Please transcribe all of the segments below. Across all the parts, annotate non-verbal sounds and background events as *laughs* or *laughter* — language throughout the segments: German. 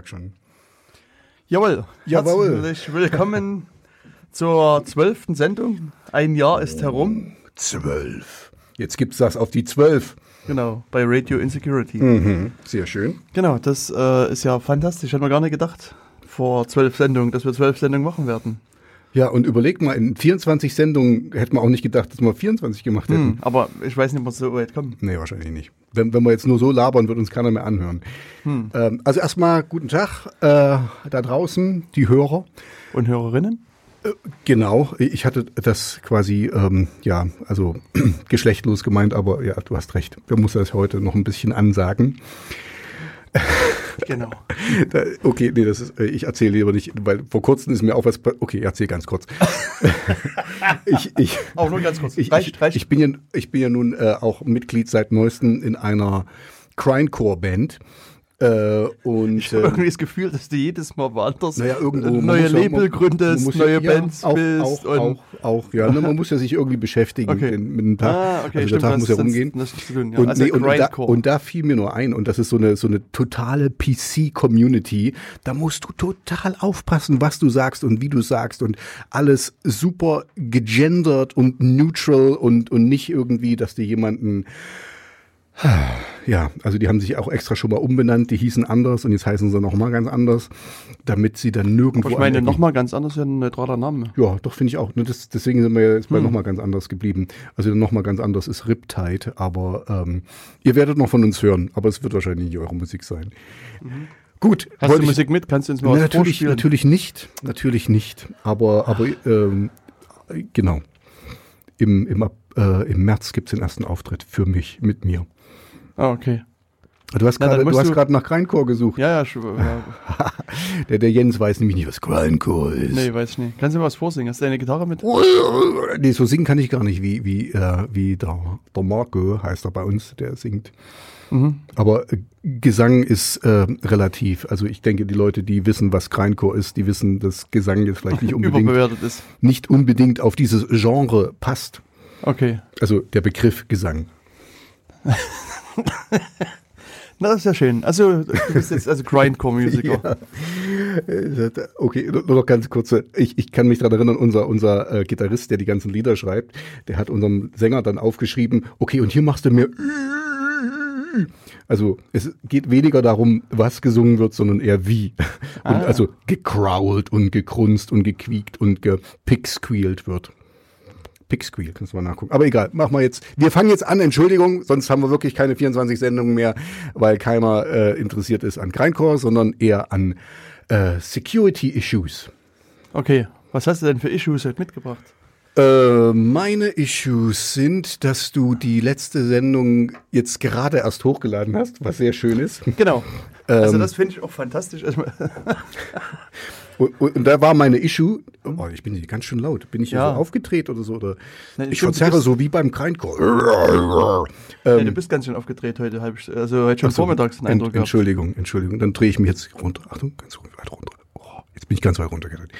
merke schon. Jawohl. Jawohl. Herzlich willkommen *laughs* zur zwölften Sendung. Ein Jahr ist herum. Zwölf. Jetzt gibt's das auf die zwölf. Genau, bei Radio Insecurity. Mhm. Sehr schön. Genau, das äh, ist ja fantastisch. Hätten wir gar nicht gedacht vor zwölf Sendungen, dass wir zwölf Sendungen machen werden. Ja, und überleg mal, in 24 Sendungen hätten wir auch nicht gedacht, dass wir 24 gemacht hätten. Hm, aber ich weiß nicht, ob wir so weit kommen. Nee, wahrscheinlich nicht. Wenn, wenn wir jetzt nur so labern, wird uns keiner mehr anhören. Ähm, also erstmal guten Tag äh, da draußen, die Hörer. Und Hörerinnen? Genau, ich hatte das quasi, ähm, ja, also *clears throat* geschlechtlos gemeint, aber ja, du hast recht. Wir müssen das heute noch ein bisschen ansagen. *laughs* Genau. Okay, nee, das ist, äh, ich erzähle lieber nicht, weil vor kurzem ist mir auch was, okay, ich erzähle ganz kurz. *laughs* ich, ich, Auch nur ganz kurz. ich, Reicht, ich, reicht. ich bin ja, ich bin ja nun äh, auch Mitglied seit neuestem in einer Grindcore-Band. Äh, und Ich habe äh, irgendwie das Gefühl, dass du jedes Mal woanders naja, irgendwo neue Label man gründest, muss neue ja, Bands auch, bist auch, und auch, auch, ja, ne, man muss ja sich irgendwie beschäftigen Okay. mit, mit dem Tag. Ah, okay, also der stimmt, Tag das muss ja rumgehen. das zu tun, ja. Und, Also nee, und, da, und da fiel mir nur ein, und das ist so eine, so eine totale PC-Community, da musst du total aufpassen, was du sagst und wie du sagst und alles super gegendert und neutral und, und nicht irgendwie, dass dir jemanden ja, also die haben sich auch extra schon mal umbenannt, die hießen anders und jetzt heißen sie nochmal ganz anders, damit sie dann nirgendwo Aber ich meine, nochmal ganz anders wäre ein neutraler Name. Ja, doch, finde ich auch. Ne, das, deswegen sind wir jetzt bei Hm. nochmal ganz anders geblieben. Also nochmal ganz anders ist Riptide, aber ähm, ihr werdet noch von uns hören, aber es wird wahrscheinlich nicht eure Musik sein. Gut, Hast du ich- Musik mit? Kannst du uns mal Na, was natürlich, vorspielen? natürlich nicht, natürlich nicht. Aber, aber ähm, genau. Im, im, äh, Im März gibt's den ersten Auftritt für mich, mit mir. Ah, okay. Du hast gerade nach Grindcore gesucht. Ja, ja, schon, ja. *laughs* Der, der Jens weiß nämlich nicht, was Grindcore ist. Nee, weiß ich nicht. Kannst du mir was vorsingen? Hast du deine Gitarre mit? *laughs* Nee, so singen kann ich gar nicht, wie, wie, äh, wie der, der Marco heißt er bei uns, der singt. Mhm. Aber äh, Gesang ist äh, relativ. Also ich denke, die Leute, die wissen, was Grindcore ist, die wissen, dass Gesang jetzt vielleicht nicht *laughs* unbedingt, nicht unbedingt auf dieses Genre passt. Okay. Also der Begriff Gesang. *laughs* Na, das ist ja schön. Also, du bist jetzt also Grindcore-Musiker. *laughs* Äh, Okay, nur noch ganz kurze. Ich, ich kann mich daran erinnern, unser, unser äh, Gitarrist, der die ganzen Lieder schreibt, der hat unserem Sänger dann aufgeschrieben, okay, und hier machst du mir. Also es geht weniger darum, was gesungen wird, sondern eher wie. Und Ah. also gecrowlt und gekrunzt und gequiekt und gepixquealt wird. Pixqueal, kannst du mal nachgucken. Aber egal, mach mal jetzt. Wir fangen jetzt an, Entschuldigung, sonst haben wir wirklich keine 24 Sendungen mehr, weil keiner äh, interessiert ist an Grindcore, sondern eher an äh, Security Issues. Okay. Was hast du denn für Issues heute mitgebracht? Äh, meine Issues sind, dass du die letzte Sendung jetzt gerade erst hochgeladen hast, was sehr schön ist. Genau. Also, Ähm, das finde ich auch fantastisch. *laughs* *laughs* Und, und, da war meine Issue, oh, ich bin hier ganz schön laut. Bin ich hier Ja. so aufgedreht oder so? Oder Nein, ich du verzerre so wie beim Grindcore. nee, du bist ganz schön aufgedreht heute. Halb, also, heute schon so, vormittags einen Ent- Eindruck gehabt. Entschuldigung, Entschuldigung. Dann drehe ich mich jetzt runter. Achtung, ganz weit runter. Oh, jetzt bin ich ganz weit runtergedreht.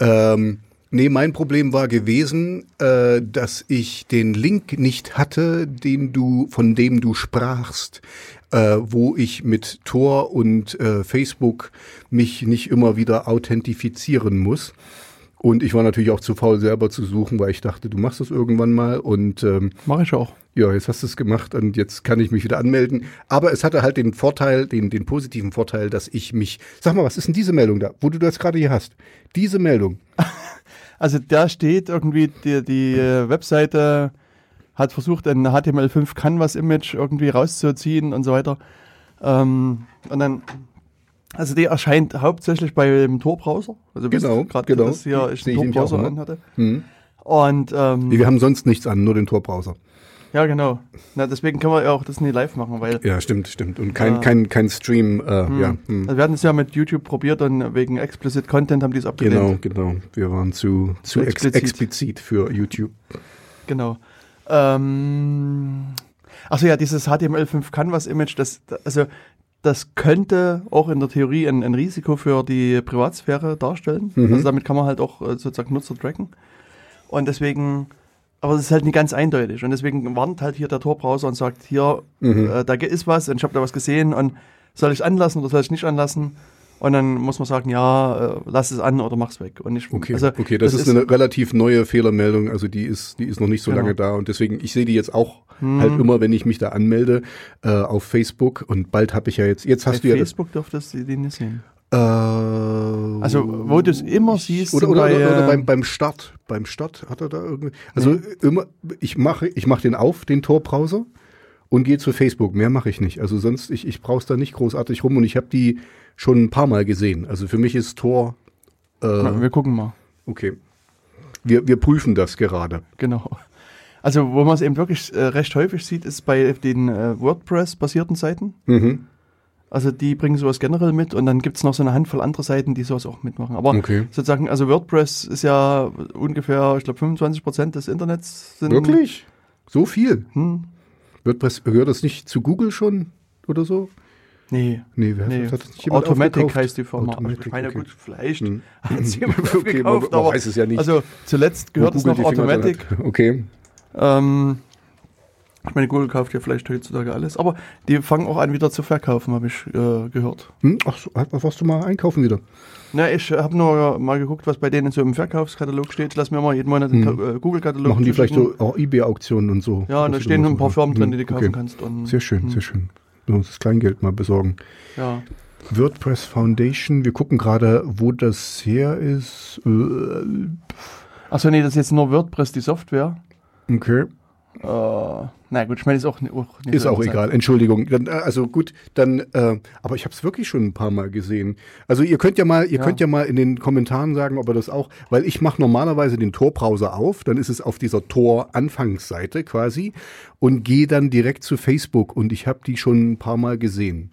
Ähm, nee, mein Problem war gewesen, äh, dass ich den Link nicht hatte, den du, von dem du sprachst, äh, wo ich mit Tor und äh, Facebook mich nicht immer wieder authentifizieren muss. Und ich war natürlich auch zu faul, selber zu suchen, weil ich dachte, du machst das irgendwann mal. Und ähm, Mach ich auch. ja, jetzt hast du es gemacht und jetzt kann ich mich wieder anmelden. Aber es hatte halt den Vorteil, den, den positiven Vorteil, dass ich mich. Sag mal, was ist denn diese Meldung da, wo du das gerade hier hast? Diese Meldung. Also da steht irgendwie, die, die äh, Webseite hat versucht, ein HTML5 Canvas-Image irgendwie rauszuziehen und so weiter. Ähm, und dann, also die erscheint hauptsächlich beim Tor-Browser. Also Genau, gerade genau. das hier nämlich auch Tor-Browser immer. anhatte. Hm. Und ähm, Wir haben sonst nichts an, nur den Tor-Browser. Ja, genau. Na, deswegen können wir ja auch das nie live machen, weil Ja, stimmt, stimmt. Und kein, Ah. kein, kein Stream, äh, ja. Hm. also wir hatten es ja mit YouTube probiert und wegen Explicit Content haben die es abgelehnt. Genau, genau. Wir waren zu, zu Zu ex explizit. explizit für YouTube. Genau. Ähm, achso, ja, dieses HTML5 Canvas-Image, das, also, das könnte auch in der Theorie ein, ein Risiko für die Privatsphäre darstellen. Mhm. Also damit kann man halt auch äh, sozusagen Nutzer tracken. Und deswegen, aber es ist halt nicht ganz eindeutig. Und deswegen warnt halt hier der Tor-Browser und sagt, hier, Mhm. äh, da ist was und ich habe da was gesehen und soll ich anlassen oder soll ich nicht anlassen? Und dann muss man sagen, ja, äh, lass es an oder mach's weg. Und ich, Okay, also, okay, das, ist, eine relativ neue Fehlermeldung, also die ist, die ist noch nicht so Genau. lange da und deswegen, ich sehe die jetzt auch Hm. halt immer, wenn ich mich da anmelde äh, auf Facebook und bald habe ich ja jetzt, jetzt bei hast du ja das, Facebook dürftest du die nicht sehen. Äh, Also, wo du es immer siehst, oder, oder, bei, oder, oder äh, beim, beim Start, beim Start hat er da irgendwie, also immer, ich mache, ich mache den auf, den Tor-Browser und gehe zu Facebook, mehr mache ich nicht, also sonst, ich, ich brauche da nicht großartig rum und ich habe die schon ein paar Mal gesehen, also für mich ist Tor, äh, na, wir gucken mal. okay, wir, wir prüfen das gerade. Genau. Also, wo man es eben wirklich äh, recht häufig sieht, ist bei den äh, WordPress-basierten Seiten. Mhm. Also, die bringen sowas generell mit und dann gibt es noch so eine Handvoll andere Seiten, die sowas auch mitmachen. Aber Okay. sozusagen, also WordPress ist ja ungefähr, ich glaube, 25 Prozent des Internets sind. Wirklich? So viel? Hm, WordPress gehört das nicht zu Google schon oder so? nee. Nee, wer Nee, hat das nicht jemand Automatic aufgekauft? heißt die Firma. Also Automatic, ich meine, okay. gut, vielleicht Hm. hat es *laughs* jemand Okay, aufgekauft, man- man aber weiß es ja nicht. also zuletzt gehört es noch Automatic. Okay. Ähm, ich meine, Google kauft ja vielleicht heutzutage alles, aber die fangen auch an, wieder zu verkaufen, habe ich äh, gehört. Hm? Ach so, warst du mal einkaufen wieder? Na, ich habe nur mal geguckt, was bei denen so im Verkaufskatalog steht. Lass mir mal jeden Monat den Hm. Äh, Google-Katalog Machen die vielleicht so auch Ebay-Auktionen und so? Ja, und da stehen ein paar. Firmen drin, Hm, die du kaufen okay. kannst. Sehr schön, hm, sehr schön. Du musst das Kleingeld mal besorgen. Ja. WordPress Foundation, wir gucken gerade, wo das her ist. Äh, Achso, nee, das ist jetzt nur WordPress, die Software. Okay. Äh, na gut, ich meine, ist auch, auch nicht Ist so auch egal, Entschuldigung. Dann, äh, also gut, dann, äh, aber ich habe es wirklich schon ein paar Mal gesehen. Also ihr könnt ja mal, ihr Ja. könnt ja mal in den Kommentaren sagen, ob ihr das auch, weil ich mache normalerweise den Tor-Browser auf, dann ist es auf dieser Tor-Anfangsseite quasi und gehe dann direkt zu Facebook und ich habe die schon ein paar Mal gesehen.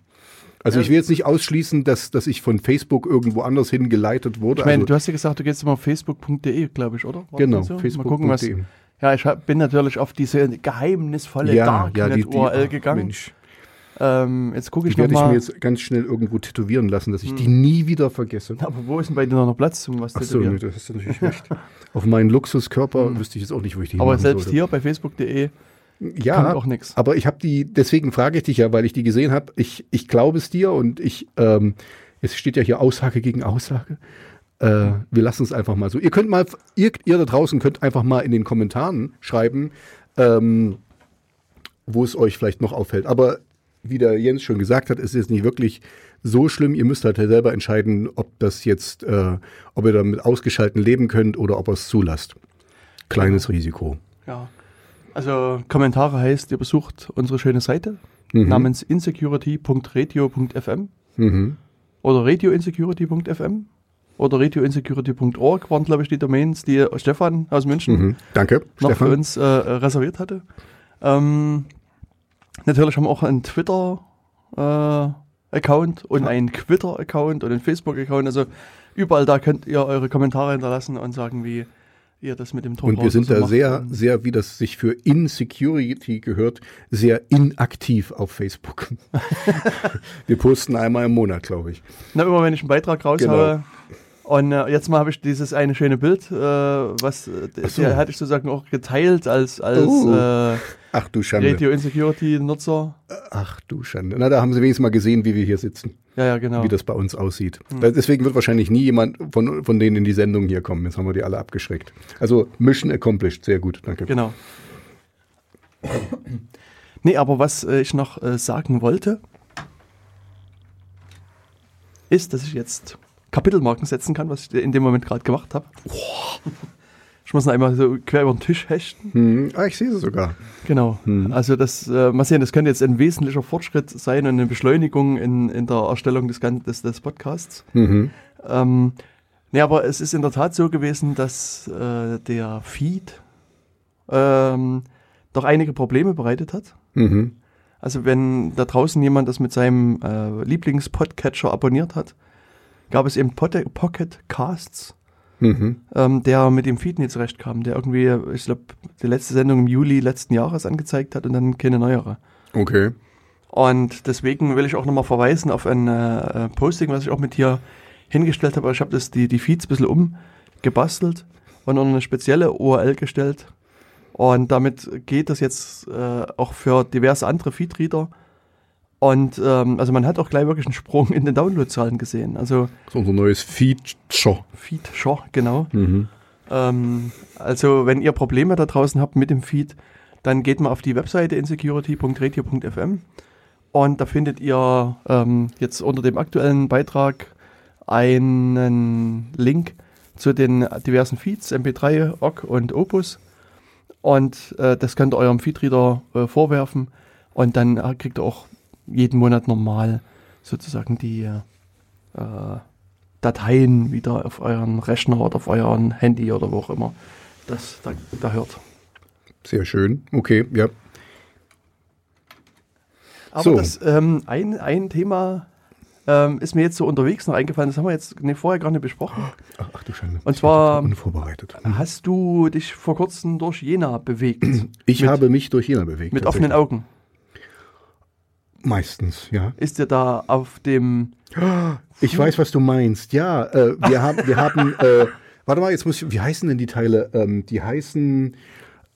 Also ich will jetzt nicht ausschließen, dass, dass ich von Facebook irgendwo anders hingeleitet wurde. Ich meine, also, du hast ja gesagt, du gehst immer auf facebook.de, glaube ich, oder? War genau, so? Mal gucken, was. facebook.de. Ja, ich hab, bin natürlich auf diese geheimnisvolle Darknet-URL ach, gegangen. Mensch, Ähm, jetzt gucke ich die werde ich mir nochmal. jetzt ganz schnell irgendwo tätowieren lassen, dass ich Hm. die nie wieder vergesse. *laughs* Aber wo ist denn bei dir noch Platz zum was Ach so, tätowieren? nee, das hast du natürlich recht. Auf meinen Luxuskörper Hm. wüsste ich jetzt auch nicht, wo ich die Aber selbst sollte. hier bei facebook.de Ja, auch nichts. aber ich habe die, deswegen frage ich dich ja, weil ich die gesehen habe. Ich, ich glaube es dir und ich, ähm, es steht ja hier Aussage gegen Aussage. Äh, wir lassen es einfach mal so. Ihr könnt mal, ihr, ihr da draußen könnt einfach mal in den Kommentaren schreiben, ähm, wo es euch vielleicht noch auffällt. Aber wie der Jens schon gesagt hat, ist es nicht wirklich so schlimm. Ihr müsst halt selber entscheiden, ob das jetzt, äh, ob ihr damit ausgeschalten leben könnt oder ob ihr es zulasst. Kleines Risiko. Ja. Also Kommentare heißt, ihr besucht unsere schöne Seite Mhm. namens insecurity.radio.fm Mhm. oder radioinsecurity.fm oder radioinsecurity.org waren, glaube ich, die Domains, die Stefan aus München Mhm. Danke, noch für Stefan. uns äh, reserviert hatte. Ähm, natürlich haben wir auch einen Twitter-Account und einen Twitter-Account und einen Facebook-Account. Also überall da könnt ihr eure Kommentare hinterlassen und sagen, wie ihr das mit dem Ton Und wir sind da macht. sehr, sehr, wie das sich für Insecurity gehört, sehr inaktiv auf Facebook. *laughs* wir posten einmal im Monat, glaube ich. Na, immer wenn ich einen Beitrag Genau. Und äh, jetzt mal habe ich dieses eine schöne Bild, äh, was äh, so. der hatte ich sozusagen auch geteilt als, als Oh. äh, Ach du Schande. Radio Insecurity Nutzer. Ach du Schande. Na, da haben sie wenigstens mal gesehen, wie wir hier sitzen, Ja, ja, genau. wie das bei uns aussieht. Deswegen wird wahrscheinlich nie jemand von, von denen in die Sendung hier kommen. Jetzt haben wir die alle abgeschreckt. Also Mission accomplished. Sehr gut, danke. Genau. nee, aber was äh, ich noch äh, sagen wollte, ist, dass ich jetzt Kapitelmarken setzen kann, was ich in dem Moment gerade gemacht habe. Ich muss noch einmal so quer über den Tisch hechten. Hm, ah, ich sehe sie sogar. Genau. Hm. Also das, äh, mal sehen, das könnte jetzt ein wesentlicher Fortschritt sein und eine Beschleunigung in, in der Erstellung des, des, des Podcasts. Mhm. Ähm, nee, aber es ist in der Tat so gewesen, dass äh, der Feed ähm, doch einige Probleme bereitet hat. Mhm. Also wenn da draußen jemand das mit seinem äh, Lieblings-Podcatcher abonniert hat, gab es eben Pod Pocket Casts, Mhm. ähm, der mit dem Feed nicht zurechtkam, der irgendwie, ich glaube, die letzte Sendung im Juli letzten Jahres angezeigt hat und dann keine neuere. Okay. Und deswegen will ich auch nochmal verweisen auf ein äh, Posting, was ich auch mit hier hingestellt habe. Ich habe das die, die Feeds ein bisschen umgebastelt und eine spezielle URL gestellt. Und damit geht das jetzt äh, auch für diverse andere Feedreader Und ähm, also man hat auch gleich wirklich einen Sprung in den Downloadzahlen gesehen. Also Das ist unser neues Feature. Feed, schon, genau. Ähm, also wenn ihr Probleme da draußen habt mit dem Feed, dann geht mal auf die Webseite insecurity.radio.fm und da findet ihr ähm, jetzt unter dem aktuellen Beitrag einen Link zu den diversen Feeds, MP3, OGG und Opus. Und äh, das könnt ihr eurem Feedreader äh, vorwerfen und dann äh, kriegt ihr auch jeden Monat normal sozusagen die äh, Dateien wieder auf euren Rechner oder auf euren Handy oder wo auch immer das da, da hört. Sehr schön. Okay, ja. Aber So. das ähm, ein, ein Thema ähm, ist mir jetzt so unterwegs noch eingefallen, das haben wir jetzt nee, vorher gar nicht besprochen. Ach, ach du Schande. Und zwar- unvorbereitet. Hast du dich vor kurzem durch Jena bewegt? Ich mit, habe mich durch Jena bewegt. mit offenen Augen. Meistens, ja. Ist dir da auf dem *gasps* Ich weiß, was du meinst. Ja, äh, wir haben, wir haben, äh, warte mal, jetzt muss ich, wie heißen denn die Teile? Ähm, die heißen,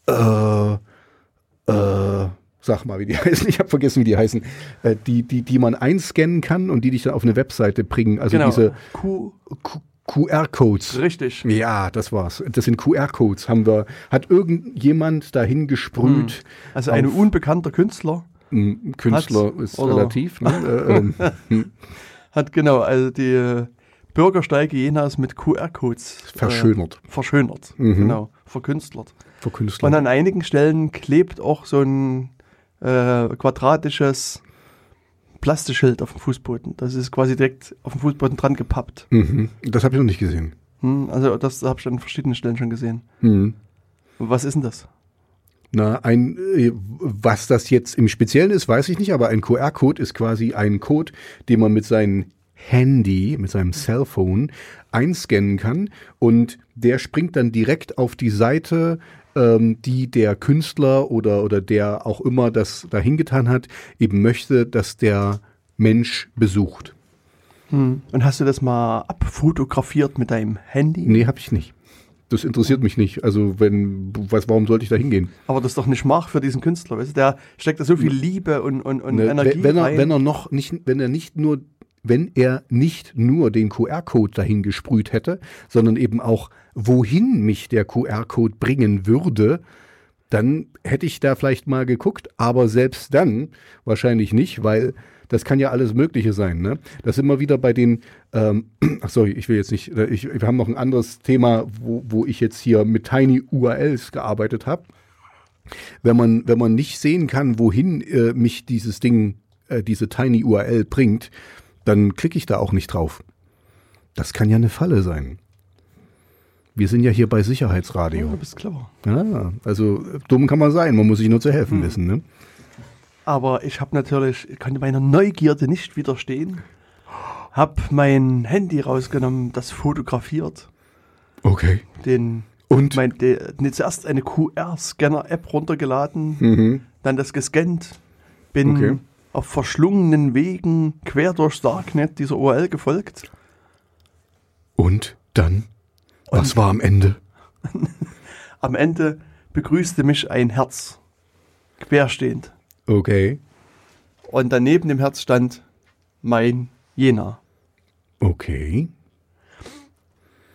äh, äh, sag mal, wie die *laughs* heißen. Ich habe vergessen, wie die heißen. Äh, die, die, die man einscannen kann und die dich dann auf eine Webseite bringen. Also genau, diese Q, Q- QR-Codes. richtig. Ja, das war's. Das sind QR-Codes. Haben wir, hat irgendjemand dahin gesprüht. Also ein unbekannter Künstler Künstler Hat- ist oder- relativ. Ne? *laughs* äh, ähm, hat genau also die äh, Bürgersteige Jenas mit QR-Codes verschönert. Äh, verschönert, Mhm. genau, verkünstlert. Für Künstler. Und an einigen Stellen klebt auch so ein äh, quadratisches Plastikschild auf dem Fußboden. Das ist quasi direkt auf dem Fußboden dran gepappt. Mhm. Das habe ich noch nicht gesehen. Hm, also das habe ich an verschiedenen Stellen schon gesehen. Mhm. Was ist denn das? Na, ein, äh, was das jetzt im Speziellen ist, weiß ich nicht, aber ein QR-Code ist quasi ein Code, den man mit seinem Handy, mit seinem Cellphone einscannen kann und der springt dann direkt auf die Seite, ähm, die der Künstler oder, oder der auch immer das dahin getan hat, eben möchte, dass der Mensch besucht. Hm. Und hast du das mal abfotografiert mit deinem Handy? Nee, habe ich nicht. Das interessiert mich nicht. Also wenn, was, warum sollte ich da hingehen? Aber das ist doch eine Schmach für diesen Künstler. Weißt du? Der steckt da so viel Liebe und, und, und Ne, Energie wenn er, rein. wenn er noch nicht, wenn er nicht nur, wenn er nicht nur den QR-Code dahin gesprüht hätte, sondern eben auch, wohin mich der QR-Code bringen würde, dann hätte ich da vielleicht mal geguckt, aber selbst dann wahrscheinlich nicht, weil das kann ja alles Mögliche sein. Ne? Das sind wir wieder bei den, ähm, *clears throat* ach sorry, ich will jetzt nicht, äh, ich, wir haben noch ein anderes Thema, wo, wo ich jetzt hier mit Tiny URLs gearbeitet habe. Wenn man, wenn man nicht sehen kann, wohin äh, mich dieses Ding, äh, diese Tiny URL bringt, dann klicke ich da auch nicht drauf. Das kann ja eine Falle sein. Wir sind ja hier bei oh, Sicherheitsradio. du bist clever. Ja, also dumm kann man sein, man muss sich nur zu helfen Hm. wissen. Ne? Aber ich habe natürlich, ich konnte meiner Neugierde nicht widerstehen. Hab mein Handy rausgenommen, das fotografiert, Okay. den Und? mein, de, ne, zuerst eine QR-Scanner-App runtergeladen, Mhm. dann das gescannt, bin Okay. auf verschlungenen Wegen quer durchs Darknet dieser URL gefolgt. Und dann? Was war am Ende? *laughs* Am Ende begrüßte mich ein Herz, querstehend. Okay. Und daneben dem Herz stand mein Jena. Okay.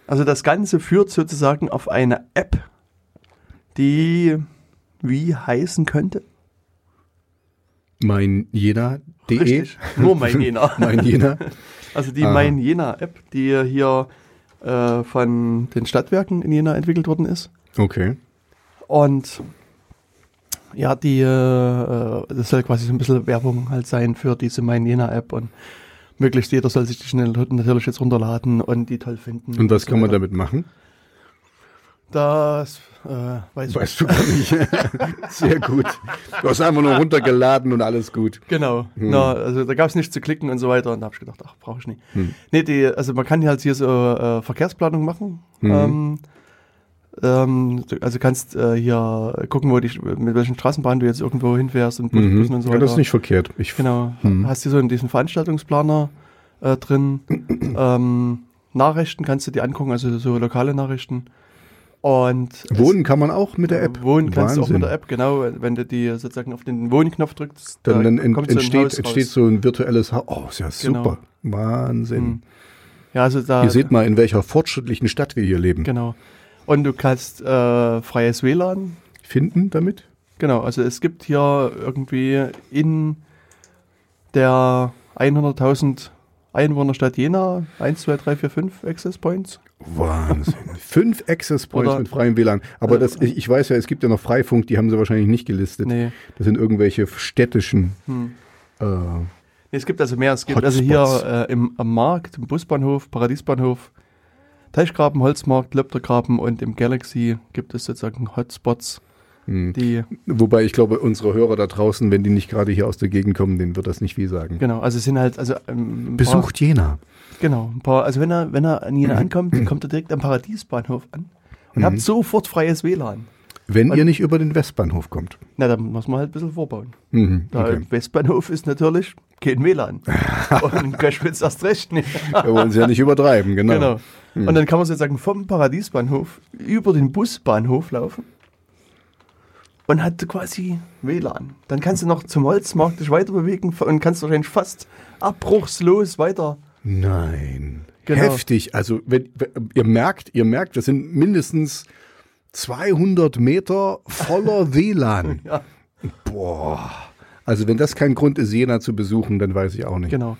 Also das Ganze führt sozusagen auf eine App, die wie heißen könnte? Mein Jena.de. Richtig, nur mein *laughs* Jena. mein Jena. Also die Aha. Mein Jena App, die hier äh, von den Stadtwerken in Jena entwickelt worden ist. Okay. Und ja, die, äh, das soll quasi so ein bisschen Werbung halt sein für diese Mein Jena App und möglichst jeder soll sich die schnell natürlich jetzt runterladen und die toll finden. Und was so kann man damit machen? Das äh, weiß ich Weißt du gar nicht. *laughs* Sehr gut. Du hast einfach nur runtergeladen und alles gut. Genau. Hm. Na, also da gab es nichts zu klicken und so weiter und da habe ich gedacht, ach, brauche ich nicht. Hm. Nee, die, also man kann hier halt hier so äh, Verkehrsplanung machen. Mhm. Ähm, ähm, du- also kannst äh, hier gucken, wo die, mit welchen Straßenbahnen du jetzt irgendwo hinfährst und Bus- Mhm. Und so Ja, weiter. das ist nicht verkehrt. Ich, Genau. Mhm. Hast hier so in diesem Veranstaltungsplaner äh, drin. *clears throat* ähm, Nachrichten kannst du dir angucken, also so lokale Nachrichten. Und Wohnen kann man auch mit der App. Wohnen kannst du auch Wahnsinn. mit der App, genau. Wenn du die sozusagen auf den Wohnknopf drückst, Dann, da dann ent, entsteht, entsteht so ein virtuelles Haus. Oh, ist ja Genau. super. Wahnsinn. Hm. Ja, also da. Ihr seht mal, in welcher fortschrittlichen Stadt wir hier leben. Genau. Und du kannst äh, freies WLAN. Finden damit? Genau, also es gibt hier irgendwie in der 100.000 Einwohnerstadt Jena 1, 2, 3, 4, 5 Access Points. Wahnsinn. *laughs* Fünf Access Points Oder- mit freiem WLAN. Aber Äh, das, ich, weiß ja, es gibt ja noch Freifunk, die haben sie wahrscheinlich nicht gelistet. Nee. Das sind irgendwelche städtischen. Hm. Äh, Nee, es gibt also mehr. Es gibt also Hotspots. hier äh, im, am Markt, im Busbahnhof, Paradiesbahnhof, Teichgraben, Holzmarkt, Löptergraben und im Galaxy gibt es sozusagen Hotspots, hm. die, Wobei ich glaube, unsere Hörer da draußen, wenn die nicht gerade hier aus der Gegend kommen, denen wird das nicht viel sagen. genau, also es sind halt, also ähm, Besucht Jena. Paar, genau, ein paar, also wenn er, wenn er an Jena ankommt, kommt er direkt am Paradiesbahnhof an und Mhm. hat sofort freies WLAN. Wenn Und- ihr nicht über den Westbahnhof kommt. Na, da muss man halt ein bisschen vorbauen. Mhm. Da Okay. im Westbahnhof ist natürlich kein WLAN. *laughs* und Göschwitz erst recht nicht. Wir wollen sie ja nicht übertreiben, genau. Genau. Und dann kann man sozusagen vom Paradiesbahnhof über den Busbahnhof laufen und hat quasi WLAN. Dann kannst du noch zum Holzmarkt dich weiter bewegen und kannst wahrscheinlich fast abbruchslos weiter. Nein. Genau. Heftig. Also, wenn, wenn, ihr merkt, ihr merkt, das sind mindestens 200 Meter voller *laughs* WLAN. Ja, Boah. Also, wenn das kein Grund ist, Jena zu besuchen, dann weiß ich auch nicht. genau.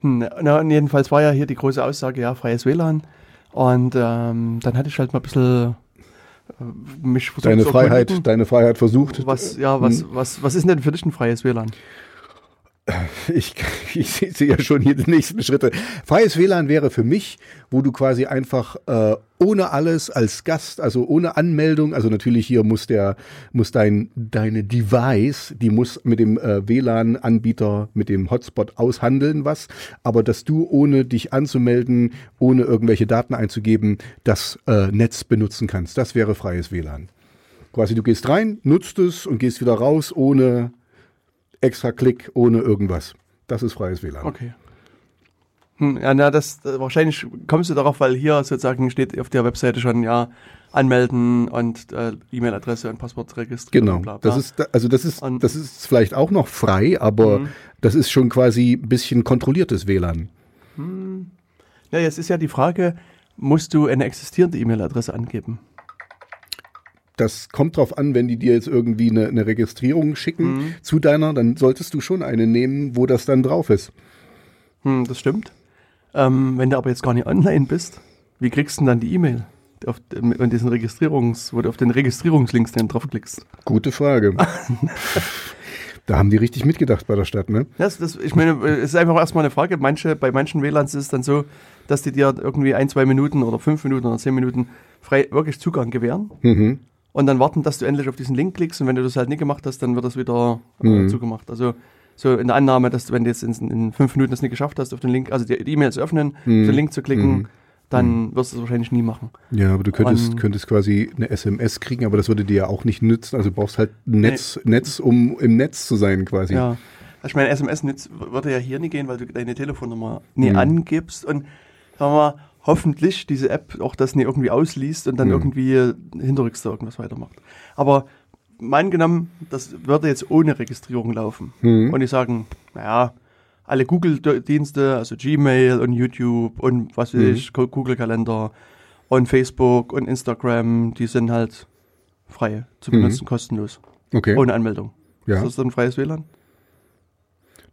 Hm, Na, und jedenfalls war ja hier die große Aussage, ja, freies WLAN. Und ähm, dann hatte ich halt mal ein bisschen äh, mich versucht Deine Freiheit, erkundigen. deine Freiheit versucht. Was, ja, was, was, was ist denn für dich ein freies WLAN? *laughs* Ich, ich sehe ja schon hier die nächsten Schritte. Freies WLAN wäre für mich, wo du quasi einfach äh, ohne alles als Gast, also ohne Anmeldung, also natürlich hier muss der, muss dein, deine Device, die muss mit dem äh, WLAN-Anbieter, mit dem Hotspot aushandeln was, aber dass du ohne dich anzumelden, ohne irgendwelche Daten einzugeben, das äh, Netz benutzen kannst. Das wäre freies WLAN. Quasi du gehst rein, nutzt es und gehst wieder raus ohne extra Klick, ohne irgendwas. Das ist freies WLAN. Okay. Hm, ja, na, das äh, wahrscheinlich kommst du darauf, weil hier sozusagen steht auf der Webseite schon ja anmelden und äh, E-Mail-Adresse und Passwort registrieren. Genau. bla, bla. Das ist, also das ist, Und- das ist vielleicht auch noch frei, aber Mhm. das ist schon quasi ein bisschen kontrolliertes WLAN. ja, jetzt ist ja die Frage, musst du eine existierende E-Mail-Adresse angeben? Das kommt drauf an, wenn die dir jetzt irgendwie eine, eine Registrierung schicken Mhm. zu deiner, dann solltest du schon eine nehmen, wo das dann drauf ist. Hm, das stimmt. Ähm, wenn du aber jetzt gar nicht online bist, wie kriegst du denn dann die E-Mail? Auf, und diesen Registrierungs, wo du auf den Registrierungslinks dann draufklickst. Gute Frage. *laughs* da haben die richtig mitgedacht bei der Stadt, ne? Das, das, ich meine, äh, es ist einfach erstmal eine Frage. Manche, bei manchen WLANs ist es dann so, dass die dir irgendwie ein, zwei Minuten oder fünf Minuten oder zehn Minuten frei wirklich Zugang gewähren Mhm. Und dann warten, dass du endlich auf diesen Link klickst und wenn du das halt nicht gemacht hast, dann wird das wieder äh, Mhm. zugemacht. Also so in der Annahme, dass du, wenn du jetzt in, in fünf Minuten das nicht geschafft hast, auf den Link, also die E-Mail zu öffnen, Mhm. den Link zu klicken, Mhm. dann wirst du das wahrscheinlich nie machen. Ja, aber du könntest, Und- könntest quasi eine SMS kriegen, aber das würde dir ja auch nicht nützen. Also du brauchst halt ein Netz, Netz, um im Netz zu sein quasi. Ja. Ich meine, SMS würde ja hier nicht gehen, weil du deine Telefonnummer nie Mhm. angibst und sagen wir mal, hoffentlich diese App auch das nie irgendwie ausliest und dann Mhm. irgendwie hinterrücks da irgendwas weitermacht. Aber mein genommen, das würde jetzt ohne Registrierung laufen. Mhm. Und die sagen, naja, alle Google-Dienste, also Gmail und YouTube und was weiß Mhm. ich, Go- Google-Kalender und Facebook und Instagram, die sind halt frei zu Mhm. benutzen, kostenlos, Okay. ohne Anmeldung. ja. Ist das dann freies WLAN?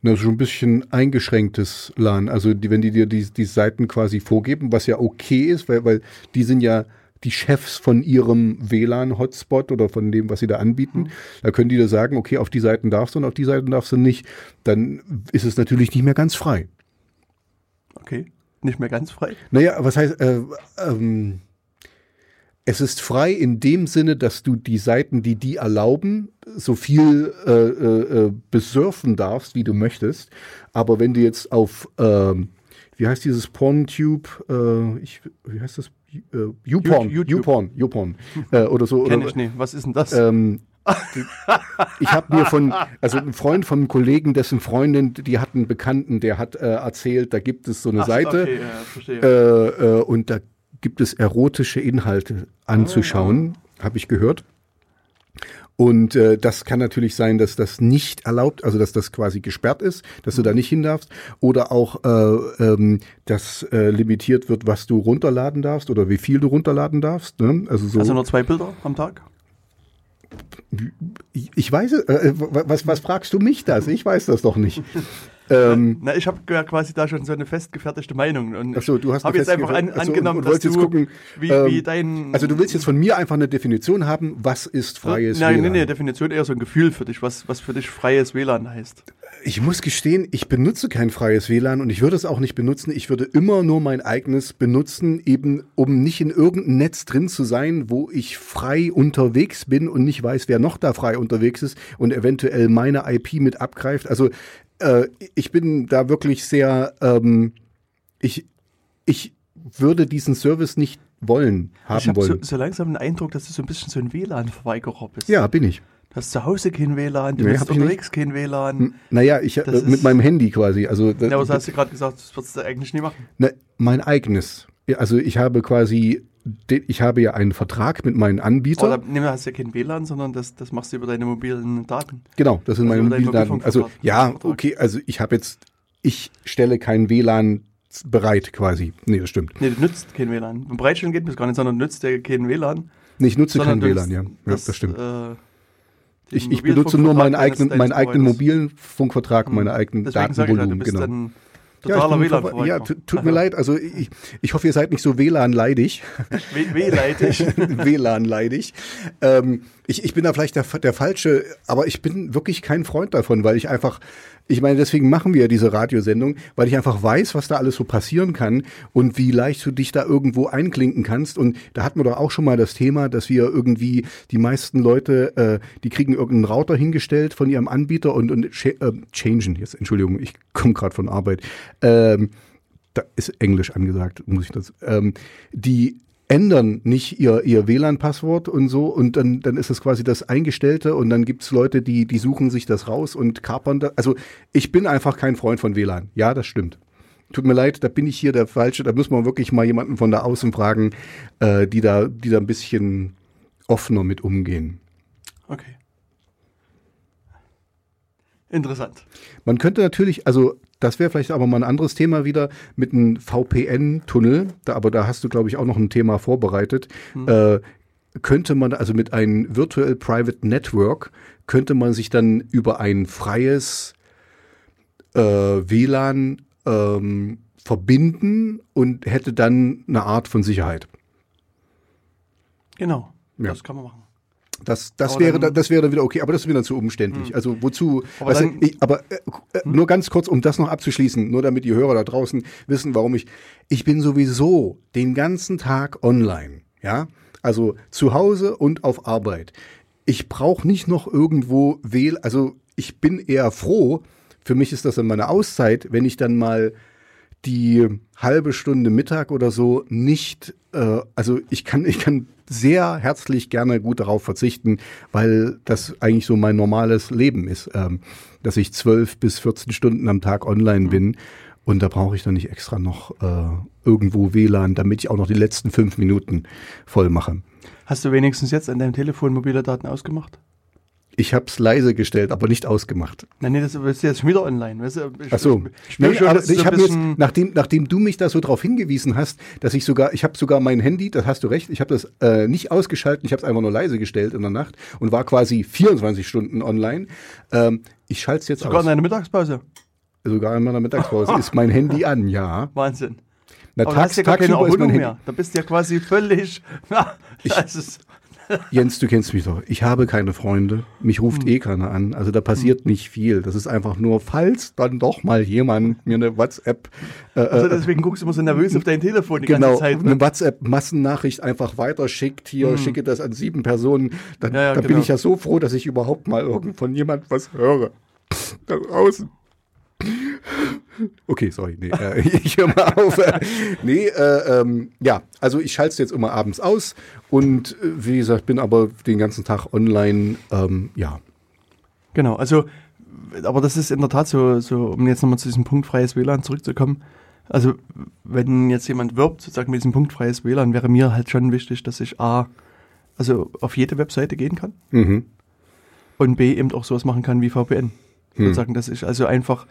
Das ist schon ein bisschen eingeschränktes LAN. Also die, wenn die dir die, die Seiten quasi vorgeben, was ja okay ist, weil, weil die sind ja die Chefs von ihrem WLAN-Hotspot oder von dem, was sie da anbieten. Da können die dir sagen, okay, auf die Seiten darfst du und auf die Seiten darfst du nicht. Dann ist es natürlich nicht mehr ganz frei. Okay, nicht mehr ganz frei. Naja, was heißt, äh, ähm, es ist frei in dem Sinne, dass du die Seiten, die die erlauben, so viel äh, äh, äh, besurfen darfst, wie du möchtest. Aber wenn du jetzt auf, ähm, wie heißt dieses PornTube, äh, ich, wie heißt das? Äh, YouPorn, YouTube. YouPorn, YouPorn, äh, oder so. Kenn oder, ich nicht. Was ist denn das? ähm, ich habe mir von, also ein Freund von einem Kollegen, dessen Freundin, die hat einen Bekannten, der hat äh, erzählt, da gibt es so eine Ach, Seite Okay, ja, verstehe. äh, äh, und da gibt es erotische Inhalte anzuschauen, habe ich gehört. Und äh, das kann natürlich sein, dass das nicht erlaubt, also dass das quasi gesperrt ist, dass du da nicht hin darfst, oder auch, äh, ähm, dass äh, limitiert wird, was du runterladen darfst oder wie viel du runterladen darfst. Ne? Also so. Also nur zwei Bilder am Tag? Ich, weiß, äh, was, was fragst du mich das? Ich weiß das doch nicht. *laughs* Ähm, Na, ich habe ja quasi da schon so eine festgefertigte Meinung. Und Ach so, du hast jetzt einfach an, so, angenommen, und dass wolltest du jetzt gucken, wie, ähm, wie dein... also du willst jetzt von mir einfach eine Definition haben, was ist freies Nein, WLAN? nee, Definition eher so ein Gefühl für dich, was, was für dich freies WLAN heißt. Ich muss gestehen, ich benutze kein freies WLAN und ich würde es auch nicht benutzen. Ich würde immer nur mein eigenes benutzen, eben um nicht in irgendeinem Netz drin zu sein, wo ich frei unterwegs bin und nicht weiß, wer noch da frei unterwegs ist und eventuell meine IP mit abgreift. Also äh, ich bin da wirklich sehr, ähm, ich, ich würde diesen Service nicht wollen, haben ich habe so, wollen. so langsam den Eindruck, dass du so ein bisschen so ein WLAN-Verweigerer bist. ja, bin ich. Du hast zu Hause kein WLAN, du Nee, hab ich unterwegs kein WLAN. Naja, ich äh, Das mit ist- meinem Handy quasi. Also Ja, aber das hast du gerade gesagt, das würdest du eigentlich nie machen. Ne, mein eigenes. Also ich habe quasi, ich habe ja einen Vertrag mit meinen Anbietern. Oder nee, du hast ja kein WLAN, sondern das, das machst du über deine mobilen Daten. genau, das sind also meine deinen Mobildaten. Also ja, okay, also ich habe jetzt, ich stelle kein WLAN bereit quasi. Nee, das stimmt. Nee, du nutzt kein WLAN. Bereitstellen geht das gar nicht, sondern du nutzt ja kein WLAN. Nee, ich nutze kein WLAN, ja. ja. Das stimmt. Äh, ich, ich benutze nur meinen eigenen, meinen eigenen deines Providers. Mobilfunkvertrag, meine eigenen Deswegen du Datenvolumen, bist genau. ich totaler ver- WLAN-Verweigerer. ja, tu- tut mir leid. Also ich, ich hoffe, ihr seid nicht so WLAN-leidig. *laughs* WLAN-leitig. *laughs* WLAN-leidig. Ähm, ich, ich bin da vielleicht der, der Falsche, aber ich bin wirklich kein Freund davon, weil ich einfach, ich meine, deswegen machen wir ja diese Radiosendung, weil ich einfach weiß, was da alles so passieren kann und wie leicht du dich da irgendwo einklinken kannst. Und da hatten wir doch auch schon mal das Thema, dass wir irgendwie die meisten Leute, äh, die kriegen irgendeinen Router hingestellt von ihrem Anbieter und, und äh, changen, jetzt Entschuldigung, ich komme gerade von Arbeit. Ähm, da ist Englisch angesagt, muss ich das. Ähm, die ändern nicht ihr, ihr WLAN-Passwort und so und dann, dann ist es quasi das Eingestellte und dann gibt's Leute, die, die suchen sich das raus und kapern da. Also ich bin einfach kein Freund von WLAN. Ja, das stimmt. Tut mir leid, da bin ich hier der Falsche. Da müssen wir wirklich mal jemanden von da außen fragen, äh, die, da, die da ein bisschen offener mit umgehen. Okay. Interessant. Man könnte natürlich, also das wäre vielleicht aber mal ein anderes Thema wieder mit einem VPN-Tunnel, aber da hast du, glaube ich, auch noch ein Thema vorbereitet. Äh, könnte man, also mit einem Virtual Private Network, könnte man sich dann über ein freies äh, WLAN ähm, verbinden und hätte dann eine Art von Sicherheit. Genau. Ja. Das kann man machen. Das, das Aber wäre dann- das wäre dann wieder okay, aber das ist mir dann zu umständlich. Also wozu? Aber weißt du, ich, aber äh, äh, nur ganz kurz, um das noch abzuschließen, nur damit die Hörer da draußen wissen, warum ich. Ich bin sowieso den ganzen Tag online, ja, also zu Hause und auf Arbeit. Ich brauche nicht noch irgendwo wählen. Also ich bin eher froh. Für mich ist das dann meine Auszeit, wenn ich dann mal die halbe Stunde Mittag oder so nicht, äh, also ich kann, ich kann sehr herzlich gerne gut darauf verzichten, weil das eigentlich so mein normales Leben ist, ähm, dass ich zwölf bis 14 Stunden am Tag online bin und da brauche ich dann nicht extra noch äh, irgendwo WLAN, damit ich auch noch die letzten fünf Minuten voll mache. Hast du wenigstens jetzt an deinem Telefon mobile Daten ausgemacht? Ich habe es leise gestellt, aber nicht ausgemacht. Nein, nee, das ist jetzt schon wieder online. Weißt du, ich, Ach so. Ich Nee, schon, ich habe jetzt, nachdem, nachdem du mich da so drauf hingewiesen hast, dass ich sogar, ich habe sogar mein Handy, das hast du recht, ich habe das äh, nicht ausgeschaltet, ich habe es einfach nur leise gestellt in der Nacht und war quasi 24 Stunden online. Ähm, ich schalte es jetzt sogar aus. in deiner Mittagspause. sogar in meiner Mittagspause ist mein Handy an, ja. Wahnsinn. Na, du hast ja gar keine Erholung mehr. Da bist du ja quasi völlig. *laughs* ist, Jens, du kennst mich doch. Ich habe keine Freunde. Mich ruft Hm. eh keiner an. Also da passiert nicht viel. Das ist einfach nur, falls dann doch mal jemand mir eine WhatsApp äh, also deswegen guckst du immer so nervös auf dein Telefon die genau, ganze Zeit. Ne? eine WhatsApp-Massennachricht einfach weiterschickt, hier, schicke das an sieben Personen, dann, Hm. Ja, ja, da bin genau. ich ja so froh, dass ich überhaupt mal irgend von jemand was höre. Da draußen. Okay, sorry, nee, äh, *laughs* ich höre mal auf. Nee, äh, ähm, ja, also ich schalte es jetzt immer abends aus und äh, wie gesagt, bin aber den ganzen Tag online, ähm, ja. Genau, also, aber das ist in der Tat so, so um jetzt nochmal zu diesem Punkt freies WLAN zurückzukommen. Also wenn jetzt jemand wirbt, sozusagen mit diesem Punkt freies WLAN, wäre mir halt schon wichtig, dass ich A, also auf jede Webseite gehen kann Mhm. und B, eben auch sowas machen kann wie VPN. Hm. Sozusagen, dass ich also einfach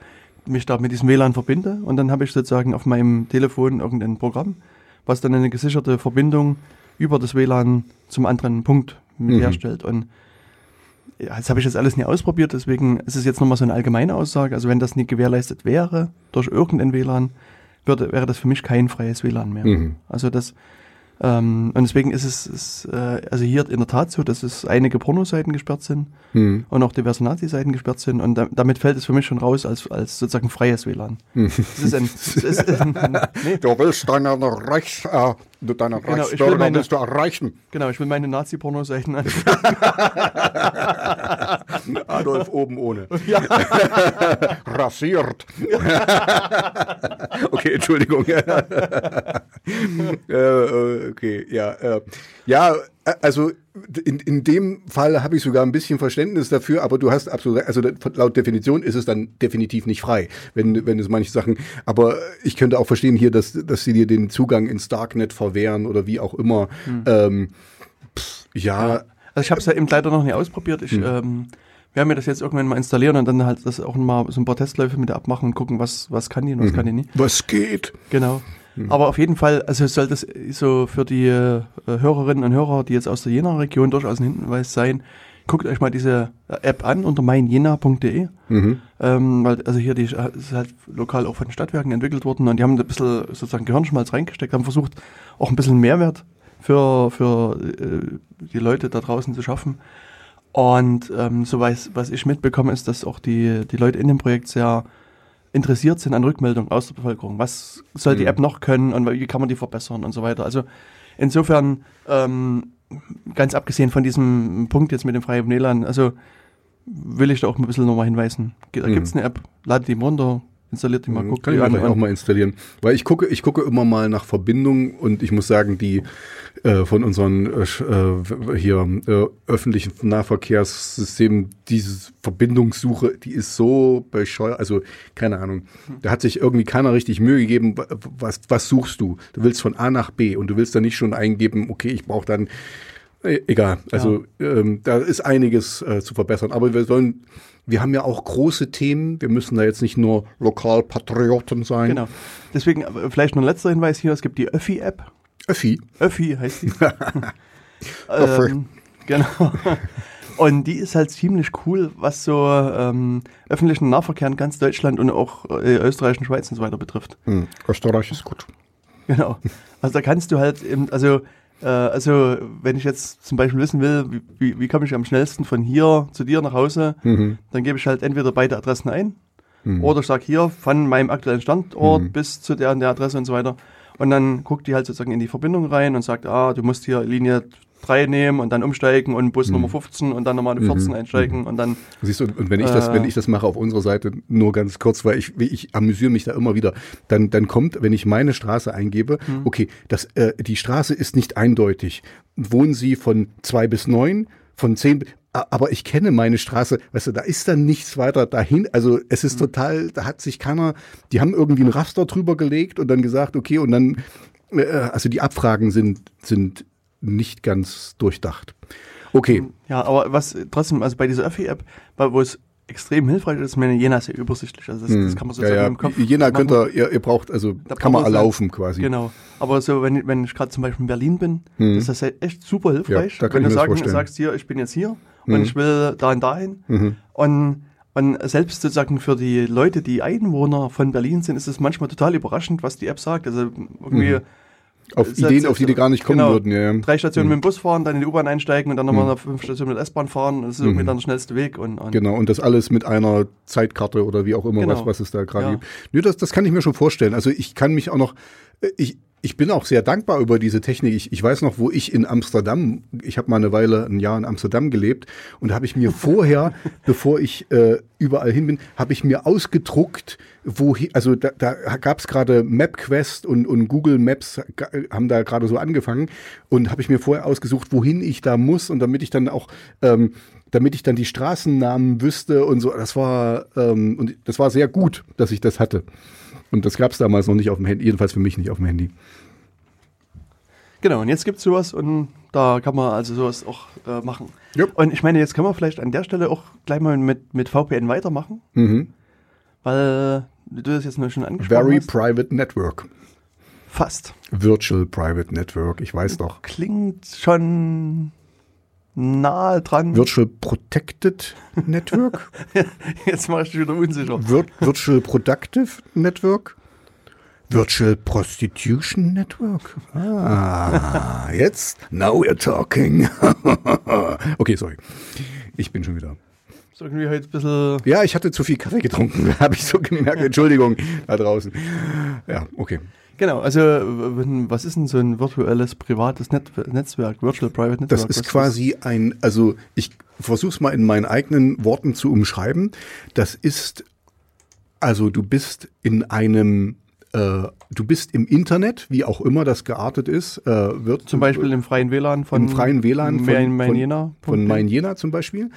mich da mit diesem WLAN verbinde und dann habe ich sozusagen auf meinem Telefon irgendein Programm, was dann eine gesicherte Verbindung über das WLAN zum anderen Punkt Mhm. herstellt. Und ja, das habe ich jetzt alles nie ausprobiert, deswegen ist es jetzt nochmal so eine allgemeine Aussage. Also wenn das nicht gewährleistet wäre durch irgendein WLAN, würde, wäre das für mich kein freies WLAN mehr. Mhm. Also das ähm, und deswegen ist es ist, äh, also hier in der Tat so, dass es einige Pornoseiten gesperrt sind Mhm. und auch diverse Nazi-Seiten gesperrt sind und da, damit fällt es für mich schon raus als, als sozusagen freies WLAN. Mhm. Es ist ein, es ist, *laughs* nee, Du willst deine Rechts, äh, du deine Genau, Rechtsbürger meine- willst du erreichen. genau, ich will meine Nazi-Pornoseiten an. *laughs* Adolf oben ohne. *laughs* ja, *laughs* Rasiert. Okay, Entschuldigung. äh, äh, okay, ja. Äh, ja, also in, in dem Fall habe ich sogar ein bisschen Verständnis dafür, aber du hast absolut, recht. also laut Definition ist es dann definitiv nicht frei, wenn, wenn es manche Sachen, aber ich könnte auch verstehen hier, dass, dass sie dir den Zugang ins Darknet verwehren oder wie auch immer. Ähm, pff, ja, also ich habe es ja eben leider noch nie ausprobiert. Hm. Ich ähm, werde mir das jetzt irgendwann mal installieren und dann halt das auch mal so ein paar Testläufe mit abmachen und gucken, was, was kann die und was kann die nicht. was geht? Genau. Hm. Aber auf jeden Fall, also soll das so für die äh, Hörerinnen und Hörer, die jetzt aus der Jena-Region durchaus ein Hinweis sein, guckt euch mal diese äh, App an unter meinjena.de. Mhm. Ähm, weil, also hier, die ist ist halt lokal auch von den Stadtwerken entwickelt worden und die haben ein bisschen sozusagen Gehirnschmalz reingesteckt, haben versucht, auch ein bisschen Mehrwert für, für äh, die Leute da draußen zu schaffen. Und ähm, so weiß, was ich mitbekomme, ist, dass auch die, die Leute in dem Projekt sehr interessiert sind an Rückmeldungen aus der Bevölkerung. Was soll die Mhm. App noch können und wie kann man die verbessern und so weiter. Also insofern, ähm, ganz abgesehen von diesem Punkt jetzt mit dem freien WLAN, also will ich da auch ein bisschen nochmal hinweisen. Da Mhm. gibt's eine App, ladet die runter, installiert die mal, guckt Kann die ich an. auch mal installieren. Weil ich gucke, ich gucke immer mal nach Verbindungen und ich muss sagen, die äh, von unseren äh, äh, hier äh, öffentlichen Nahverkehrssystemen, diese Verbindungssuche, die ist so bescheuert, also keine Ahnung. Da hat sich irgendwie keiner richtig Mühe gegeben, wa- was, was suchst du? Du willst von A nach B und du willst dann nicht schon eingeben, okay, ich brauche dann äh, Egal, also ähm, da ist einiges äh, zu verbessern. Aber wir sollen, wir haben ja auch große Themen. Wir müssen da jetzt nicht nur Lokalpatrioten sein. Genau. Deswegen vielleicht noch ein letzter Hinweis hier, es gibt die Öffi-App. Öffi. Öffi heißt die. *laughs* Öffi. ähm, genau. Und die ist halt ziemlich cool, was so ähm, öffentlichen Nahverkehr in ganz Deutschland und auch äh, Österreich und Schweiz und so weiter betrifft. Hm, Österreich ist gut. Genau. Also da kannst du halt eben, also, äh, also wenn ich jetzt zum Beispiel wissen will, wie, wie, wie komme ich am schnellsten von hier zu dir nach Hause, Mhm. dann gebe ich halt entweder beide Adressen ein oder ich sage hier von meinem aktuellen Standort Mhm. bis zu der und der Adresse und so weiter. Und dann guckt die halt sozusagen in die Verbindung rein und sagt, ah, du musst hier Linie 3 nehmen und dann umsteigen und Bus Mhm. Nummer 15 und dann nochmal eine 14 einsteigen und dann Siehst du, und wenn ich das, Äh. wenn ich das mache auf unserer Seite, nur ganz kurz, weil ich, ich amüsiere mich da immer wieder, dann, dann kommt, wenn ich meine Straße eingebe, Hm. okay, das, äh, die Straße ist nicht eindeutig. Wohnen Sie von zwei bis neun, von zehn, bi- a- aber ich kenne meine Straße, weißt du, da ist dann nichts weiter dahin. Also es Hm. ist total, da hat sich keiner, die haben irgendwie ein Raster drüber gelegt und dann gesagt, okay, und dann, äh, also die Abfragen sind, sind nicht ganz durchdacht. Okay. Ja, aber was trotzdem, also bei dieser Öffi-App, wo es extrem hilfreich ist, meine Jena ist ja übersichtlich, also das, das kann man Hm. ja, sozusagen ja. im Kopf Jena machen. könnt ihr, ihr, ihr braucht, also Da kann man erlaufen quasi. Genau. Aber so, wenn, wenn ich gerade zum Beispiel in Berlin bin, Mhm. ist das halt echt super hilfreich. Ja, da kann wenn ich du sagen, vorstellen. sagst, hier, ich bin jetzt hier Mhm. Und ich will da und dahin. Mhm. Und, und selbst sozusagen für die Leute, die Einwohner von Berlin sind, ist es manchmal total überraschend, was die App sagt. Also irgendwie Mhm. Auf Ideen, jetzt- auf die die gar nicht kommen genau. würden. Ja, drei Stationen mit dem Bus fahren, dann in die U-Bahn einsteigen und dann nochmal Mhm. fünf Stationen mit der S-Bahn fahren. Das ist irgendwie dann der schnellste Weg. Und, und Genau, und das alles mit einer Zeitkarte oder wie auch immer, Genau. was, was es da gerade Ja. gibt. Nö, das, das kann ich mir schon vorstellen. Also ich kann mich auch noch, äh, ich, ich bin auch sehr dankbar über diese Technik. Ich, ich weiß noch, wo ich in Amsterdam, ich habe mal eine Weile, ein Jahr in Amsterdam gelebt und habe ich mir *laughs* vorher, bevor ich äh, überall hin bin, habe ich mir ausgedruckt, wohin, also da, da gab es gerade MapQuest und, und Google Maps haben da gerade so angefangen und habe ich mir vorher ausgesucht, wohin ich da muss und damit ich dann auch ähm, damit ich dann die Straßennamen wüsste und so. Das war ähm, und das war sehr gut, dass ich das hatte. Und das gab es damals noch nicht auf dem Handy, jedenfalls für mich nicht auf dem Handy. Genau, und jetzt gibt es sowas und da kann man also sowas auch äh, machen. Jupp. Und ich meine, jetzt können wir vielleicht an der Stelle auch gleich mal mit, mit VPN weitermachen, Mhm. weil du das jetzt nur schon angesprochen Very hast. Private Network. Fast. Virtual Private Network, ich weiß doch. Klingt schon nahe dran. Virtual Protected Network? *laughs* Jetzt mache ich dich wieder unsicher. Vir Virtual Productive Network? Virtual Prostitution Network? Ah, jetzt? Now we're talking. *laughs* okay, sorry. Ich bin schon wieder. Ist irgendwie heute ein bisschen. Ja, ich hatte zu viel Kaffee getrunken, *laughs* habe ich so gemerkt. Entschuldigung, da draußen. Ja, okay. Genau, also was ist denn so ein virtuelles privates Net Netzwerk, Virtual Private Network? Das ist quasi ein, also ich versuche es mal in meinen eigenen Worten zu umschreiben. Das ist, also du bist in einem, äh, du bist im Internet, wie auch immer das geartet ist, äh, wird Zum Beispiel im freien WLAN von im freien WLAN von, von, Jena. von Mein Jena zum Beispiel.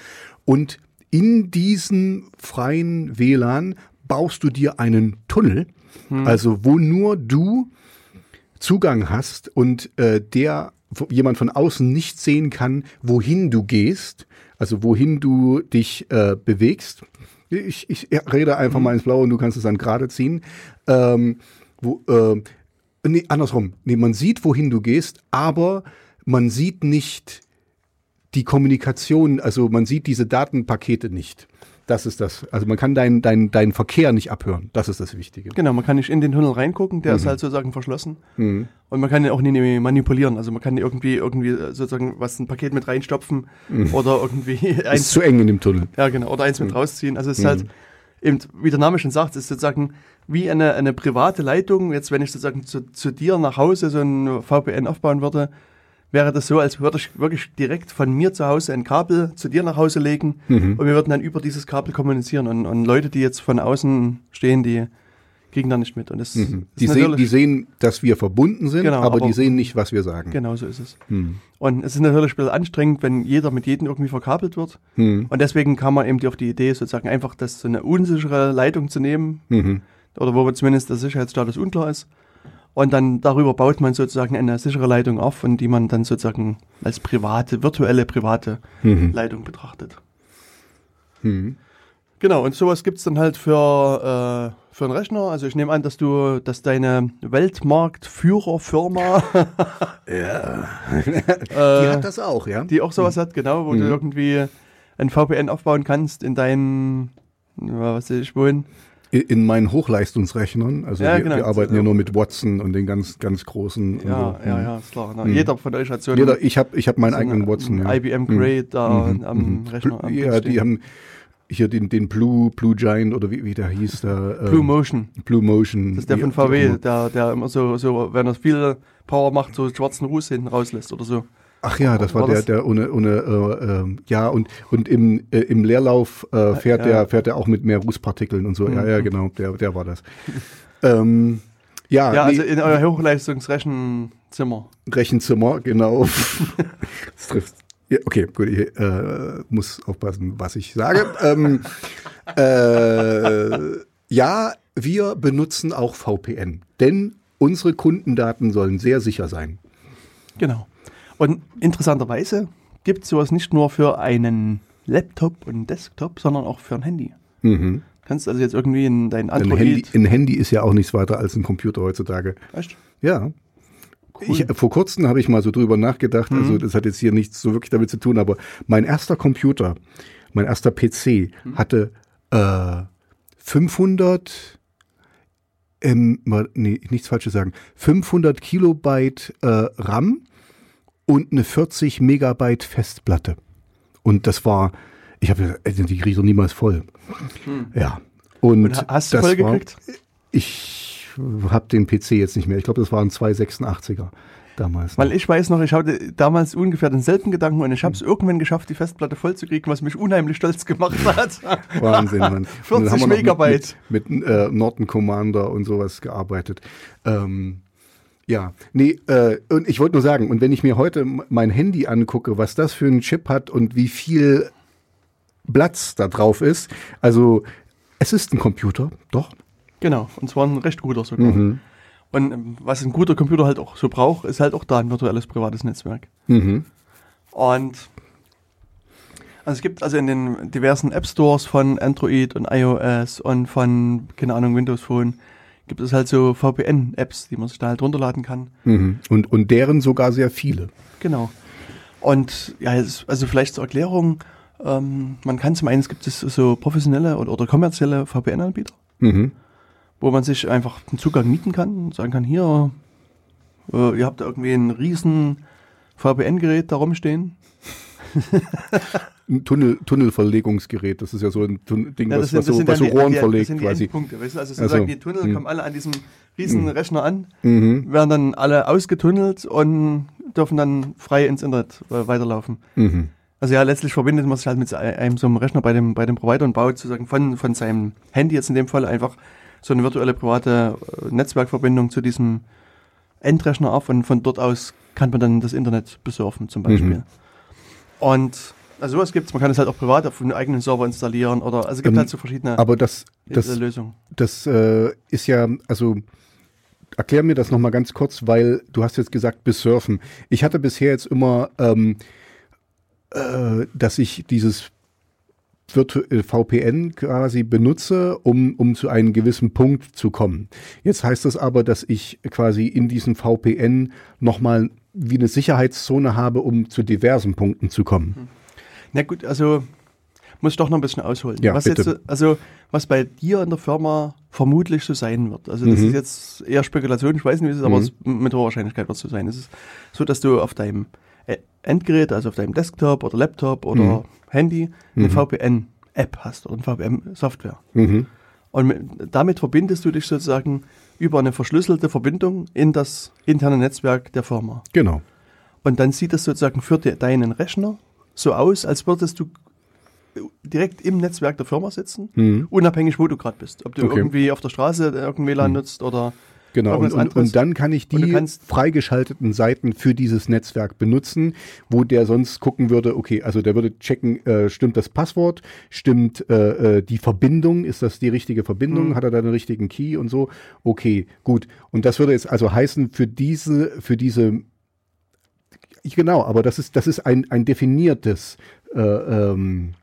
Und in diesem freien WLAN baust du dir einen Tunnel, Hm. also wo nur du Zugang hast und äh, der jemand von außen nicht sehen kann, wohin du gehst, also wohin du dich äh, bewegst. Ich, ich rede einfach mal ins Blaue und du kannst es dann gerade ziehen. Ähm, wo, äh, nee, andersrum. Nee, man sieht, wohin du gehst, aber man sieht nicht die Kommunikation, also man sieht diese Datenpakete nicht. Das ist das. Also man kann deinen dein, dein Verkehr nicht abhören. Das ist das Wichtige. Genau, man kann nicht in den Tunnel reingucken, der ist Mhm. halt sozusagen verschlossen. Und man kann ihn auch nicht manipulieren. Also man kann irgendwie irgendwie sozusagen was ein Paket mit reinstopfen oder irgendwie Mhm. *laughs* Ist eins, zu eng in dem Tunnel. ja genau, oder eins mit rausziehen. Also es ist Mhm. halt eben, wie der Name schon sagt, es ist sozusagen wie eine, eine private Leitung. Jetzt, wenn ich sozusagen zu, zu dir nach Hause so ein VPN aufbauen würde, wäre das so, als würde ich wirklich direkt von mir zu Hause ein Kabel zu dir nach Hause legen Mhm. und wir würden dann über dieses Kabel kommunizieren. Und, und Leute, die jetzt von außen stehen, die kriegen da nicht mit. Und das Mhm. ist Die, sehen, die sehen, dass wir verbunden sind, Genau, aber, aber- die sehen nicht, was wir sagen. Genau so ist es. Hm. Und es ist natürlich ein bisschen anstrengend, wenn jeder mit jedem irgendwie verkabelt wird. Hm. Und deswegen kam man eben auf die Idee, sozusagen einfach das so eine unsichere Leitung zu nehmen, Mhm. oder wo zumindest der Sicherheitsstatus unklar ist. Und dann darüber baut man sozusagen eine sichere Leitung auf, und die man dann sozusagen als private, virtuelle private Mhm. Leitung betrachtet. Mhm. Genau, und sowas gibt's dann halt für, äh, für einen Rechner. Also ich nehme an, dass du, dass deine Weltmarktführerfirma, *laughs* Ja. Die hat das auch, ja? die auch sowas hat, genau, wo du Mhm. irgendwie ein VPN aufbauen kannst in deinen, ja, was weiß ich wohin. In meinen Hochleistungsrechnern, also Ja, wir, genau. wir arbeiten ja nur mit Watson und den ganz, ganz großen. Ja, so. ja, Mhm. ja, ist klar. Ne? Mhm. Jeder von euch hat so einen, Jeder, ich habe ich hab meinen so eigenen einen Watson. Ja. IBM Grade da Mhm, am mhm. Rechner. am ja, die haben hier den, den Blue, Blue Giant oder wie, wie der hieß da. ähm, Blue Motion. Blue Motion. Das ist der von VW, der, der immer so, so, wenn er viel Power macht, so schwarzen Ruß hinten rauslässt oder so. Ach ja, das war, War der, der ohne, ohne äh, ähm, ja und und im äh, im Leerlauf äh, fährt Ja. der fährt der auch mit mehr Rußpartikeln und so. Ja, ja, Mhm. genau, der der war das. ähm, ja, Ja, nee, also in euer Hochleistungsrechenzimmer. Rechenzimmer, genau. *laughs* das trifft. Ja, okay, gut, ich äh, muss aufpassen, was ich sage. *laughs* ähm, äh, ja, wir benutzen auch VPN, denn unsere Kundendaten sollen sehr sicher sein. Genau. Und interessanterweise gibt es sowas nicht nur für einen Laptop und Desktop, sondern auch für ein Handy. Mhm. Kannst also jetzt irgendwie in dein Ein Android. Handy, ein Handy ist ja auch nichts weiter als ein Computer heutzutage. Echt? Ja. Ich, vor kurzem habe ich mal so drüber nachgedacht, also das hat jetzt hier nichts so wirklich damit zu tun, aber mein erster Computer, mein erster PC hatte äh, 500, ähm, nee, nichts Falsches sagen, 500 Kilobyte äh, RAM und eine 40 Megabyte Festplatte. Und das war, ich habe ey, die kriege ich doch niemals voll. Ja. Und, Und ha- hast du das voll war- gekriegt? ich habe den PC jetzt nicht mehr. Ich glaube, das waren 286er damals. Weil ich weiß noch, ich hatte damals ungefähr denselben Gedanken und ich habe es irgendwann geschafft, die Festplatte voll zu kriegen, was mich unheimlich stolz gemacht hat. *laughs* Wahnsinn, Mann. Und dann 40 haben wir noch Megabyte. Mit, mit, mit äh, Norton Commander und sowas gearbeitet. Ähm, ja, nee, äh, und ich wollte nur sagen, und wenn ich mir heute mein Handy angucke, was das für einen Chip hat und wie viel Platz da drauf ist, also es ist ein Computer, doch, Genau, und zwar ein recht guter sogar. Mhm. Und ähm, was ein guter Computer halt auch so braucht, ist halt auch da ein virtuelles privates Netzwerk. Mhm. Und also es gibt also in den diversen App Stores von Android und iOS und von, keine Ahnung, Windows Phone, gibt es halt so VPN-Apps, die man sich da halt runterladen kann. Mhm. Und, und deren sogar sehr viele. Genau. Und ja, also vielleicht zur Erklärung, ähm, man kann zum einen, es gibt es so professionelle oder, oder kommerzielle VPN-Anbieter, Mhm. wo man sich einfach den Zugang mieten kann und sagen kann, hier, äh, ihr habt da irgendwie ein riesen VPN-Gerät da rumstehen. *laughs* Ein Tunnel, Tunnelverlegungsgerät, das ist ja so ein Tun Ding, Ja, was, was, so, was so die- Rohren die, das verlegt sind die quasi. Endpunkte, weißt du? Also Ach so. sozusagen die Tunnel Hm. kommen alle an diesem riesen Rechner an, Mhm. werden dann alle ausgetunnelt und dürfen dann frei ins Internet äh, weiterlaufen. Mhm. Also ja, letztlich verbindet man sich halt mit einem so einem Rechner bei dem, bei dem Provider und baut sozusagen von, von seinem Handy jetzt in dem Fall einfach so eine virtuelle private äh, Netzwerkverbindung zu diesem Endrechner auf und von dort aus kann man dann das Internet besurfen zum Beispiel. Mhm. Und also sowas gibt's, man kann es halt auch privat auf einem eigenen Server installieren oder also es gibt Ähm, halt so verschiedene Aber das, das, Lösungen. das äh, ist ja, also erklär mir das nochmal ganz kurz, weil du hast jetzt gesagt, bis surfen. Ich hatte bisher jetzt immer, ähm, äh, dass ich dieses Virtu äh, VPN quasi benutze, um, um zu einem gewissen Punkt zu kommen. Jetzt heißt das aber, dass ich quasi in diesem VPN nochmal wie eine Sicherheitszone habe, um zu diversen Punkten zu kommen. Na gut, also muss ich doch noch ein bisschen ausholen. Ja, was bitte. jetzt, so- also was bei dir in der Firma vermutlich so sein wird. Also das Mhm. ist jetzt eher Spekulation, ich weiß nicht, wie es ist, aber Mhm. es, mit hoher Wahrscheinlichkeit wird es so sein. Es ist so, dass du auf deinem äh, Endgerät, also auf deinem Desktop oder Laptop oder Mhm. Handy eine Mhm. VPN-App hast oder eine VPN-Software. Mhm. Und mit, damit verbindest du dich sozusagen über eine verschlüsselte Verbindung in das interne Netzwerk der Firma. Genau. Und dann sieht es sozusagen für de, deinen Rechner so aus, als würdest du direkt im Netzwerk der Firma sitzen, Mhm. unabhängig, wo du gerade bist. Ob du Okay. irgendwie auf der Straße irgendein WLAN nutzt oder Genau, und, und, und dann kann ich die freigeschalteten Seiten für dieses Netzwerk benutzen, wo der sonst gucken würde, okay, also der würde checken, äh, stimmt das Passwort, stimmt äh, äh, die Verbindung, ist das die richtige Verbindung, Mhm. hat er da den richtigen Key und so, okay, gut. Und das würde jetzt also heißen, für diese, für diese, genau, aber das ist, das ist ein, ein definiertes, äh, ähm,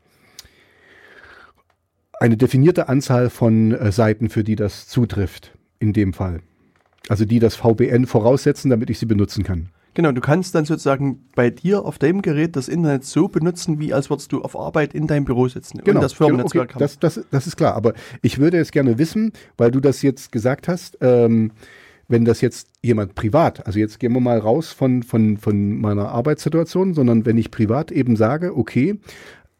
eine definierte Anzahl von äh, Seiten, für die das zutrifft, in dem Fall. Also die das VPN voraussetzen, damit ich sie benutzen kann. genau, du kannst dann sozusagen bei dir auf deinem Gerät das Internet so benutzen, wie als würdest du auf Arbeit in deinem Büro sitzen und das Firmennetzwerk Genau. okay, das, das, das ist klar. Aber ich würde jetzt gerne wissen, weil du das jetzt gesagt hast, ähm, wenn das jetzt jemand privat, also jetzt gehen wir mal raus von, von, von meiner Arbeitssituation, sondern wenn ich privat eben sage, okay,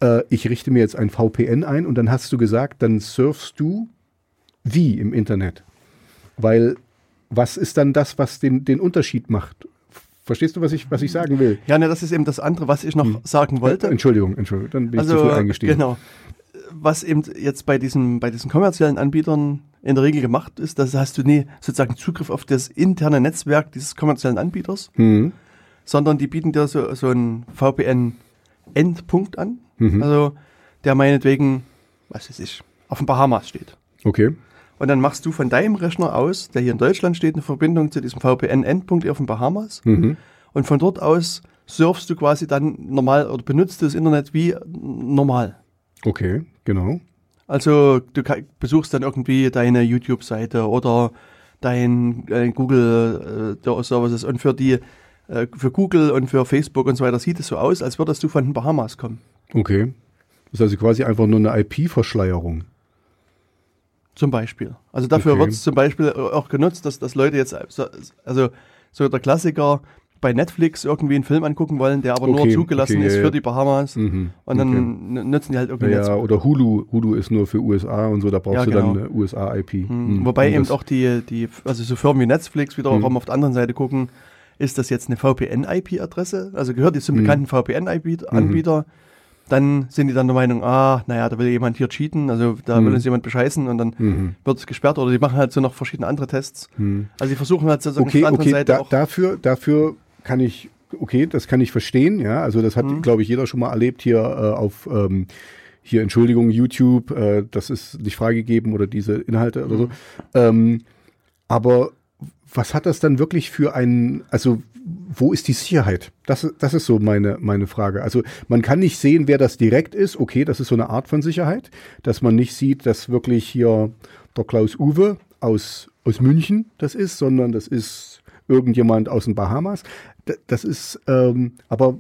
äh, ich richte mir jetzt ein VPN ein und dann hast du gesagt, dann surfst du wie im Internet. Weil was ist dann das, was den, den Unterschied macht? Verstehst du, was ich, was ich sagen will? Ja, ne, das ist eben das andere, was ich noch sagen wollte. Entschuldigung, Entschuldigung, dann bin ich zu Also, viel eingestiegen. genau. Was eben jetzt bei diesen, bei diesen kommerziellen Anbietern in der Regel gemacht ist, dass hast du nie sozusagen Zugriff auf das interne Netzwerk dieses kommerziellen Anbieters, Mhm. sondern die bieten dir so, so einen VPN-Endpunkt an. Mhm. Also, der meinetwegen, was weiß ich, auf den Bahamas steht. Okay. Und dann machst du von deinem Rechner aus, der hier in Deutschland steht, eine Verbindung zu diesem VPN-Endpunkt auf den Bahamas. Mhm. Und von dort aus surfst du quasi dann normal oder benutzt das Internet wie normal. Okay, genau. Also du besuchst dann irgendwie deine YouTube-Seite oder dein äh, Google äh, Services und für die äh, für Google und für Facebook und so weiter sieht es so aus, als würdest du von den Bahamas kommen. Okay. Das ist also quasi einfach nur eine IP-Verschleierung. Zum Beispiel. Also dafür Okay. wird es zum Beispiel auch genutzt, dass, dass Leute jetzt, so- also so der Klassiker bei Netflix irgendwie einen Film angucken wollen, der aber nur Okay, zugelassen okay, ist für die Bahamas. Mhm. Und dann okay. nutzen die halt irgendwie ja, Netzwerk. oder Hulu. Hulu ist nur für USA und so, da brauchst Ja, du genau. dann eine USA-IP. Mhm. Wobei eben auch die, die, also so Firmen wie Netflix wiederum Mhm. auf der anderen Seite gucken, ist das jetzt eine VPN-IP-Adresse? Also gehört die zum Mhm. bekannten VPN-IP-Anbieter? Dann sind die dann der Meinung, ah, naja, da will jemand hier cheaten, also da will Mhm. uns jemand bescheißen und dann Mhm. wird es gesperrt oder die machen halt so noch verschiedene andere Tests. Mhm. Also die versuchen halt sozusagen auf Okay, der anderen Seite da, auch. dafür, dafür kann ich, okay, das kann ich verstehen, ja. Also das hat, Mhm. glaube ich, jeder schon mal erlebt hier äh, auf ähm, hier Entschuldigung, YouTube, äh, das ist nicht freigegeben oder diese Inhalte oder so. Ähm, aber was hat das dann wirklich für ein, also wo ist die Sicherheit? Das, das ist so meine, meine Frage. Also man kann nicht sehen, wer das direkt ist. Okay, das ist so eine Art von Sicherheit, dass man nicht sieht, dass wirklich hier der Klaus Uwe aus, aus München das ist, sondern das ist irgendjemand aus den Bahamas. Das ist, ähm, aber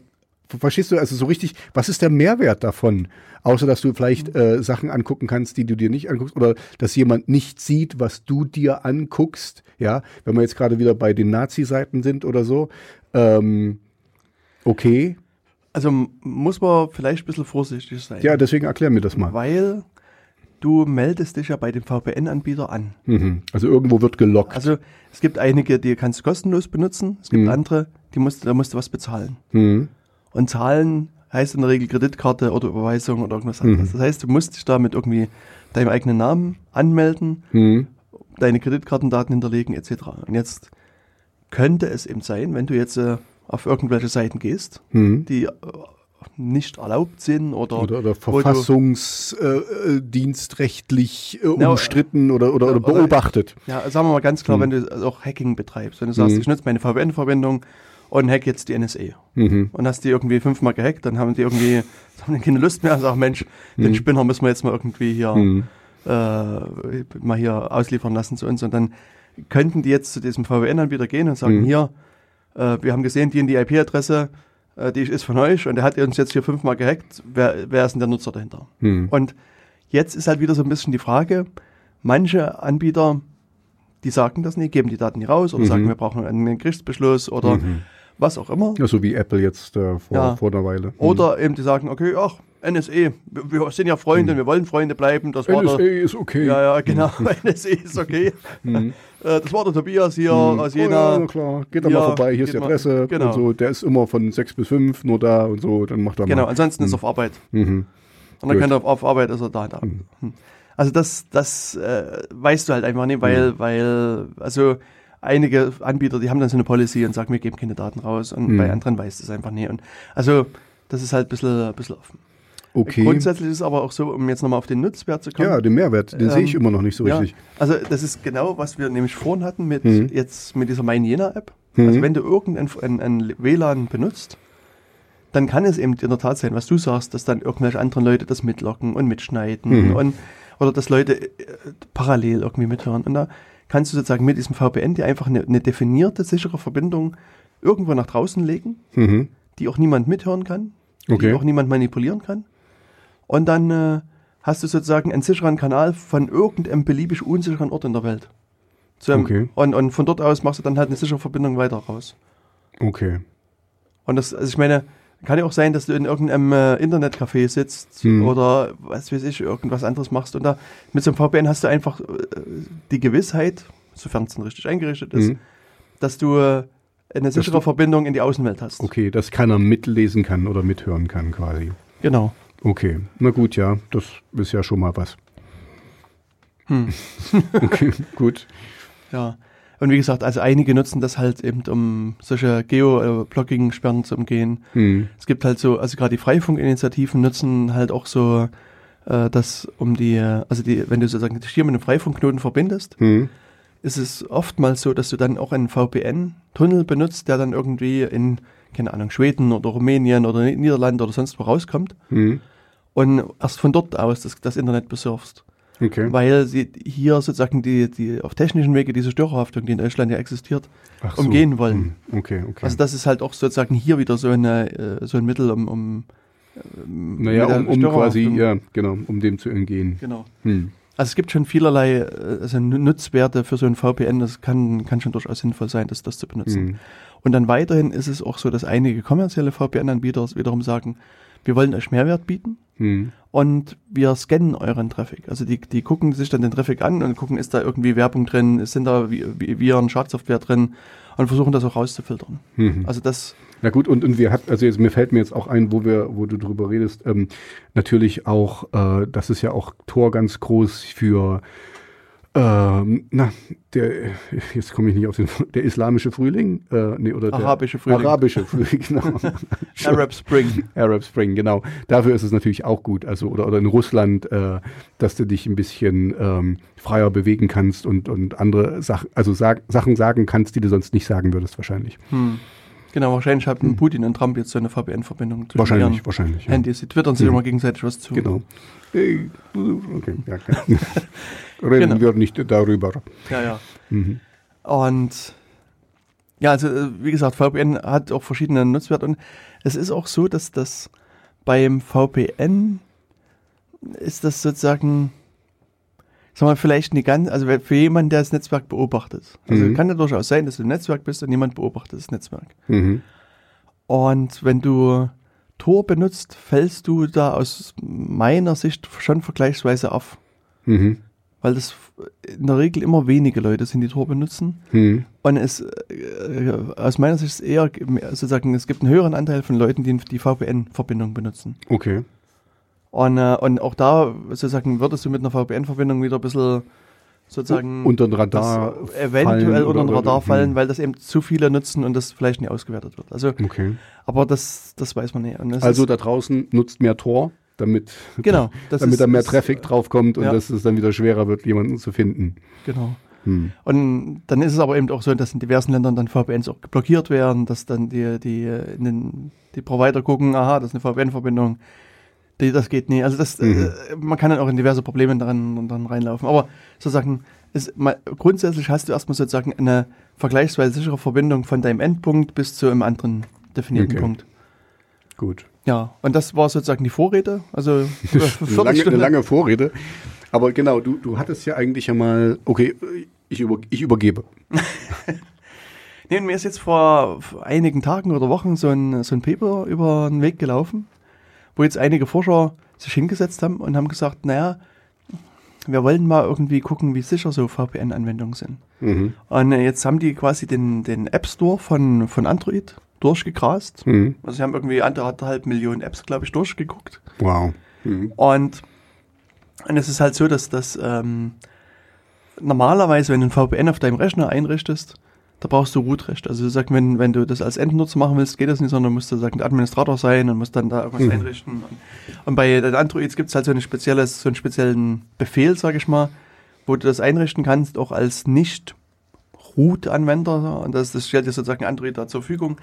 verstehst du also so richtig, was ist der Mehrwert davon? Außer dass du vielleicht äh, Sachen angucken kannst, die du dir nicht anguckst, oder dass jemand nicht sieht, was du dir anguckst. Ja, wenn wir jetzt gerade wieder bei den Nazi-Seiten sind oder so. Ähm, okay. Also muss man vielleicht ein bisschen vorsichtig sein. Ja, deswegen erklär mir das mal. Weil du meldest dich ja bei dem VPN-Anbieter an. Mhm. Also irgendwo wird gelockt. Also es gibt einige, die kannst du kostenlos benutzen. Es gibt Mhm. andere, die musst, da musst du was bezahlen. Mhm. Und zahlen heißt in der Regel Kreditkarte oder Überweisung oder irgendwas Mhm. anderes. Das heißt, du musst dich damit irgendwie deinem eigenen Namen anmelden, Mhm. deine Kreditkartendaten hinterlegen etc. Und jetzt könnte es eben sein, wenn du jetzt äh, auf irgendwelche Seiten gehst, Mhm. die äh, nicht erlaubt sind oder, Oder, oder verfassungsdienstrechtlich äh, Ja, umstritten oder, oder, oder oder- beobachtet. Ja, sagen wir mal ganz klar, Mhm. wenn du auch Hacking betreibst, wenn du sagst, Mhm. ich nutze meine VPN-Verbindung und hack jetzt die NSA Mhm. und hast die irgendwie fünfmal gehackt, dann haben die irgendwie *laughs* haben die keine Lust mehr und sagen, Mensch, den Mhm. Spinner müssen wir jetzt mal irgendwie hier Mhm. äh, mal hier ausliefern lassen zu uns und dann könnten die jetzt zu diesem VPN-Anbieter gehen und sagen, Mhm. hier, äh, wir haben gesehen, die in die IP-Adresse, äh, die ist von euch und der hat uns jetzt hier fünfmal gehackt, wer, wer ist denn der Nutzer dahinter? Mhm. Und jetzt ist halt wieder so ein bisschen die Frage, manche Anbieter, die sagen das nicht, geben die Daten nicht raus oder Mhm. sagen, wir brauchen einen Gerichtsbeschluss oder. Was auch immer. Ja, so wie Apple jetzt äh, vor, Ja. vor einer Weile. Mhm. Oder eben die sagen, okay, ach, NSE, wir, sind ja Freunde, wir wollen Freunde bleiben, das war NSA der, ist okay. ja, ja, genau, *laughs* NSE ist okay. Mhm. *laughs* Äh, das war der Tobias hier Mhm. aus Oh, ja, Jena. klar. Geht da Ja, mal vorbei, hier ist die mal- Adresse genau. und so. Der ist immer von sechs bis fünf nur da und so, dann macht er Genau, mal. ansonsten ist er auf Arbeit. Mhm. Und dann Gut. kann er auf, auf Arbeit ist er da. da. Mhm. Hm. Also das, das äh, weißt du halt einfach nicht, weil, Mhm. weil, also einige Anbieter, die haben dann so eine Policy und sagen, wir geben keine Daten raus und Mhm. bei anderen weißt du es einfach nicht. Und also das ist halt ein bisschen, ein bisschen offen. Okay. Grundsätzlich ist es aber auch so, um jetzt nochmal auf den Nutzwert zu kommen. Ja, den Mehrwert, den Ähm, sehe ich immer noch nicht so ja, richtig. Also das ist genau, was wir nämlich vorhin hatten mit Mhm. jetzt mit dieser Mein Jena App. Mhm. Also wenn du irgendein ein, ein WLAN benutzt, dann kann es eben in der Tat sein, was du sagst, dass dann irgendwelche anderen Leute das mitlocken und mitschneiden Mhm. und oder dass Leute äh, parallel irgendwie mithören. Und da kannst du sozusagen mit diesem VPN dir einfach eine, eine definierte, sichere Verbindung irgendwo nach draußen legen, Mhm. die auch niemand mithören kann, Okay. die auch niemand manipulieren kann. Und dann äh, hast du sozusagen einen sicheren Kanal von irgendeinem beliebig unsicheren Ort in der Welt. Einem- Okay. und, und von dort aus machst du dann halt eine sichere Verbindung weiter raus. Okay. Und das, also ich meine, kann ja auch sein, dass du in irgendeinem äh, Internetcafé sitzt Hm. oder was weiß ich, irgendwas anderes machst und da mit so einem VPN hast du einfach äh, die Gewissheit, sofern es dann richtig eingerichtet ist, Mhm. dass du äh, eine sichere du- Verbindung in die Außenwelt hast. Okay, dass keiner mitlesen kann oder mithören kann quasi. Genau. Okay, na gut, ja, das ist ja schon mal was. Hm. *laughs* Okay, gut. Ja. Und wie gesagt, also einige nutzen das halt eben, um solche Geo-Blocking-Sperren zu umgehen. Hm. Es gibt halt so, also gerade die Freifunkinitiativen nutzen halt auch so, äh, das um die, also die, wenn du sozusagen dich hier mit einem Freifunkknoten verbindest, Hm. ist es oftmals so, dass du dann auch einen VPN-Tunnel benutzt, der dann irgendwie in, keine Ahnung, Schweden oder Rumänien oder Niederlande oder sonst wo rauskommt Hm. und erst von dort aus das, das Internet besurfst. Okay. Weil sie hier sozusagen die, die auf technischen Wege diese Störerhaftung, die in Deutschland ja existiert, so. umgehen wollen. Hm. Okay, okay. Also das ist halt auch sozusagen hier wieder so, eine, äh, so ein Mittel, um, um ähm, naja, um, um quasi, ja, genau, um dem zu entgehen. Genau. Hm. Also es gibt schon vielerlei äh, also Nu- Nutzwerte für so ein VPN, das kann, kann schon durchaus sinnvoll sein, das, das zu benutzen. Hm. Und dann weiterhin ist es auch so, dass einige kommerzielle VPN-Anbieter wiederum sagen, wir wollen euch Mehrwert bieten Hm. und wir scannen euren Traffic. Also die, die gucken sich dann den Traffic an und gucken, ist da irgendwie Werbung drin, sind da Vi- Vi- Viren, Schadsoftware drin und versuchen das auch rauszufiltern. Hm. Also das, Na gut, und, und wir hatten, also jetzt mir fällt mir jetzt auch ein, wo wir, wo du drüber redest, ähm, natürlich auch, äh, das ist ja auch Tor ganz groß für Ähm, na, der, jetzt komme ich nicht auf den, der islamische Frühling, äh, nee, oder der Arabische Frühling. Arabische Frühling, *laughs* genau. *laughs* Arab Spring. Arab Spring, genau. Dafür ist es natürlich auch gut. Also, oder, oder in Russland, äh, dass du dich ein bisschen ähm, freier bewegen kannst und, und andere Sachen, also sag, Sachen sagen kannst, die du sonst nicht sagen würdest, wahrscheinlich. Hm. Genau, wahrscheinlich haben Putin und Trump jetzt so eine VPN-Verbindung Hm. Wahrscheinlich, ihren wahrscheinlich. Ja. Handys. Sie twittern sich Mhm. immer gegenseitig was zu. Genau. Äh, Okay, ja, klar. *laughs* Reden Genau. wir nicht darüber. Ja, ja. Mhm. Und ja, also äh, wie gesagt, VPN hat auch verschiedene Nutzwerte und es ist auch so, dass das beim VPN ist das sozusagen, sag mal, vielleicht eine ganz, also für jemanden, der das Netzwerk beobachtet. Also Mhm. kann ja durchaus sein, dass du im Netzwerk bist und jemand beobachtet das Netzwerk. Mhm. Und wenn du Tor benutzt, fällst du da aus meiner Sicht schon vergleichsweise auf. Mhm. Weil das in der Regel immer wenige Leute sind, die Tor benutzen. Mhm. Und es, äh, aus meiner Sicht ist eher sozusagen, es gibt einen höheren Anteil von Leuten, die die VPN-Verbindung benutzen. Okay. Und, äh, und auch da sozusagen würdest du mit einer VPN-Verbindung wieder ein bisschen sozusagen Unter den Radar. eventuell unter den Radar fallen, weil das eben zu viele nutzen und das vielleicht nicht ausgewertet wird. Also, Okay. aber das, das weiß man nicht. Also da draußen nutzt mehr Tor, damit, *laughs* genau, damit ist, da mehr Traffic draufkommt und ja. dass es dann wieder schwerer wird, jemanden zu finden. Genau. Hm. Und dann ist es aber eben auch so, dass in diversen Ländern dann VPNs auch blockiert werden, dass dann die, die, den, die Provider gucken, aha, das ist eine VPN-Verbindung, das geht nie. Also das, Mhm. äh, man kann dann auch in diverse Probleme daran dann reinlaufen. Aber sozusagen, ist, mal, grundsätzlich hast du erstmal sozusagen eine vergleichsweise sichere Verbindung von deinem Endpunkt bis zu einem anderen definierten Okay. Punkt. Gut. Ja, und das war sozusagen die Vorrede. Also *laughs* Eine lange, eine lange Vorrede. Aber genau, du, du hattest ja eigentlich ja mal, okay, ich, über, ich übergebe. *laughs* Nee, und mir ist jetzt vor, vor einigen Tagen oder Wochen so ein, so ein Paper über den Weg gelaufen, wo jetzt einige Forscher sich hingesetzt haben und haben gesagt, naja, wir wollen mal irgendwie gucken, wie sicher so VPN-Anwendungen sind. Mhm. Und äh, jetzt haben die quasi den, den App Store von, von Android durchgegrast. Mhm. Also sie haben irgendwie anderthalb Millionen Apps, glaube ich, durchgeguckt. Wow. Mhm. Und, und es ist halt so, dass das ähm, normalerweise, wenn du ein VPN auf deinem Rechner einrichtest, da brauchst du Root-Recht. Also sagen, wenn, wenn du das als Endnutzer machen willst, geht das nicht, sondern musst du sagen, Administrator sein und musst dann da irgendwas Mhm. einrichten. Und, und bei den Androids gibt es halt so, eine spezielles, so einen speziellen Befehl, sage ich mal, wo du das einrichten kannst, auch als nicht Root-Anwender. Und das, das stellt dir sozusagen Android da zur Verfügung.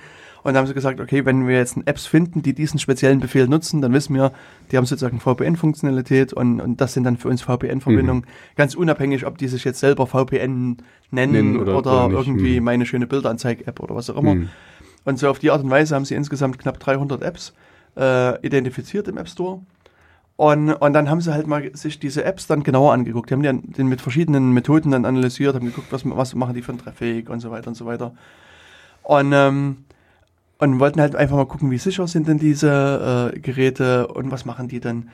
Und dann haben sie gesagt, okay, wenn wir jetzt Apps finden, die diesen speziellen Befehl nutzen, dann wissen wir, die haben sozusagen VPN-Funktionalität und, und das sind dann für uns VPN-Verbindungen, ganz unabhängig, ob die sich jetzt selber VPN nennen, Nennen oder, oder- oder irgendwie Mhm. meine schöne Bilderanzeige-App oder was auch immer. Mhm. Und so auf die Art und Weise haben sie insgesamt knapp 300 Apps äh, identifiziert im App Store. Und, und dann haben sie halt mal sich diese Apps dann genauer angeguckt. Die haben die, den mit verschiedenen Methoden dann analysiert, haben geguckt, was, was machen die für einen Traffic und so weiter und so weiter. Und, ähm, und wollten halt einfach mal gucken, wie sicher sind denn diese äh, Geräte und was machen die denn.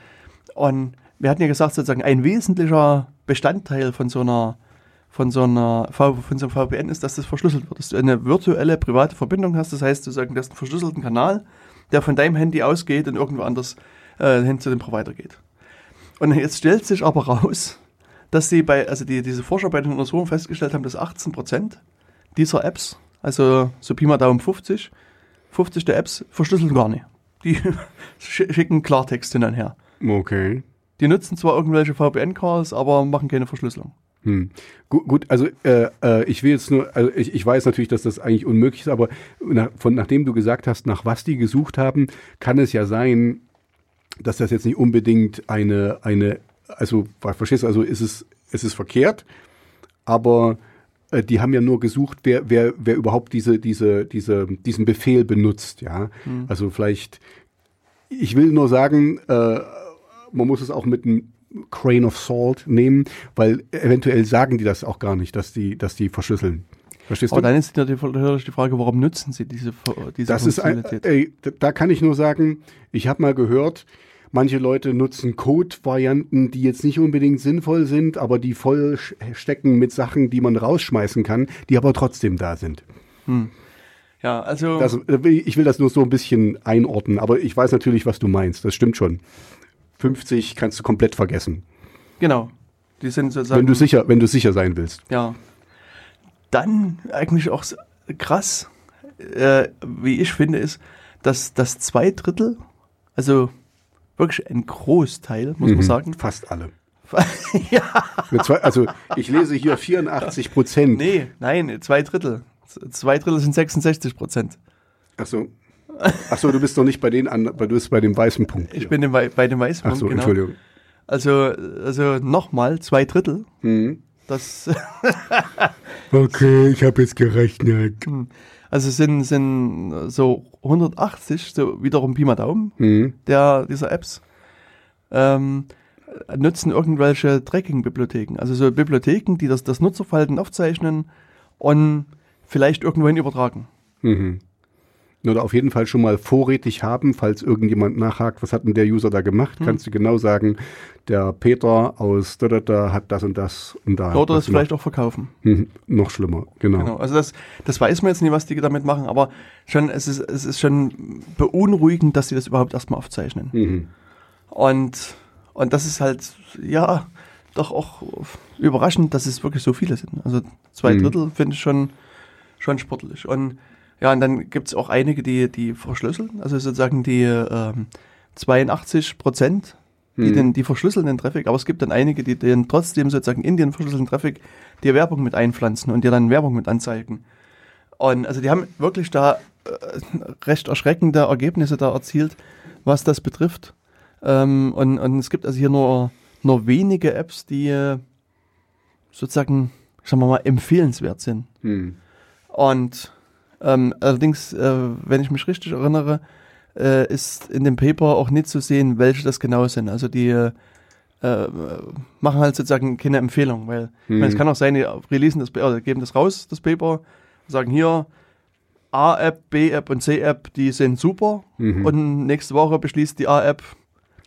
Und wir hatten ja gesagt, sozusagen ein wesentlicher Bestandteil von so einer von so einer von so einem VPN ist, dass das verschlüsselt wird, dass du eine virtuelle private Verbindung hast. Das heißt, du sagst, du hast einen verschlüsselten Kanal, der von deinem Handy ausgeht und irgendwo anders äh, hin zu dem Provider geht. Und jetzt stellt sich aber raus, dass sie bei, also die, diese Forscher bei den Untersuchungen festgestellt haben, dass 18 Prozent dieser Apps, also so Pi mal Daumen 50, 50 der Apps verschlüsseln gar nicht. Die *laughs* sch- schicken Klartext hin und her. Okay. Die nutzen zwar irgendwelche VPN-Calls, aber machen keine Verschlüsselung. Hm. Gut, gut, also äh, äh, ich will jetzt nur, also ich, ich weiß natürlich, dass das eigentlich unmöglich ist, aber nach, von, nachdem du gesagt hast, nach was die gesucht haben, kann es ja sein, dass das jetzt nicht unbedingt eine, eine, also verstehst du, also ist es, es ist verkehrt, aber äh, die haben ja nur gesucht, wer, wer, wer überhaupt diese, diese, diese, diesen Befehl benutzt, ja. Also vielleicht, ich will nur sagen, äh, man muss es auch mit einem Grain of Salt nehmen, weil eventuell sagen die das auch gar nicht, dass die, dass die verschlüsseln. Verstehst Aber du? dann ist natürlich die Frage, warum nutzen sie diese, diese Das ist ein, Funktionalität? da- da kann ich nur sagen, ich habe mal gehört, manche Leute nutzen Code-Varianten, die jetzt nicht unbedingt sinnvoll sind, aber die voll stecken mit Sachen, die man rausschmeißen kann, die aber trotzdem da sind. ja, also Das, äh, ich will das nur so ein bisschen einordnen, aber ich weiß natürlich, was du meinst. Das stimmt schon. 50 kannst du komplett vergessen. genau. Die sind sozusagen. Wenn du sicher, wenn du sicher sein willst. Ja. Dann eigentlich auch krass, äh, wie ich finde, ist, dass das zwei Drittel, also wirklich ein Großteil, muss man Mhm. sagen. Fast alle. *laughs* ja. Zwei, also ich lese hier 84 Prozent. Nee, nein, zwei Drittel. Zwei Drittel sind 66 Prozent. Ach so. Ach so, du bist doch nicht bei den anderen, du bist bei dem weißen Punkt. Ich bin Wei- bei dem Weißpunkt, Ach so, genau. Entschuldigung. Also, also nochmal zwei Drittel. Mhm. Das, *laughs* Okay, ich habe jetzt gerechnet. also sind, sind so 180, so wiederum Pi mal Daumen, Mhm. der, dieser Apps, ähm, nutzen irgendwelche Tracking-Bibliotheken. Also so Bibliotheken, die das, das Nutzerverhalten aufzeichnen und vielleicht irgendwohin übertragen. Mhm. Oder auf jeden Fall schon mal vorrätig haben, falls irgendjemand nachhakt, was hat denn der User da gemacht, kannst du genau sagen, der Peter aus da, da, da hat das und das und da. Oder das das vielleicht auch verkaufen. Mhm. Noch schlimmer, genau. Genau. Also das, das weiß man jetzt nicht, was die damit machen, aber schon, es ist, es ist schon beunruhigend, dass sie das überhaupt erstmal aufzeichnen. Mhm. Und, und das ist halt, ja, doch auch überraschend, dass es wirklich so viele sind. Also zwei Mhm. Drittel finde ich schon, schon sportlich. Und ja, und dann gibt es auch einige, die, die verschlüsseln, also sozusagen die ähm, 82 Prozent, die, Mhm. den, die verschlüsseln den Traffic, aber es gibt dann einige, die den trotzdem sozusagen in den verschlüsselten Traffic die Werbung mit einpflanzen und dir dann Werbung mit anzeigen. Und also die haben wirklich da äh, recht erschreckende Ergebnisse da erzielt, was das betrifft. Ähm, und, und es gibt also hier nur, nur wenige Apps, die äh, sozusagen, sagen wir mal, empfehlenswert sind. Mhm. Und ähm, allerdings, äh, wenn ich mich richtig erinnere, äh, ist in dem Paper auch nicht zu sehen, welche das genau sind. Also die äh, äh, machen halt sozusagen keine Empfehlung, weil ich meine, es Mhm. kann auch sein, die releasen das, oder geben das raus, das Paper, sagen hier A-App, B-App und C-App, die sind super Mhm. und nächste Woche beschließt die A-App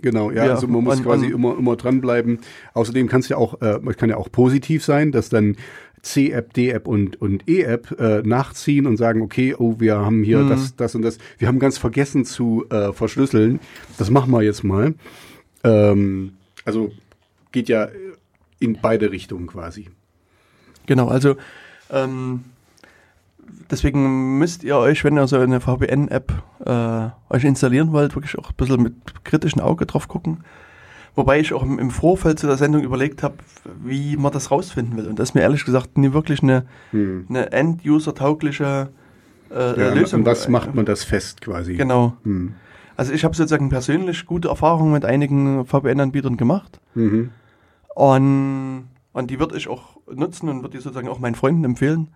Genau, ja, Ja, also man muss und- quasi und- immer, immer dranbleiben. Außerdem kann es ja auch, äh, man kann ja auch positiv sein, dass dann C-App, D-App und, und E-App äh, nachziehen und sagen, okay, oh, wir haben hier Mhm. das, das und das. Wir haben ganz vergessen zu äh, verschlüsseln. Das machen wir jetzt mal. Ähm, also geht ja in beide Richtungen quasi. Genau, also ähm, deswegen müsst ihr euch, wenn ihr so eine VPN-App äh, euch installieren wollt, wirklich auch ein bisschen mit kritischem Auge drauf gucken. Wobei ich auch im, im Vorfeld zu der Sendung überlegt habe, wie man das rausfinden will. Und das ist mir ehrlich gesagt nie wirklich eine, Hm. eine end-user-taugliche äh, Ja, Lösung. und was macht man das fest quasi? Genau. Hm. Also ich habe sozusagen persönlich gute Erfahrungen mit einigen VPN-Anbietern gemacht. Mhm. Und, und die würde ich auch nutzen und würde die sozusagen auch meinen Freunden empfehlen.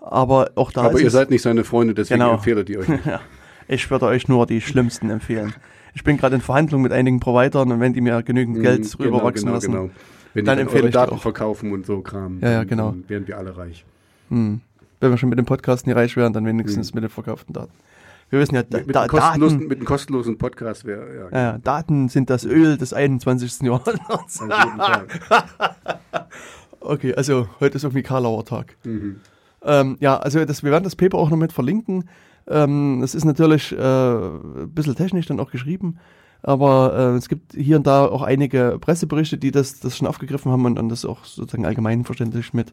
Aber auch da Aber ihr seid nicht seine Freunde, deswegen Genau. empfehle die euch nicht. *laughs* ja, ich würde euch nur die schlimmsten empfehlen. Ich bin gerade in Verhandlungen mit einigen Providern und wenn die mir genügend Geld Mhm, rüberwachsen genau, lassen, Genau. Wenn Dann empfehle ich Daten auch. verkaufen und so Kram, Ja, ja, dann- genau. dann werden wir alle reich. hm, wenn wir schon mit dem Podcast nicht reich wären, dann wenigstens mit den verkauften Daten. Wir wissen ja, da, Hm. Mit, da, Daten, mit einem kostenlosen Podcast wäre, ja, ja, ja, Daten sind das Öl des 21. Jahrhunderts. *laughs* Okay, also heute ist irgendwie Karlauer Tag. Mhm. Ähm, ja, also das, wir werden das Paper auch noch mit verlinken. Ähm, es ist natürlich äh, ein bisschen technisch dann auch geschrieben, aber äh, es gibt hier und da auch einige Presseberichte, die das, das schon aufgegriffen haben und, und das auch sozusagen allgemeinverständlich mit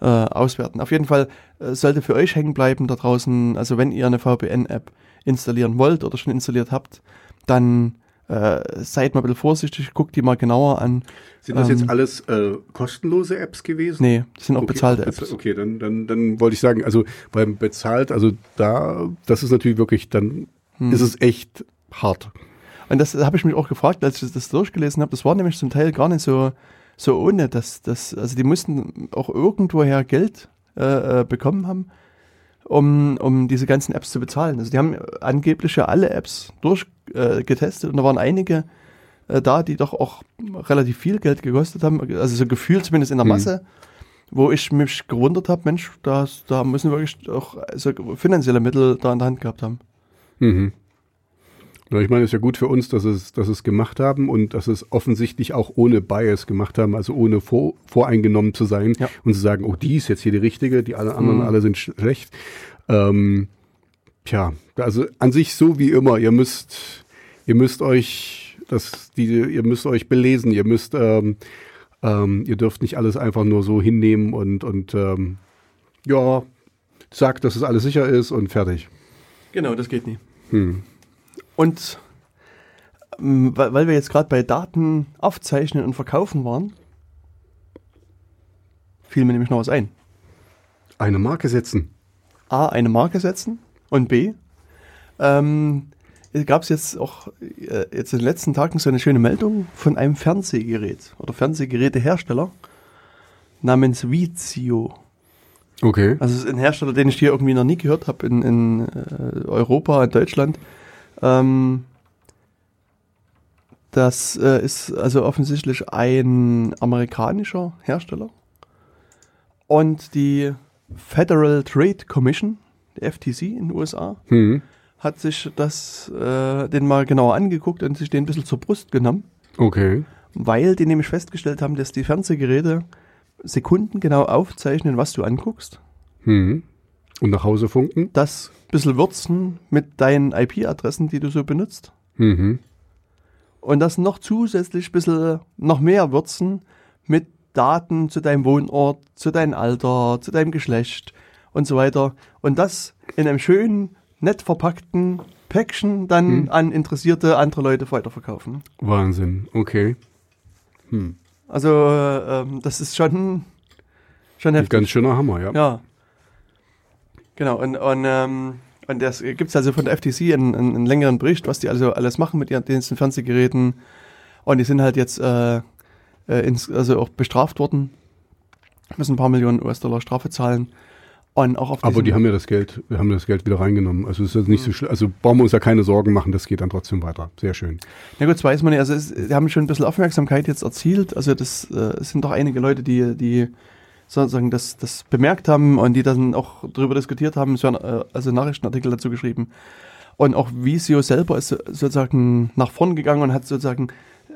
äh, auswerten. Auf jeden Fall äh, sollte für euch hängen bleiben da draußen, also wenn ihr eine VPN-App installieren wollt oder schon installiert habt, dann äh, seid mal ein bisschen vorsichtig, guckt die mal genauer an. Sind das Ähm, jetzt alles äh, kostenlose Apps gewesen? Nee, das sind auch Okay, bezahlte bez- Apps. Okay, dann, dann, dann wollte ich sagen, also beim bezahlt, also da, das ist natürlich wirklich, dann Hm. ist es echt hart. Und das habe ich mich auch gefragt, als ich das durchgelesen habe. Das war nämlich zum Teil gar nicht so, so ohne, dass das, also die mussten auch irgendwoher Geld äh, äh, bekommen haben, um, um diese ganzen Apps zu bezahlen. Also die haben angeblich ja alle Apps durchgetestet äh, und da waren einige äh, da, die doch auch relativ viel Geld gekostet haben, also so gefühlt zumindest in der Hm. Masse, wo ich mich gewundert habe, Mensch, da, da müssen wir wirklich auch so finanzielle Mittel da in der Hand gehabt haben. Mhm. Ich meine, es ist ja gut für uns, dass es, dass es gemacht haben und dass es offensichtlich auch ohne Bias gemacht haben, also ohne vor, voreingenommen zu sein Ja. und zu sagen, oh, die ist jetzt hier die richtige, die alle anderen Mhm. alle sind sch- schlecht. Ähm, tja, also an sich so wie immer, ihr müsst, ihr müsst euch das, die, ihr müsst euch belesen, ihr müsst ähm, Ähm, ihr dürft nicht alles einfach nur so hinnehmen und, und ähm, ja, sagt, dass es alles sicher ist und fertig. Genau, das geht nie. Hm. Und ähm, weil, weil wir jetzt gerade bei Daten aufzeichnen und verkaufen waren, fiel mir nämlich noch was ein. Eine Marke setzen. A, eine Marke setzen und B, ähm, gab es jetzt auch äh, jetzt in den letzten Tagen so eine schöne Meldung von einem Fernsehgerät oder Fernsehgerätehersteller namens Vizio. Okay. Also es ist ein Hersteller, den ich hier irgendwie noch nie gehört habe in, in äh, Europa, in Deutschland. Ähm, das äh, ist also offensichtlich ein amerikanischer Hersteller. Und die Federal Trade Commission, die FTC in den USA, Hm. hat sich das, äh, den mal genauer angeguckt und sich den ein bisschen zur Brust genommen, Okay. weil die nämlich festgestellt haben, dass die Fernsehgeräte sekundengenau aufzeichnen, was du anguckst. Hm. Und nach Hause funken? Das bisschen würzen mit deinen IP-Adressen, die du so benutzt. Mhm. Und das noch zusätzlich ein bisschen noch mehr würzen mit Daten zu deinem Wohnort, zu deinem Alter, zu deinem Geschlecht und so weiter. Und das in einem schönen, nett verpackten Päckchen dann Hm. an interessierte andere Leute weiterverkaufen. Wahnsinn. Okay. Also äh, ähm, das ist schon, schon Ein heftig. ganz schöner Hammer, ja. Ja. Genau, und, und, ähm, und das gibt es also von der FTC einen, einen, längeren Bericht, was die also alles machen mit ihren diesen Fernsehgeräten. Und die sind halt jetzt äh, äh, ins, also auch bestraft worden, müssen ein paar Millionen US-Dollar Strafe zahlen. Und auch auf Aber die haben ja das Geld, haben das Geld wieder reingenommen. Also ist jetzt nicht so schlimm. Also brauchen wir uns ja keine Sorgen machen, das geht dann trotzdem weiter. Sehr schön. Na gut, das weiß man nicht. Also es, die haben schon ein bisschen Aufmerksamkeit jetzt erzielt. Also das äh, sind doch einige Leute, die, die sozusagen das, das bemerkt haben und die dann auch darüber diskutiert haben, so ein, äh, also Nachrichtenartikel dazu geschrieben. Und auch Visio selber ist so- sozusagen nach vorn gegangen und hat sozusagen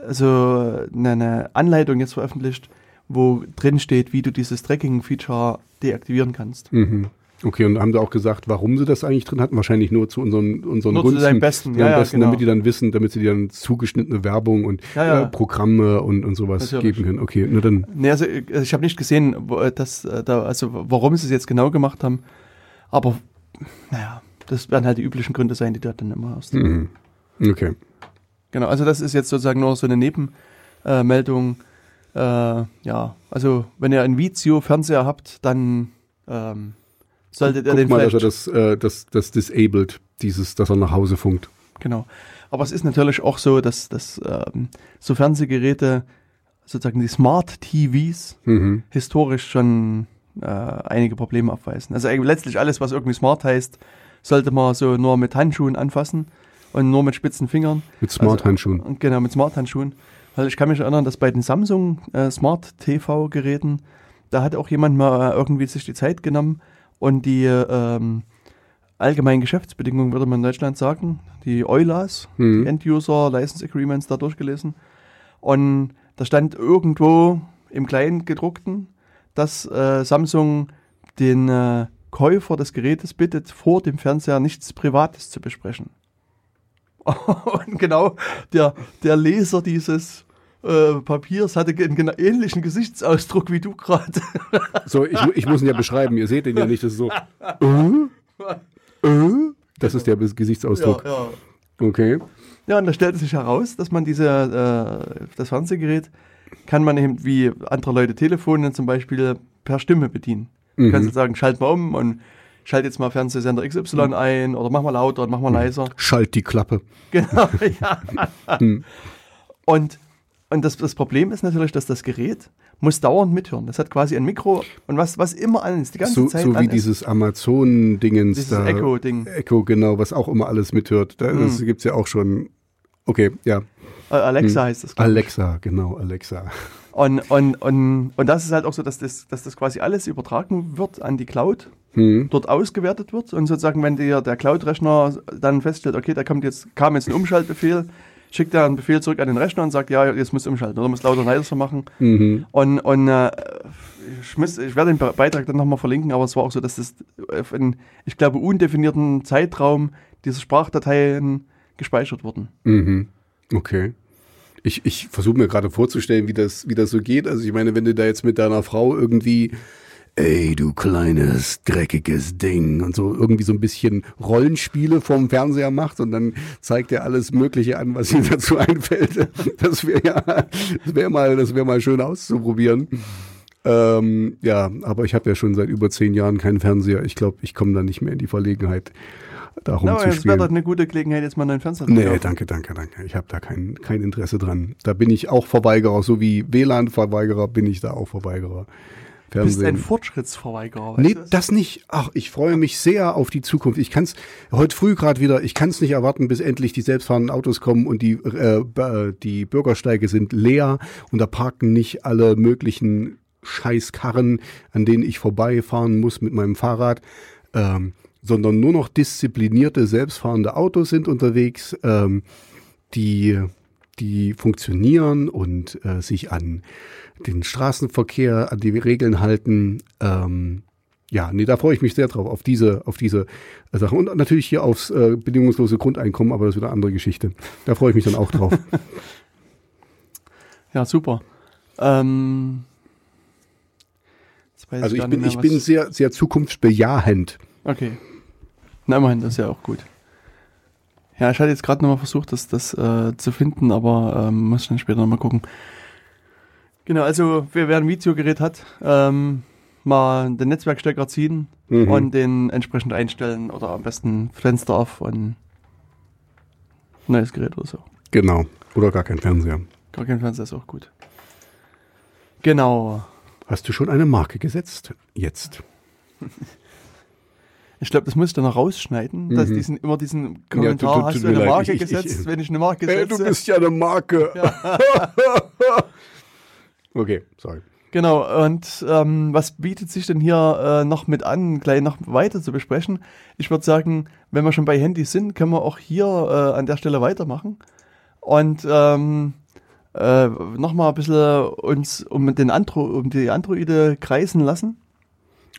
also eine, eine Anleitung jetzt veröffentlicht, wo drin steht, wie du dieses Tracking-Feature deaktivieren kannst. Mhm. Okay, und haben sie auch gesagt, warum sie das eigentlich drin hatten? Wahrscheinlich nur zu unseren, unseren Nur zu Gunsten. deinem Besten, Ja, ja, besten genau. damit die dann wissen, damit sie dir dann zugeschnittene Werbung und Ja. Äh, Programme und, und sowas Natürlich. geben können. Okay, nur dann. Nee, also äh, ich habe nicht gesehen, äh, dass, äh, da, also warum sie es jetzt genau gemacht haben. Aber naja, das werden halt die üblichen Gründe sein, die du dann immer hast. Mhm. Okay. Genau, also das ist jetzt sozusagen nur so eine Nebenmeldung. Äh, äh, ja, also wenn ihr einen Vizio-Fernseher habt, dann ähm, solltet ihr Guck den mal, dass vielleicht... er das, äh, das, das disabled, dieses, dass er nach Hause funkt. Genau. Aber es ist natürlich auch so, dass, dass ähm, so Fernsehgeräte, sozusagen die Smart TVs, Mhm. historisch schon äh, einige Probleme aufweisen. Also letztlich alles, was irgendwie smart heißt, sollte man so nur mit Handschuhen anfassen und nur mit spitzen Fingern. Mit Smart-Handschuhen. Und Genau, mit Smart-Handschuhen. Weil ich kann mich erinnern, dass bei den Samsung äh, Smart-TV-Geräten, da hat auch jemand mal irgendwie sich die Zeit genommen und die ähm, allgemeinen Geschäftsbedingungen, würde man in Deutschland sagen, die EULAs, Mhm. die End-User License Agreements da durchgelesen. Und da stand irgendwo im Kleingedruckten, dass äh, Samsung den äh, Käufer des Gerätes bittet, vor dem Fernseher nichts Privates zu besprechen. *laughs* Und genau der, der Leser dieses äh, Papiers hatte einen genau ähnlichen Gesichtsausdruck wie du gerade. So, ich, ich muss ihn ja beschreiben. Ihr seht ihn ja nicht. Das ist so. Äh? Äh? Das ist der Gesichtsausdruck. ja. Okay. Ja, und da stellte sich heraus, dass man diese, äh, das Fernsehgerät kann man eben wie andere Leute Telefone zum Beispiel per Stimme bedienen. Du Mhm. kannst jetzt sagen, schalt mal um und schalt jetzt mal Fernsehsender XY ein oder mach mal lauter und mach mal leiser. Schalt die Klappe. Genau, *laughs* ja. Hm. Und, und das, das Problem ist natürlich, dass das Gerät muss dauernd mithören. Das hat quasi ein Mikro und was, was immer an ist, die ganze So, Zeit so wie ist. dieses Amazon-Dingens Dieses da. Echo-Ding. Echo, genau, was auch immer alles mithört. Da, Das Mhm. gibt's ja auch schon. Okay, ja. Alexa heißt das. glaub ich. Alexa, genau, Alexa. Und, und, und, und das ist halt auch so, dass das, dass das quasi alles übertragen wird an die Cloud, Hm. dort ausgewertet wird und sozusagen, wenn dir der Cloud-Rechner dann feststellt, okay, da kommt jetzt, kam jetzt ein Umschaltbefehl, schickt er einen Befehl zurück an den Rechner und sagt, ja, jetzt musst du umschalten oder musst lauter und leiser machen. Mhm. Und, und äh, ich, muss, ich werde den Be- Beitrag dann nochmal verlinken, aber es war auch so, dass das auf einen, ich glaube, undefinierten Zeitraum diese Sprachdateien gespeichert wurden. Mhm. Okay. Ich, ich versuche mir gerade vorzustellen, wie das, wie das so geht. Also ich meine, wenn du da jetzt mit deiner Frau irgendwie, ey, du kleines, dreckiges Ding und so irgendwie so ein bisschen Rollenspiele vom Fernseher macht und dann zeigt er alles Mögliche an, was ihm *laughs* dazu einfällt. Das wäre ja, das wäre mal, das wäre mal schön auszuprobieren. Ähm, ja, aber ich habe ja schon seit über zehn Jahren keinen Fernseher. Ich glaube, ich komme da nicht mehr in die Verlegenheit, darum Na, zu aber es wäre spielen. doch eine gute Gelegenheit, jetzt mal einen Fernseher zu Nee, kaufen. danke, danke, danke. Ich habe da kein, kein Interesse dran. Da bin ich auch Verweigerer, so wie WLAN-Verweigerer bin ich da auch Verweigerer. Du bist ein Fernsehen. Fortschrittsverweigerer. Nee, du? das nicht. Ach, ich freue mich sehr auf die Zukunft. Ich kann's heute früh gerade wieder, ich kann's nicht erwarten, bis endlich die selbstfahrenden Autos kommen und die, äh, die Bürgersteige sind leer und da parken nicht alle möglichen Scheißkarren, an denen ich vorbeifahren muss mit meinem Fahrrad, ähm, sondern nur noch disziplinierte, selbstfahrende Autos sind unterwegs, ähm, die, die funktionieren und äh, sich an den Straßenverkehr, an die Regeln halten. Ähm, ja, nee, da freue ich mich sehr drauf, auf diese, auf diese äh, Sachen. Und natürlich hier aufs äh, bedingungslose Grundeinkommen, aber das ist wieder eine andere Geschichte. Da freue ich mich dann auch drauf. *laughs* Ja, super. Ähm, also ich bin, nicht ich mehr, bin sehr, sehr zukunftsbejahend. Okay. Na, immerhin, das ist ja auch gut. Ja, ich hatte jetzt gerade nochmal versucht, das, das äh, zu finden, aber ähm, muss dann später nochmal gucken. Genau, also wer, wer ein Videogerät hat, ähm, mal den Netzwerkstecker ziehen Mhm. und den entsprechend einstellen oder am besten Fenster auf und neues Gerät oder so. Genau. Oder gar kein Fernseher. Gar kein Fernseher ist auch gut. Genau. Hast du schon eine Marke gesetzt? Jetzt. *laughs* Ich glaube, das muss ich dann noch rausschneiden, dass Mhm. diesen, immer diesen Ja, Kommentar, tut- tut- hast tut du eine leid, Marke ich- gesetzt, ich- wenn ich eine Marke Ey, setze. du bist ja eine Marke. *laughs* *laughs* okay, sorry. Genau, und ähm, was bietet sich denn hier äh, noch mit an, gleich noch weiter zu besprechen? Ich würde sagen, wenn wir schon bei Handys sind, können wir auch hier äh, an der Stelle weitermachen und ähm, äh, nochmal ein bisschen uns um, den Andro um die Androide kreisen lassen.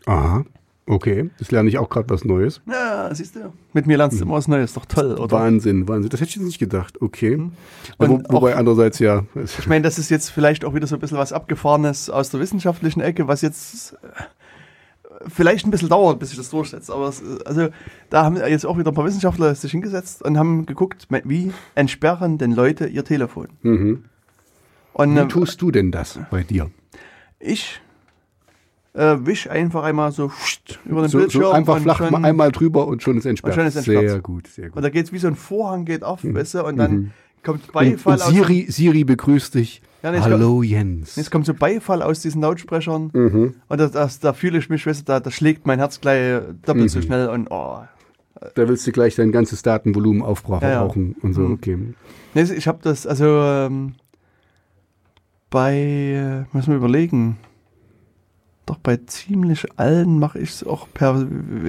Aha. Okay, das lerne ich auch gerade was Neues. Ja, siehst du. Mit mir lernst du immer was Neues, doch toll, oder? Wahnsinn, Wahnsinn. Das hätte ich jetzt nicht gedacht. Okay. Und Wo, wobei auch- andererseits ja. Ich meine, das ist jetzt vielleicht auch wieder so ein bisschen was Abgefahrenes aus der wissenschaftlichen Ecke, was jetzt äh, vielleicht ein bisschen dauert, bis sich das durchsetzt. Aber es, äh, also da haben jetzt auch wieder ein paar Wissenschaftler sich hingesetzt und haben geguckt, wie entsperren denn Leute ihr Telefon. Mhm. Und Wie äh, tust du denn das bei dir? ich äh, wisch einfach einmal so über den So, Bildschirm. so einfach und flach schon- mal einmal drüber und schon ist entsperrt. Und schon ist entsperrt. Sehr gut, sehr gut. Und da geht es wie so ein Vorhang geht auf, weißt du, und dann kommt Und, Beifall und aus. Siri, Siri begrüßt dich. Ja, nee, Hallo Jens. Jetzt kommt so Beifall aus diesen Lautsprechern. Mhm. Und das, das, da fühle ich mich, weißt du, da, da schlägt mein Herz gleich doppelt Mhm. so schnell und oh. Da willst du gleich dein ganzes Datenvolumen aufbrauchen Ja, ja. und so. Mhm. Okay. Nee, ich habe das, also ähm, bei, äh, muss man überlegen, doch bei ziemlich allen mache ich es auch per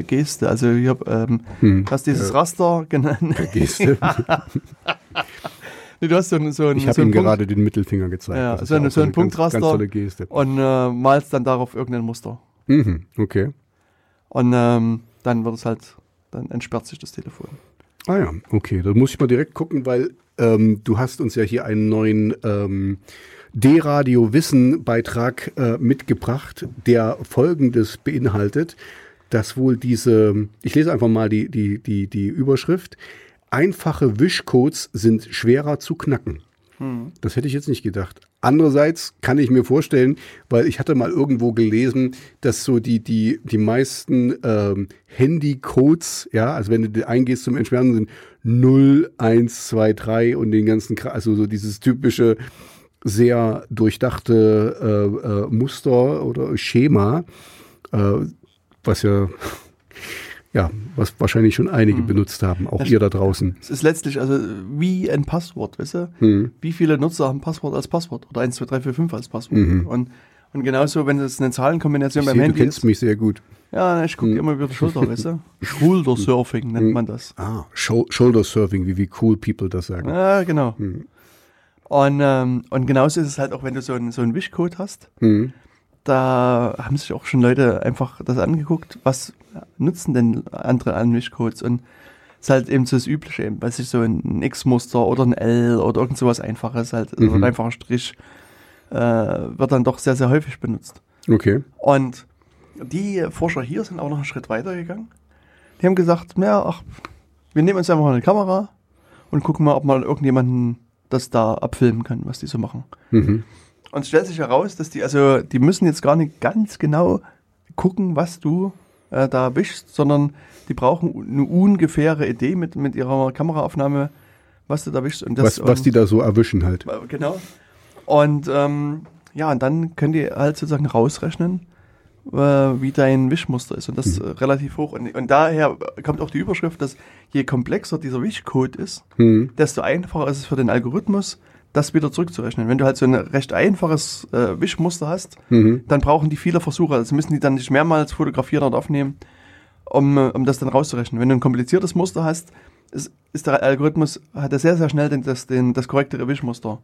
Geste. Also ich habe ähm, Hm. hast dieses Äh, Raster genannt. Geste. *laughs* nee, du hast so, ein- so ein, Ich habe so einen ihm Punkt gerade den Mittelfinger gezeigt. Ja, Das so eine- so ein ganz, Punktraster. Ganz tolle Geste. und äh, malst dann darauf irgendein Muster. Mhm. Okay. Und ähm, dann wird es halt, dann entsperrt sich das Telefon. Ah ja, okay. Da muss ich mal direkt gucken, weil ähm, du hast uns ja hier einen neuen ähm, D-Radio Wissen Beitrag äh, mitgebracht, der folgendes beinhaltet, dass wohl diese, ich lese einfach mal die, die, die, die Überschrift, einfache Wischcodes sind schwerer zu knacken. Das hätte ich jetzt nicht gedacht. Andererseits kann ich mir vorstellen, weil ich hatte mal irgendwo gelesen, dass so die, die, die meisten ähm, Handycodes, ja, also wenn du eingehst zum Entsperren, sind 0, 1, 2, 3 und den ganzen, also so dieses typische, sehr durchdachte äh, äh, Muster oder Schema, äh, was ja, *laughs* ja, was wahrscheinlich schon einige benutzt haben, auch Das- ihr da draußen. Es ist letztlich also wie ein Passwort, weißt du? Hm. Wie viele Nutzer haben Passwort als Passwort oder 1, 2, 3, 4, 5 als Passwort? Mhm. Und, und genauso, wenn es eine Zahlenkombination Ich beim sehe, du Handy kennst ist. mich sehr gut. Ja, ich gucke Mhm. immer über die Schulter, weißt du? *laughs* Schultersurfing nennt man das. Ah, Shou- Shoulder Surfing, wie, wie cool people das sagen. Ja, genau. Mhm. Und, ähm, und genauso ist es halt auch, wenn du so einen, so einen Wischcode hast. Mhm. Da haben sich auch schon Leute einfach das angeguckt, was nutzen denn andere an Wischcodes? Und ist halt eben so das Übliche, eben, weiß ich, so ein X-Muster oder ein L oder irgend sowas Einfaches, halt, also Mhm. ein einfacher Strich, äh, wird dann doch sehr, sehr häufig benutzt. Okay. Und die Forscher hier sind auch noch einen Schritt weiter gegangen. Die haben gesagt, ja, ach, wir nehmen uns einfach mal eine Kamera und gucken mal, ob mal irgendjemanden das da abfilmen kann, was die so machen. Mhm. Und es stellt sich heraus, dass die, also die müssen jetzt gar nicht ganz genau gucken, was du äh, da wischst, sondern die brauchen eine ungefähre Idee mit, mit ihrer Kameraaufnahme, was du da wischst. Und das, Was, was die da so erwischen halt. Genau. Und ähm, ja, und dann können die halt sozusagen rausrechnen, äh, wie dein Wischmuster ist. Und das äh, relativ hoch. Und, und daher kommt auch die Überschrift, dass je komplexer dieser Wischcode ist, Mhm. desto einfacher ist es für den Algorithmus, das wieder zurückzurechnen. Wenn du halt so ein recht einfaches äh, Wischmuster hast, Mhm. dann brauchen die viele Versuche. Also müssen die dann nicht mehrmals fotografieren oder aufnehmen, um, äh, um das dann rauszurechnen. Wenn du ein kompliziertes Muster hast, ist, ist der Algorithmus, hat er sehr, sehr schnell den, das, den, das korrektere Wischmuster.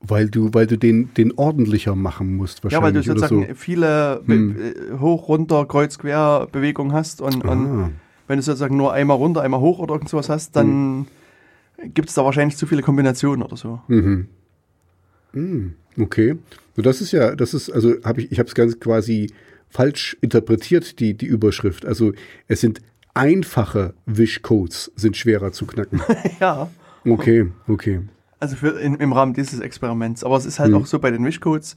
Weil du, weil du den, den ordentlicher machen musst Ja, weil du wahrscheinlich sozusagen so. viele Hm. äh, hoch, runter, kreuz, quer Bewegungen hast und, und Ah. wenn du sozusagen nur einmal runter, einmal hoch oder irgend sowas hast, dann gibt es da wahrscheinlich zu viele Kombinationen oder so. Mhm. Mhm. Okay. So, das ist ja, das ist, also habe ich, ich habe es ganz quasi falsch interpretiert, die, die Überschrift. Also es sind einfache Wischcodes, sind schwerer zu knacken. *laughs* ja. Okay, okay. Also für in, im Rahmen dieses Experiments. Aber es ist halt Mhm. auch so bei den Wischcodes,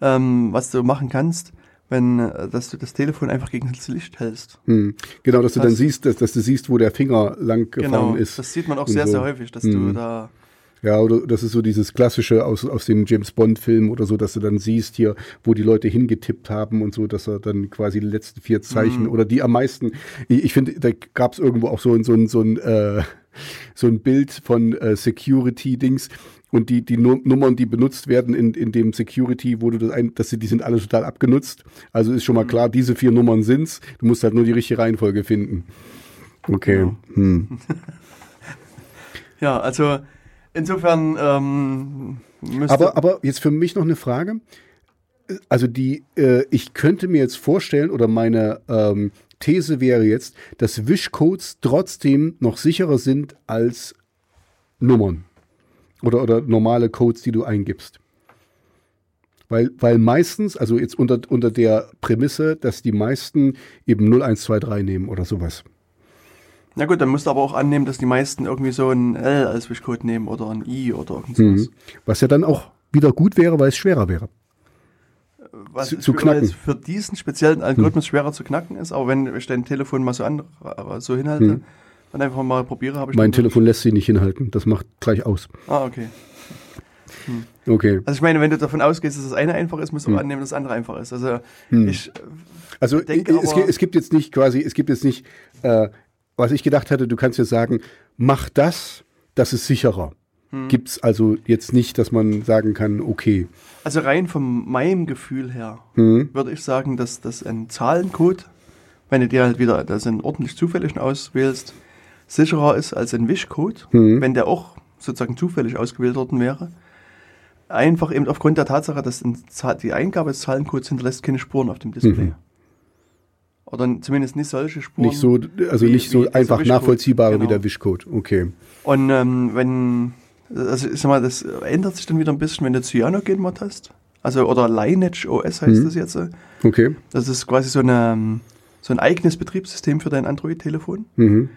ähm, was du machen kannst, wenn, äh, dass du das Telefon einfach gegen das Licht hältst. Hm. Genau, dass du Das- dann siehst, dass, dass du siehst, wo der Finger lang gefahren Genau. ist. Das sieht man auch sehr, so. sehr häufig, dass du Mhm. da. Ja, oder das ist so dieses klassische aus, aus den James Bond-Filmen oder so, dass du dann siehst hier, wo die Leute hingetippt haben und so, dass er dann quasi die letzten vier Zeichen Mhm. oder die am meisten. Ich, ich finde, da gab es irgendwo auch so ein, so ein, so ein, äh, so ein Bild von äh, Security-Dings. Und die, die Nu- Nummern, die benutzt werden in, in dem Security, wo du das ein, dass sie, die sind alle total abgenutzt. Also ist schon Mhm. mal klar, diese vier Nummern sind's. Du musst halt nur die richtige Reihenfolge finden. Okay. Genau. Hm. *laughs* Ja, also insofern ähm, müsste. Aber, aber jetzt für mich noch eine Frage. Also die, äh, ich könnte mir jetzt vorstellen, oder meine ähm, These wäre jetzt, dass Wischcodes trotzdem noch sicherer sind als Nummern. Oder, oder normale Codes, die du eingibst. Weil, weil meistens, also jetzt unter, unter der Prämisse, dass die meisten eben 0123 nehmen oder sowas. Na gut, dann musst du aber auch annehmen, dass die meisten irgendwie so ein L als Wischcode nehmen oder ein I oder irgend sowas. Mhm. Was ja dann auch wieder gut wäre, weil es schwerer wäre. Was Zu- für, zu knacken. für diesen speziellen Algorithmus schwerer zu knacken ist, aber wenn ich dein Telefon mal so, an, so hinhalte Mhm. und einfach mal probiere, habe ich Mein Telefon lässt sich nicht hinhalten. Das macht gleich aus. Ah, okay. Okay. Also ich meine, wenn du davon ausgehst, dass das eine einfach ist, musst du Hm. auch annehmen, dass das andere einfach ist. Also Hm. ich, Also Ich denke es, es gibt jetzt nicht quasi, es gibt jetzt nicht, äh, was ich gedacht hatte, du kannst jetzt sagen, mach das, das ist sicherer. Hm. Gibt's also jetzt nicht, dass man sagen kann, okay. also rein von meinem Gefühl her Hm, würde ich sagen, dass das ein Zahlencode, wenn du dir halt wieder das einen ordentlich zufälligen auswählst, sicherer ist als ein Wischcode, hm, wenn der auch sozusagen zufällig ausgewählt worden wäre. Einfach eben aufgrund der Tatsache, dass die Eingabe des Zahlencodes hinterlässt keine Spuren auf dem Display. Oder zumindest nicht solche Spuren. nicht so, also wie- nicht so einfach Wischcode. nachvollziehbare wie Genau. der Wischcode. Okay. Und ähm, wenn, also ich sag mal, das ändert sich dann wieder ein bisschen, wenn du Cyanogen-Mod hast. Also, oder Lineage OS heißt Mhm. das jetzt. Okay. Das ist quasi so, eine, so ein eigenes Betriebssystem für dein Android-Telefon. Mhm.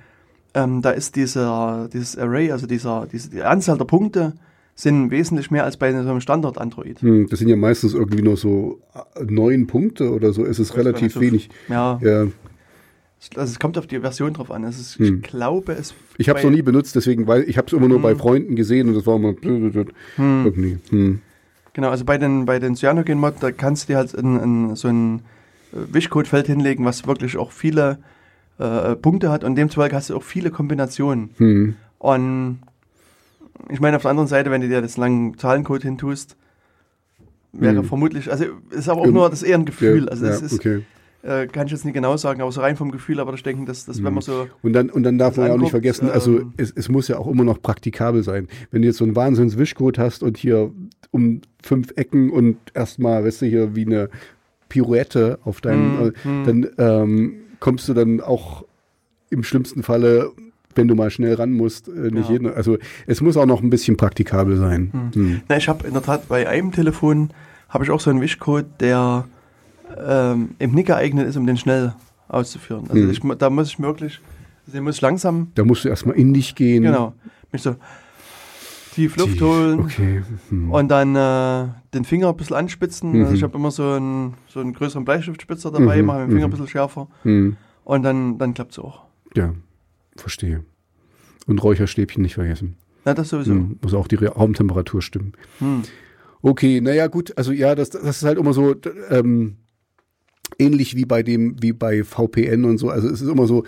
Ähm, da ist dieser, dieses Array, also dieser, diese, die Anzahl der Punkte sind wesentlich mehr als bei so einem Standard-Android. Hm, Das sind ja meistens irgendwie nur so äh, neun Punkte oder so. Es ist gar relativ so- wenig. Ja, Ja, also es kommt auf die Version drauf an. Es, Hm. Ich glaube, es. ich habe es bei- noch nie benutzt, deswegen, weil ich habe es immer nur bei Hm. Freunden gesehen und das war immer Hm. irgendwie. Hm. Genau, also bei den, bei den Cyanogen-Mod, da kannst du dir halt in, in so ein äh, Wischcode-Feld hinlegen, was wirklich auch viele äh, Punkte hat. Und in dem Fall hast du auch viele Kombinationen. Hm. Und ich meine, auf der anderen Seite, wenn du dir das langen Zahlencode hintust, wäre Hm. vermutlich, also ist aber auch nur das eher ein Gefühl. Ja, also ja, das ist, okay. äh, kann ich jetzt nicht genau sagen, aber so rein vom Gefühl, aber ich denke, dass, dass wenn man so Und dann, und dann darf das man ja auch nicht vergessen, also ähm, es, es muss ja auch immer noch praktikabel sein. Wenn du jetzt so einen Wahnsinns-Wischcode hast und hier um fünf Ecken und erstmal, weißt du, hier wie eine Pirouette auf deinem, Hm, äh, hm. dann ähm, kommst du dann auch im schlimmsten Falle wenn du mal schnell ran musst, äh, nicht Ja. jeden, also es muss auch noch ein bisschen praktikabel sein. Hm. Na, ich habe in der Tat bei einem Telefon habe ich auch so einen Wischcode, der ähm, eben nicht geeignet ist, um den schnell auszuführen. Also Mhm. ich, da muss ich wirklich, also den muss ich langsam, Da musst du erstmal in dich gehen. genau, mich so tief Luft Tief, holen Okay. Hm. und dann äh, den Finger ein bisschen anspitzen. Mhm. Also ich habe immer so einen, so einen größeren Bleistiftspitzer dabei, Mhm, mache den Finger mhm. ein bisschen schärfer Hm. und dann, dann klappt es auch. Ja, verstehe. Und Räucherstäbchen nicht vergessen. Na, das sowieso. Hm. Muss auch die Raumtemperatur stimmen. Hm. Okay, naja, gut, also ja, das, das ist halt immer so ähm, ähnlich wie bei dem, wie bei VPN und so. Also es ist immer so,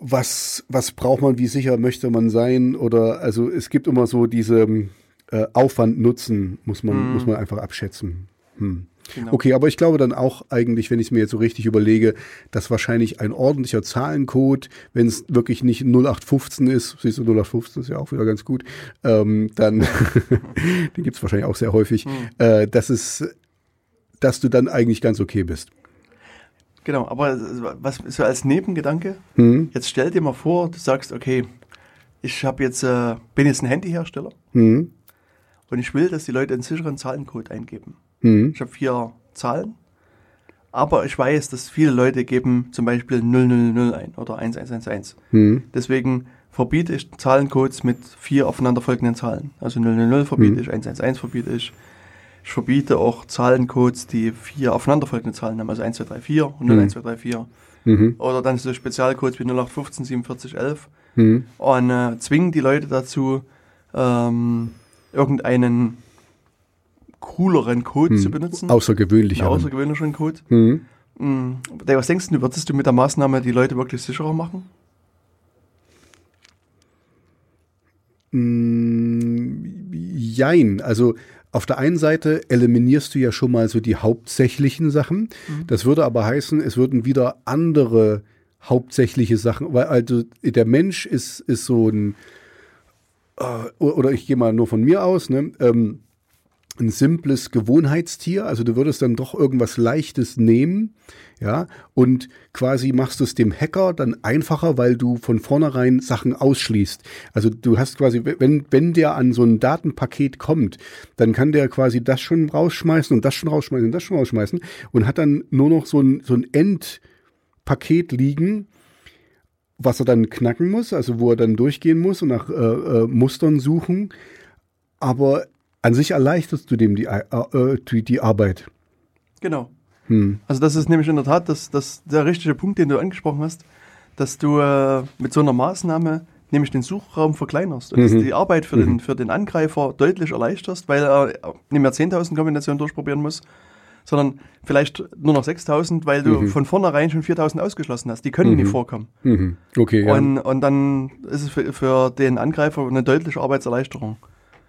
was, was braucht man, wie sicher möchte man sein? Oder also es gibt immer so diese ähm, äh, Aufwand-Nutzen, muss man, Mhm. muss man einfach abschätzen. Hm. Genau. Okay, aber ich glaube dann auch eigentlich, wenn ich es mir jetzt so richtig überlege, dass wahrscheinlich ein ordentlicher Zahlencode, wenn es wirklich nicht 0815 ist, siehst du, 0815 ist ja auch wieder ganz gut, ähm, dann, *laughs* den gibt es wahrscheinlich auch sehr häufig, äh, dass es, dass du dann eigentlich ganz okay bist. Genau, aber was so als Nebengedanke, Hm? jetzt stell dir mal vor, du sagst, okay, ich habe jetzt, äh, bin jetzt ein Handyhersteller Hm? und ich will, dass die Leute einen sicheren Zahlencode eingeben. Hm? Ich habe vier Zahlen, aber ich weiß, dass viele Leute geben zum Beispiel 000 ein oder 1111. Hm? Deswegen verbiete ich Zahlencodes mit vier aufeinanderfolgenden Zahlen. Also 000 verbiete Mhm. ich, 111 verbiete ich. Ich verbiete auch Zahlencodes, die vier aufeinanderfolgende Zahlen haben, also 1, 2, 3, 4 und 0, Mhm. 1, 2, 3, 4. Mhm. Oder dann so Spezialcodes wie 0815, 47, 11 Mhm. und äh, zwingen die Leute dazu, ähm, irgendeinen cooleren Code zu benutzen. Außergewöhnlicher. außergewöhnlicheren Code. Mhm. Mm, Dave, was denkst du, würdest du mit der Maßnahme die Leute wirklich sicherer machen? Mm, Jein. Also auf der einen Seite eliminierst du ja schon mal so die hauptsächlichen Sachen. Das würde aber heißen, es würden wieder andere hauptsächliche Sachen, weil also der Mensch ist, ist so ein, äh, oder ich gehe mal nur von mir aus, ne? Ähm, ein simples Gewohnheitstier, also du würdest dann doch irgendwas Leichtes nehmen, ja, und quasi machst du es dem Hacker dann einfacher, weil du von vornherein Sachen ausschließt. Also du hast quasi, wenn, wenn der an so ein Datenpaket kommt, dann kann der quasi das schon rausschmeißen und das schon rausschmeißen und das schon rausschmeißen und hat dann nur noch so ein, so ein Endpaket liegen, was er dann knacken muss, also wo er dann durchgehen muss und nach äh, äh, Mustern suchen. Aber an sich erleichterst du dem die, äh, äh, die, Arbeit. Genau. Hm. Also das ist nämlich in der Tat das, das, der richtige Punkt, den du angesprochen hast, dass du äh, mit so einer Maßnahme nämlich den Suchraum verkleinerst und dass Mhm. die Arbeit für, den, für den Angreifer deutlich erleichterst, weil er nicht mehr 10.000 Kombinationen durchprobieren muss, sondern vielleicht nur noch 6.000, weil du Mhm. von vornherein schon 4.000 ausgeschlossen hast. Die können Mhm. nicht vorkommen. Mhm. Okay, ja. Und, und dann ist es für, für den Angreifer eine deutliche Arbeitserleichterung.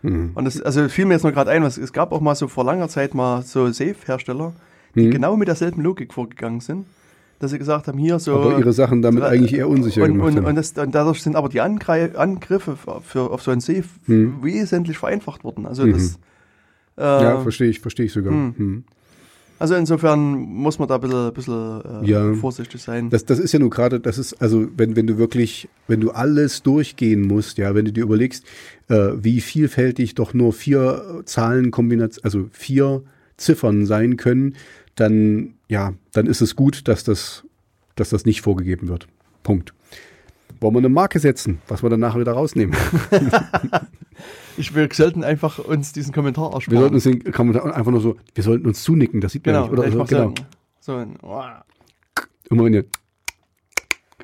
Mhm. Und das, also fiel mir jetzt nur gerade ein, was, es gab auch mal so vor langer Zeit mal so Safe-Hersteller, die Mhm. genau mit derselben Logik vorgegangen sind, dass sie gesagt haben, hier so. Aber ihre Sachen damit eigentlich eher unsicher und, gemacht und, haben. und, das, und dadurch sind aber die Angreif Angriffe für, auf so ein Safe Mhm. wesentlich vereinfacht worden. Also Mhm. das. Äh, ja, verstehe ich, verstehe ich sogar. Also insofern muss man da ein bisschen, bisschen äh, Ja. vorsichtig sein. Das, das ist ja nur gerade, das ist, also wenn, wenn du wirklich, wenn du alles durchgehen musst, ja, wenn du dir überlegst, äh, wie vielfältig doch nur vier Zahlenkombinationen, also vier Ziffern sein können, dann, ja, dann ist es gut, dass das, dass das nicht vorgegeben wird. Punkt. Wollen wir eine Marke setzen, was wir dann nachher wieder rausnehmen? *laughs* ich wir sollten einfach uns diesen Kommentar Wir ersparen. sollten uns den Kommentar einfach nur so, wir sollten uns zunicken, das sieht man genau, nicht. Oder ich so, mach genau. so, ein- so ein, Immer wenn ihr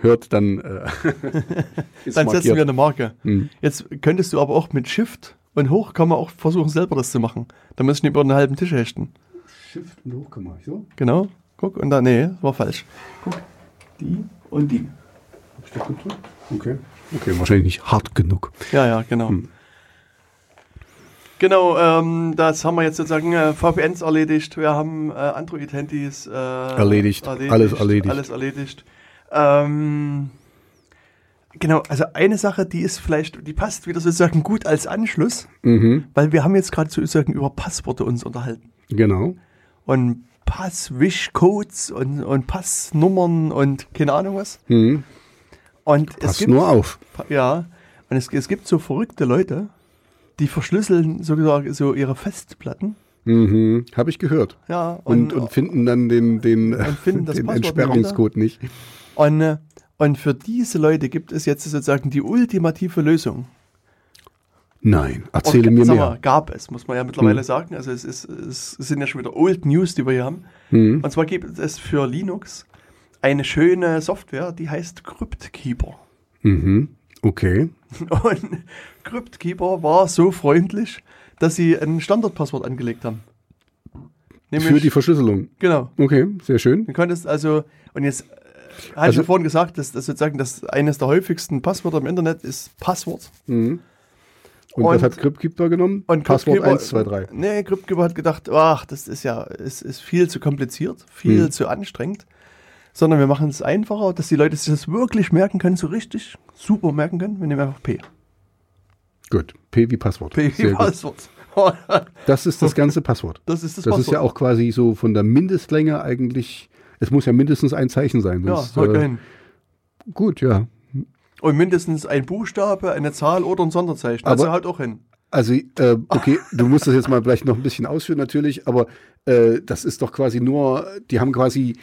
hört, dann äh, *laughs* dann setzen wir eine Marke. Hm. Jetzt könntest du aber auch mit Shift und Hoch kann man auch versuchen, selber das zu machen. Da muss ich nicht über einen halben Tisch hechten. Shift und hoch kann man so. Genau. Guck, und dann, nee, war falsch. Guck, die und die. Hab ich das gedrückt? Okay. Okay, wahrscheinlich nicht hart genug. Ja, ja, genau. Hm. Genau, ähm, das haben wir jetzt sozusagen äh, VPNs erledigt. Wir haben äh, Android-Handys äh, Erledigt. Alles erledigt. Alles erledigt. Ähm, genau, also eine Sache, die ist vielleicht, die passt wieder sozusagen gut als Anschluss, Mhm, weil wir haben jetzt gerade sozusagen über Passworte uns unterhalten. genau. Und Passwish-Codes und, und Passnummern und keine Ahnung was. Mhm. Und es Pass gibt, nur auf. ja, und es, es gibt so verrückte Leute, die verschlüsseln sogar so ihre Festplatten. Mhm, Habe ich gehört. Ja, Und, und, finden dann den, den, *laughs* den Passwort Entsperrungscode nicht. Und, äh, und für diese Leute gibt es jetzt sozusagen die ultimative Lösung. Nein, erzähle Und, mir mehr. Mal, gab es, muss man ja mittlerweile Hm. sagen. Also es, ist, es sind ja schon wieder Old News, die wir hier haben. Mhm. Und zwar gibt es für Linux eine schöne Software, die heißt CryptKeeper. Mhm. Okay. *laughs* Und CryptKeeper war so freundlich, dass sie ein Standardpasswort angelegt haben. Nämlich, Für die Verschlüsselung. genau. Okay, sehr schön. Du konntest also, und jetzt äh, hatte Also- ich vorhin gesagt, dass das sozusagen das eines der häufigsten Passwörter im Internet ist Passwort. Mhm. Und, Und- was hat Cryptkeeper genommen? Und Passwort Cryptkeeper- 1, 2, 3. Nee, Cryptkeeper hat gedacht, ach, das ist ja, es ist viel zu kompliziert, viel Hm. zu anstrengend. Sondern wir machen es einfacher, dass die Leute sich das wirklich merken können, so richtig super merken können. Wir nehmen einfach P. Gut. P wie Passwort. P Sehr wie gut. Passwort. *laughs* Das ist das ganze Passwort. Das ist das, Das Passwort. ist ja auch quasi so von der Mindestlänge eigentlich, es muss ja mindestens ein Zeichen sein. Ja, haut äh, hin. gut, ja. Und mindestens ein Buchstabe, eine Zahl oder ein Sonderzeichen. Aber- also haut auch hin. Also, äh, okay, du musst das jetzt mal vielleicht noch ein bisschen ausführen natürlich, aber äh, das ist doch quasi nur, die haben quasi, äh,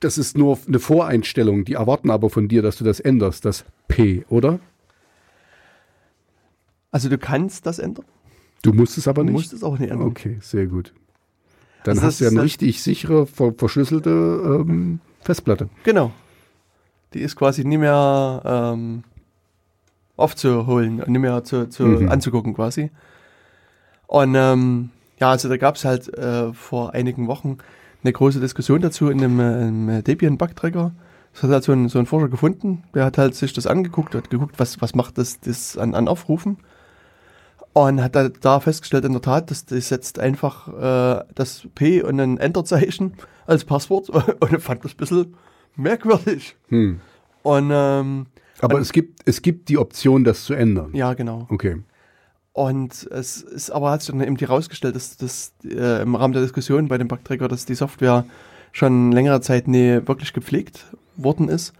das ist nur eine Voreinstellung, die erwarten aber von dir, dass du das änderst, das P, oder? Also du kannst das ändern, Du musst es aber du nicht. musst es auch nicht ändern. Okay, sehr gut. Dann Also hast du ja eine richtig sichere, ver verschlüsselte ähm, Festplatte. Genau. Die ist quasi nie mehr ähm, aufzuholen und nicht mehr zu, zu Mhm. anzugucken quasi. Und ähm, ja, also da gab es halt äh, vor einigen Wochen eine große Diskussion dazu in einem, äh, einem Debian-Bugtracker. Das hat halt so ein, so ein Forscher gefunden, der hat halt sich das angeguckt, hat geguckt, was, was macht das, das an, an Aufrufen. Und hat da, da festgestellt, in der Tat, dass das setzt einfach äh, das P und ein Enterzeichen als Passwort *laughs* und er fand das ein bisschen merkwürdig. Hm. Und ähm, Aber Und- es gibt, es gibt die Option, das zu ändern. ja, genau. Okay. Und es ist aber hat sich dann eben herausgestellt, dass das äh, im Rahmen der Diskussion bei dem Bugtracker, dass die Software schon längere Zeit nie wirklich gepflegt worden ist.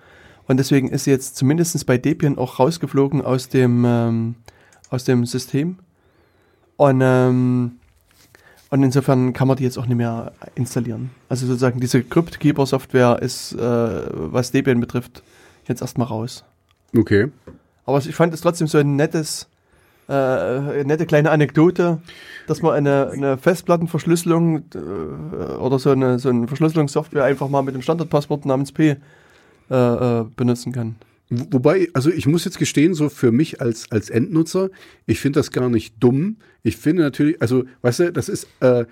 Und deswegen ist sie jetzt zumindest bei Debian auch rausgeflogen aus dem, ähm, aus dem System. Und, ähm, und insofern kann man die jetzt auch nicht mehr installieren. Also sozusagen diese CryptKeeper-Software ist, äh, was Debian betrifft, jetzt erstmal raus. Okay. Aber ich fand es trotzdem so ein nettes, äh, nette kleine Anekdote, dass man eine, eine Festplattenverschlüsselung äh, oder so eine, so eine Verschlüsselungssoftware einfach mal mit dem Standardpasswort namens P äh, äh, benutzen kann. Wo- Wobei, also ich muss jetzt gestehen, so für mich als, als Endnutzer, ich finde das gar nicht dumm. Ich finde natürlich, also, weißt du, das ist, äh,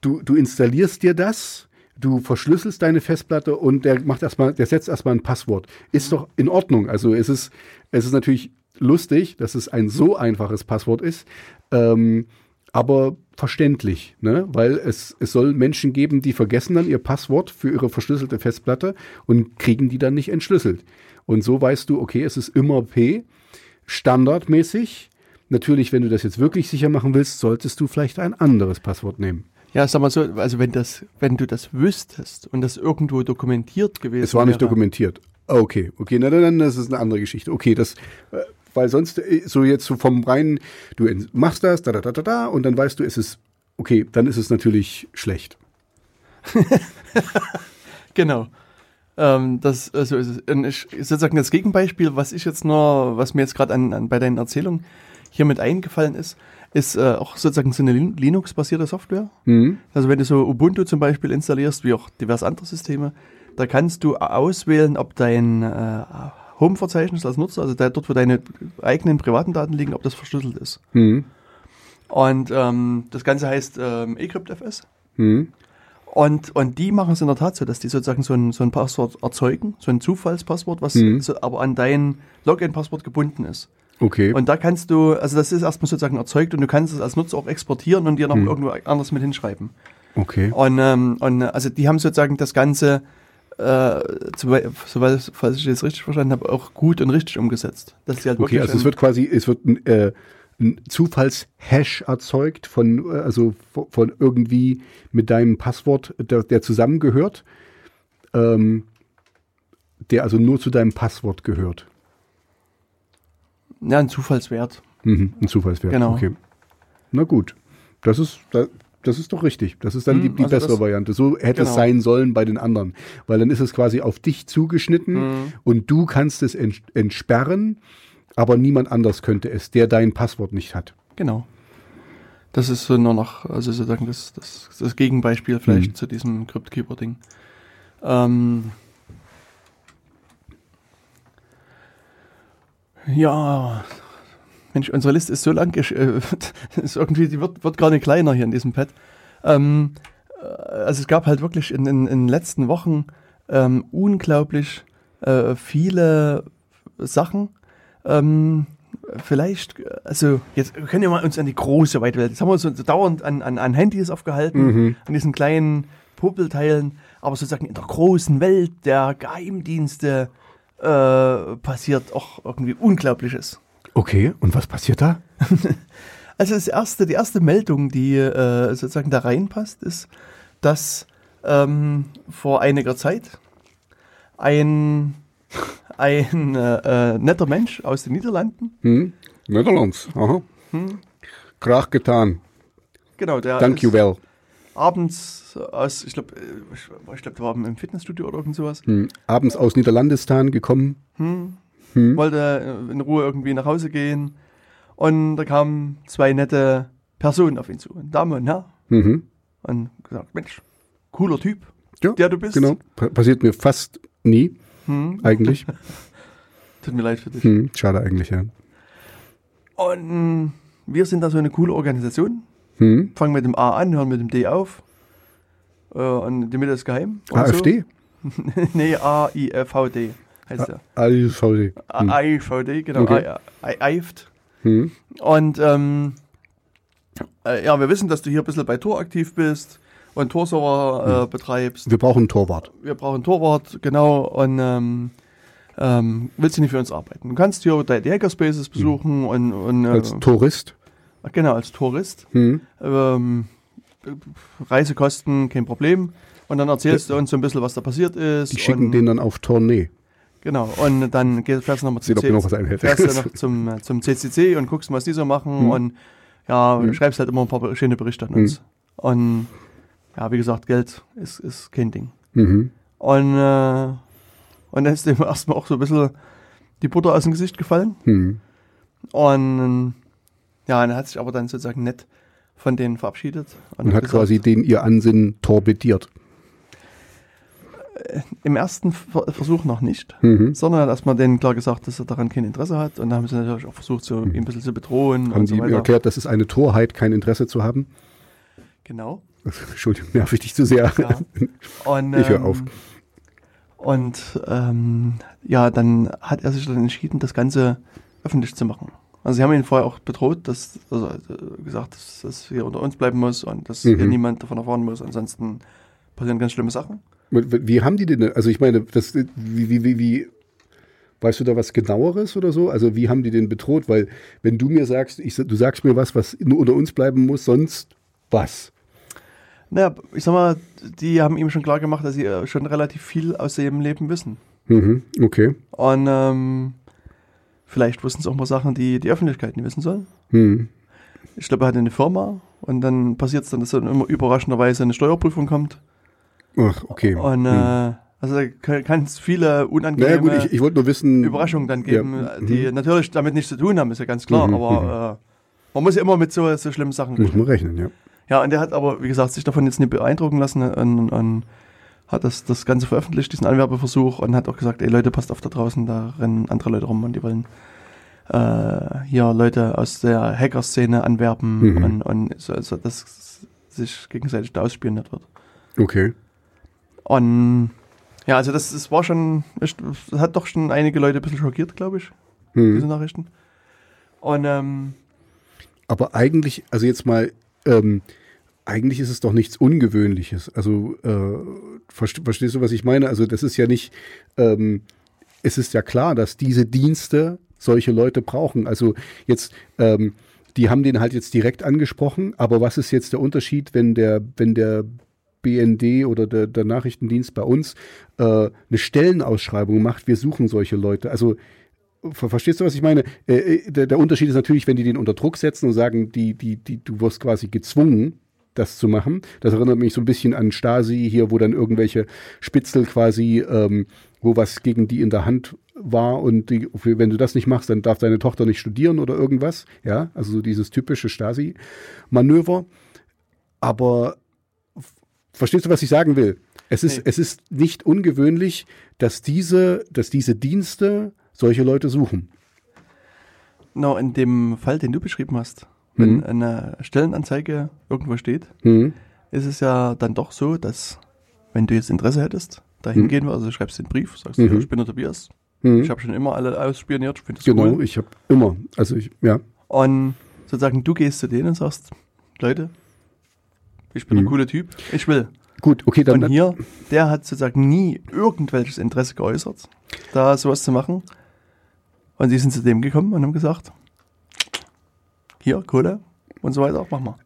du, du installierst dir das, du verschlüsselst deine Festplatte und der macht erstmal, der setzt erstmal ein Passwort. Ist doch in Ordnung. Also es ist, es ist natürlich lustig, dass es ein so einfaches Passwort ist, ähm, aber verständlich, ne? Weil es, es soll Menschen geben, die vergessen dann ihr Passwort für ihre verschlüsselte Festplatte und kriegen die dann nicht entschlüsselt. Und so weißt du, okay, es ist immer P, standardmäßig. Natürlich, wenn du das jetzt wirklich sicher machen willst, solltest du vielleicht ein anderes Passwort nehmen. Ja, sag mal so, also wenn das, wenn du das wüsstest und das irgendwo dokumentiert gewesen Es war nicht wäre, dokumentiert. Okay, okay, na dann, das ist eine andere Geschichte. Okay, das, äh, weil sonst äh, so jetzt so vom reinen, du machst das, da, da, da, da, da, und dann weißt du, es ist, okay, dann ist es natürlich schlecht. *laughs* Genau. Ähm, das, also ich, sozusagen das Gegenbeispiel, was ich jetzt nur, was mir jetzt gerade an, an, bei deinen Erzählungen hier mit eingefallen ist, ist äh, auch sozusagen so eine Lin Linux-basierte Software. Mhm. Also wenn du so Ubuntu zum Beispiel installierst, wie auch diverse andere Systeme, da kannst du auswählen, ob dein äh, Home-Verzeichnis als Nutzer, also da, dort, wo deine eigenen privaten Daten liegen, ob das verschlüsselt ist. Mhm. Und ähm, das Ganze heißt ähm, eCryptFS. Mhm. Und, und die machen es in der Tat so, dass die sozusagen so ein, so ein Passwort erzeugen, so ein Zufallspasswort, was Mhm. so, aber an dein Login-Passwort gebunden ist. Okay. Und da kannst du, also das ist erstmal sozusagen erzeugt und du kannst es als Nutzer auch exportieren und dir noch Mhm. irgendwo anders mit hinschreiben. okay. Und, ähm, und also die haben sozusagen das Ganze, äh, soweit falls ich das richtig verstanden habe, auch gut und richtig umgesetzt. Dass sie halt Okay, also es wird quasi, es wird ein, äh, ein Zufallshash erzeugt von, äh, also von, irgendwie mit deinem Passwort, der, der zusammengehört. Ähm, der also nur zu deinem Passwort gehört. Ja, ein Zufallswert. Mhm, ein Zufallswert. Genau. Okay. Na gut. Das ist, das ist doch richtig. Das ist dann Hm, die, die also bessere Variante. So hätte es genau. sein sollen bei den anderen. Weil dann ist es quasi auf dich zugeschnitten Hm. und du kannst es ents entsperren, aber niemand anders könnte es, der dein Passwort nicht hat. Genau. Das ist so nur noch, also sozusagen das, das, das Gegenbeispiel vielleicht Mhm. zu diesem Cryptkeeper-Ding. Ähm, ja, Mensch, unsere Liste ist so lang, äh, *laughs* ist irgendwie, die wird, wird gar nicht kleiner hier in diesem Pad. Ähm, äh, also es gab halt wirklich in, in, in den letzten Wochen ähm, unglaublich äh, viele Sachen. Ähm, vielleicht, also jetzt können wir mal uns an die große weite Welt. Jetzt haben wir uns so dauernd an, an, an Handys aufgehalten, an diesen kleinen Popelteilen, aber sozusagen in der großen Welt der Geheimdienste äh, passiert auch irgendwie Unglaubliches. Okay, und was passiert da? *laughs* Also das erste, die erste Meldung, die äh, sozusagen da reinpasst, ist, dass ähm, vor einiger Zeit ein, ein äh, äh, netter Mensch aus den Niederlanden, Hm? Netherlands. Aha. Krach getan. genau, der Thank you well. abends aus, ich glaube, ich, ich glaube, der war im Fitnessstudio oder irgend sowas, Hm. Abends aus Niederlandestan gekommen. hm, Hm. wollte äh, in Ruhe irgendwie nach Hause gehen und da kamen zwei nette Personen auf ihn zu, eine Dame und ein Herr, Mhm. und gesagt, Mensch, cooler Typ, Ja, der du bist. Genau. Pa passiert mir fast nie, Hm, eigentlich. *laughs* tut mir leid für dich. hm. Schade eigentlich, ja. Und wir sind da so eine coole Organisation. Hm. Fangen mit dem A an, hören mit dem D auf. Äh, und die Mitte ist geheim. AfD? So. *laughs* nee, A-I-F-V-D heißt der. AfD. A- Hm. A-I-V-D, genau. Okay. A- A- AIFT. Hm. Und ähm, äh, ja, wir wissen, dass du hier ein bisschen bei Tor aktiv bist und Torserver äh, betreibst. Wir brauchen einen Torwart. Wir brauchen Torwart, genau. Und ähm, ähm, willst du nicht für uns arbeiten? Du kannst hier die Hackerspaces besuchen und, und äh, Als Tourist. genau, als Tourist. Hm. ähm, Reisekosten, kein Problem. Und dann erzählst du uns so ein bisschen, was da passiert ist. Die schicken den dann auf Tournee. Genau, und dann gehst, fährst du nochmal mir noch was einfällt. fährst du noch *laughs* zum, äh, zum CCC und guckst, was die so machen. Mhm. Und ja, Mhm. schreibst halt immer ein paar schöne Berichte an uns. Und ja, wie gesagt, Geld ist, ist kein Ding. Mhm. Und, äh, und dann ist dem *laughs* erstmal auch so ein bisschen die Butter aus dem Gesicht gefallen. Hm. Und ja, und er hat sich aber dann sozusagen nett von denen verabschiedet. Und hat gesagt, quasi den ihr Ansinnen torpediert. Im ersten Ver Versuch noch nicht, Mhm. sondern hat erstmal denen klar gesagt, dass er daran kein Interesse hat. Und dann haben sie natürlich auch versucht, so ihn ein bisschen zu bedrohen Mhm. Haben die so ihm erklärt, dass es eine Torheit, kein Interesse zu haben? Genau. *laughs* Entschuldigung, nerv ich dich zu sehr. Ja. Und, *laughs* Ich hör ähm, auf. Und ähm, ja, dann hat er sich dann entschieden, das Ganze öffentlich zu machen. Also sie haben ihn vorher auch bedroht, dass, also äh, gesagt, dass das hier unter uns bleiben muss und dass Mhm. hier niemand davon erfahren muss. Ansonsten passieren ganz schlimme Sachen. Wie haben die denn, also ich meine, das, wie, wie, wie, wie, weißt du da was genaueres oder so? Also wie haben die den bedroht? Weil wenn du mir sagst, ich, du sagst mir was, was nur unter uns bleiben muss, sonst was? Naja, ich sag mal, die haben ihm schon klar gemacht, dass sie äh, schon relativ viel aus ihrem Leben wissen. Mhm, okay. Und ähm, vielleicht wussten sie auch mal Sachen, die die Öffentlichkeit nicht wissen soll. Hm. Ich glaube, er hatte eine Firma und dann passiert es dann, dass dann immer überraschenderweise eine Steuerprüfung kommt. Ach, okay. Und äh, also da kann es viele unangenehme naja gut, ich, ich wissen. Überraschungen dann geben, Ja, äh, die natürlich damit nichts zu tun haben, ist ja ganz klar. Mhm, aber äh, man muss ja immer mit so, so schlimmen Sachen Muss man rechnen, ja. Ja, und der hat aber, wie gesagt, sich davon jetzt nicht beeindrucken lassen und, und hat das, das Ganze veröffentlicht, diesen Anwerbeversuch, und hat auch gesagt, ey Leute, passt auf da draußen, da rennen andere Leute rum und die wollen äh, hier Leute aus der Hacker-Szene anwerben Mhm. und, und so, so, dass sich gegenseitig da ausspioniert wird. Okay. Und ja, also das, das war schon, das hat doch schon einige Leute ein bisschen schockiert, glaube ich, diese Hm. Nachrichten. Und ähm, Aber eigentlich, also jetzt mal, ähm, eigentlich ist es doch nichts Ungewöhnliches. Also äh, verste, verstehst du, was ich meine? Also das ist ja nicht, ähm, es ist ja klar, dass diese Dienste solche Leute brauchen. Also jetzt, ähm, die haben den halt jetzt direkt angesprochen, aber was ist jetzt der Unterschied, wenn der, wenn der BND oder der, der Nachrichtendienst bei uns äh, eine Stellenausschreibung macht, wir suchen solche Leute. Also ver verstehst du, was ich meine? Äh, äh, der, der Unterschied ist natürlich, wenn die den unter Druck setzen und sagen, die, die, die, du wirst quasi gezwungen, das zu machen. Das erinnert mich so ein bisschen an Stasi hier, wo dann irgendwelche Spitzel quasi, ähm, wo was gegen die in der Hand war und die, wenn du das nicht machst, dann darf deine Tochter nicht studieren oder irgendwas. Ja, also so dieses typische Stasi-Manöver. Aber verstehst du, was ich sagen will? Es ist, Nee. es ist nicht ungewöhnlich, dass diese, dass diese Dienste solche Leute suchen. Genau, in dem Fall, den du beschrieben hast, wenn Mhm. eine Stellenanzeige irgendwo steht, Mhm. ist es ja dann doch so, dass, wenn du jetzt Interesse hättest, dahin Mhm. gehen wir, also schreibst den Brief, sagst, Mhm. ja, ich bin der Tobias, Mhm. ich habe schon immer alle ausspioniert, ich finde das Genau, cool. ich habe immer, also ich, ja. Und sozusagen, du gehst zu denen und sagst, Leute, ich bin Mhm. ein cooler Typ, ich will. Gut, okay, dann. Und hier, der hat sozusagen nie irgendwelches Interesse geäußert, da sowas zu machen. Und sie sind zu dem gekommen und haben gesagt, hier, Kohle und so weiter, mach mal.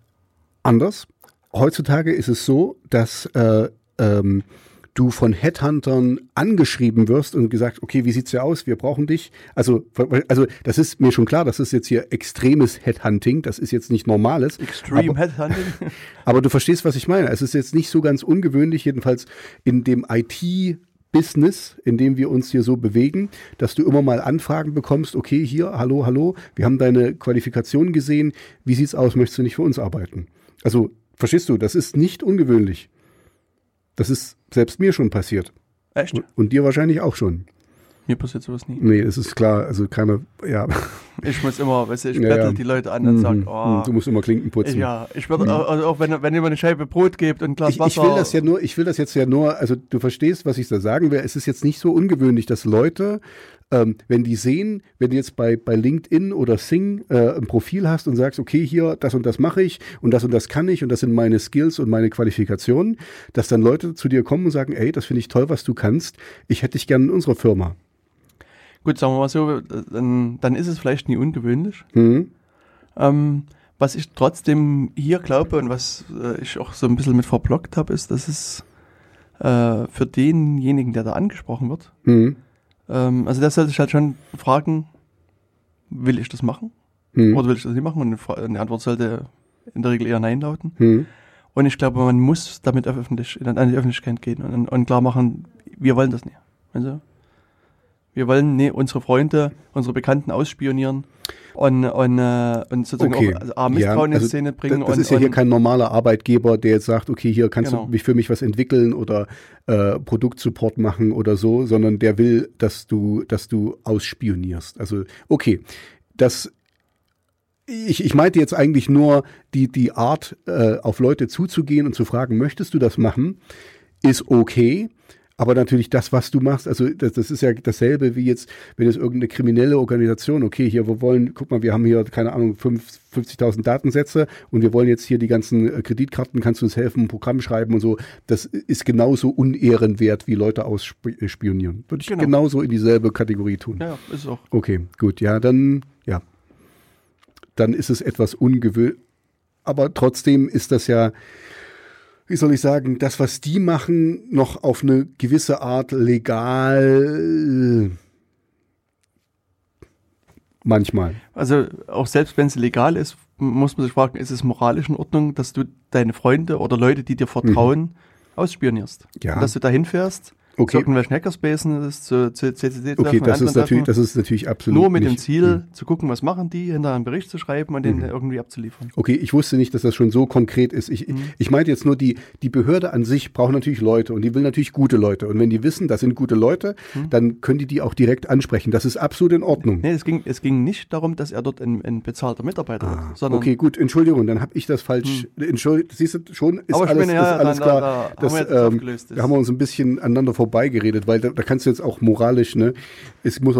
anders. Heutzutage ist es so, dass äh, ähm, du von Headhuntern angeschrieben wirst und gesagt, okay, wie sieht's hier aus? Wir brauchen dich. Also, also das ist mir schon klar, das ist jetzt hier extremes Headhunting, das ist jetzt nicht normales. Extreme aber, Headhunting. *laughs* aber du verstehst, was ich meine. Es ist jetzt nicht so ganz ungewöhnlich, jedenfalls in dem IT Business, in dem wir uns hier so bewegen, dass du immer mal Anfragen bekommst, okay, hier, hallo, hallo, wir haben deine Qualifikation gesehen, wie sieht's aus, möchtest du nicht für uns arbeiten? Also, verstehst du, das ist nicht ungewöhnlich. Das ist selbst mir schon passiert. Echt? Und, dir wahrscheinlich auch schon. Mir passiert sowas nie. Nee, es ist klar, also keiner, ja. *laughs* Ich muss immer, weißt du, ich bettel ja. die Leute an und sag, Mhm. oh, Du musst immer Klinken putzen. ja, ich würde, auch, also auch wenn, wenn jemand eine Scheibe Brot gibt und ein Glas Ich, Wasser. ich will das ja nur, ich will das jetzt ja nur, also du verstehst, was ich da sagen will. Es ist jetzt nicht so ungewöhnlich, dass Leute, ähm, wenn die sehen, wenn du jetzt bei, bei LinkedIn oder Sing äh, ein Profil hast und sagst, okay, hier, das und das mache ich und das und das kann ich und das sind meine Skills und meine Qualifikationen, dass dann Leute zu dir kommen und sagen, ey, das finde ich toll, was du kannst, ich hätte dich gerne in unserer Firma. Gut, sagen wir mal so, dann, dann ist es vielleicht nie ungewöhnlich. Mhm. Ähm, was ich trotzdem hier glaube und was äh, ich auch so ein bisschen mit verblockt habe, ist, dass es äh, für denjenigen, der da angesprochen wird, Mhm. Ähm, also der sollte sich halt schon fragen, will ich das machen Mhm. oder will ich das nicht machen? Und die Antwort sollte in der Regel eher Nein lauten. Mhm. Und ich glaube, man muss damit öffentlich, an die Öffentlichkeit gehen und, und klar machen, wir wollen das nicht. Also, wir wollen nee, unsere Freunde, unsere Bekannten ausspionieren und, und, äh, und sozusagen Okay. auch also, Misstrauen Ja, in also Szene bringen. Das, das und, ist ja hier kein normaler Arbeitgeber, der jetzt sagt, okay, hier kannst Genau. du mich für mich was entwickeln oder äh, Produktsupport machen oder so, sondern der will, dass du, dass du ausspionierst. Also okay, das ich, ich meinte jetzt eigentlich nur die, die Art, äh, auf Leute zuzugehen und zu fragen, möchtest du das machen, ist okay. Aber natürlich das, was du machst, also das, das ist ja dasselbe wie jetzt, wenn es irgendeine kriminelle Organisation, okay, hier, wir wollen, guck mal, wir haben hier, keine Ahnung, fünf- 50.000 Datensätze und wir wollen jetzt hier die ganzen äh, Kreditkarten, kannst du uns helfen, ein Programm schreiben und so. Das ist genauso unehrenwert, wie Leute ausspionieren. Würde ich Genau. genauso in dieselbe Kategorie tun. ja, ist auch. Okay, gut, ja, dann, ja. Dann ist es etwas ungewöhnlich. Aber trotzdem ist das ja, wie soll ich sagen, das, was die machen, noch auf eine gewisse Art legal. Manchmal. Also auch selbst wenn es legal ist, muss man sich fragen, ist es moralisch in Ordnung, dass du deine Freunde oder Leute, die dir vertrauen, ausspionierst? Mhm. Ja. Und dass du dahin fährst, Okay. irgendwelchen Hackerspacen, zu, zu CCD Okay, das ist natürlich, das ist natürlich absolut. nur mit dem nicht- Ziel, Hm. zu gucken, was machen die, hinterher einen Bericht zu schreiben und den irgendwie abzuliefern. Okay, ich wusste nicht, dass das schon so konkret ist. Ich, Mhm. ich meinte jetzt nur, die, die Behörde an sich braucht natürlich Leute und die will natürlich gute Leute. Und wenn die wissen, das sind gute Leute, dann können die die auch direkt ansprechen. Das ist absolut in Ordnung. Mhm. Nee, es ging, es ging nicht darum, dass er dort ein, ein bezahlter Mitarbeiter wird, sondern Ah, Okay, gut, Entschuldigung, dann habe ich das falsch. Entschuldigung, siehst du, schon ist Hm. Aber ich alles, meine, ja, ist alles dann- da- klar. da haben das, wir jetzt ähm, da haben wir uns ein bisschen aneinander vorbeigeredet, weil da, da kannst du jetzt auch moralisch, ne? Es muss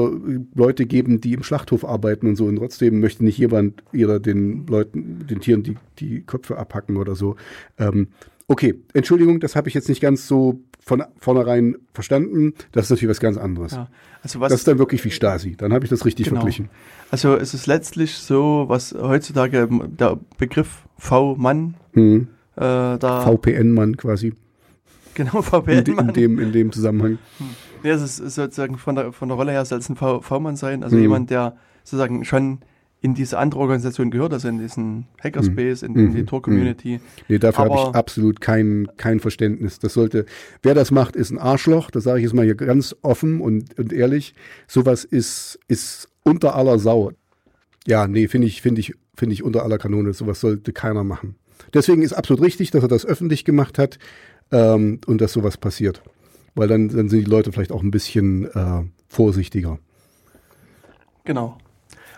Leute geben, die im Schlachthof arbeiten und so und trotzdem möchte nicht jemand jeder den Leuten, den Tieren die, die Köpfe abhacken oder so. Ähm, okay, Entschuldigung, das habe ich jetzt nicht ganz so von vornherein verstanden. Das ist natürlich was ganz anderes. ja, also was Das ist dann wirklich wie Stasi. Dann habe ich das richtig Genau. verglichen. Also es ist letztlich so, was heutzutage der Begriff V-Mann Hm. äh, VPN-Mann quasi. Genau, *laughs* V. in, in, dem, in dem Zusammenhang. Nee, es ist sozusagen von der, von der Rolle her soll es ein V-Mann sein, also Mhm. jemand, der sozusagen schon in diese andere Organisation gehört, also in diesen Hackerspace, in, in die Mhm. Tor-Community. Nee, dafür habe ich absolut kein, kein Verständnis. Das sollte, wer das macht, ist ein Arschloch. Das sage ich jetzt mal hier ganz offen und, und ehrlich. Sowas ist, ist unter aller Sau. Ja, nee, finde ich, finde ich, finde ich unter aller Kanone. Sowas sollte keiner machen. Deswegen ist absolut richtig, dass er das öffentlich gemacht hat ähm, und dass sowas passiert. Weil dann, dann sind die Leute vielleicht auch ein bisschen äh, vorsichtiger. Genau.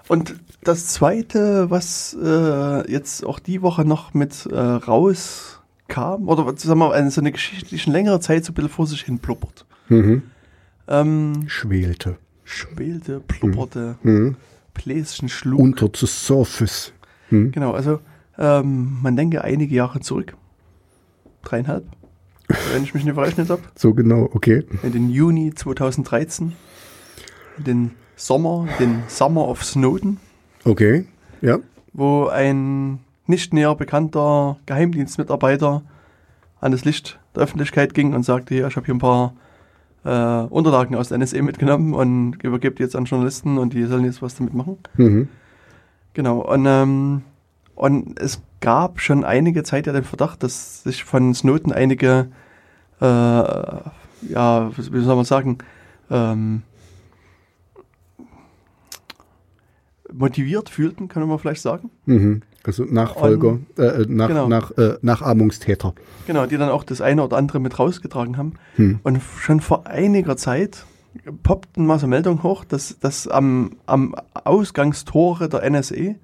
Und das Zweite, was äh, jetzt auch die Woche noch mit äh, rauskam, oder sagen wir mal, so eine Geschichte, die schon längere Zeit so ein bisschen vor sich hin blubbert. Mhm. Ähm, Schwelte. schwelte, blubberte, Mhm. Bläschen schlug. Unter the surface. Mhm. Genau, also ähm, man denke einige Jahre zurück. Dreieinhalb, wenn ich mich nicht verrechnet habe. So genau, okay. In den Juni 2013. In den Sommer, den Summer of Snowden, Okay. Ja. wo ein nicht näher bekannter Geheimdienstmitarbeiter an das Licht der Öffentlichkeit ging und sagte, hier, ich habe hier ein paar äh, Unterlagen aus der NSA mitgenommen und übergebe die jetzt an Journalisten und die sollen jetzt was damit machen. Mhm. Genau, und, ähm, und es gab schon einige Zeit ja den Verdacht, dass sich von Snowden einige, äh, ja, wie soll man sagen, ähm, motiviert fühlten, können wir vielleicht sagen. Mhm. Also Nachfolger, äh, äh, nach, Genau. nach, äh, Nachahmungstäter. Genau, die dann auch das eine oder andere mit rausgetragen haben. Hm. Und schon vor einiger Zeit poppten mal so Meldungen hoch, dass, dass am, am Ausgangstore der NSA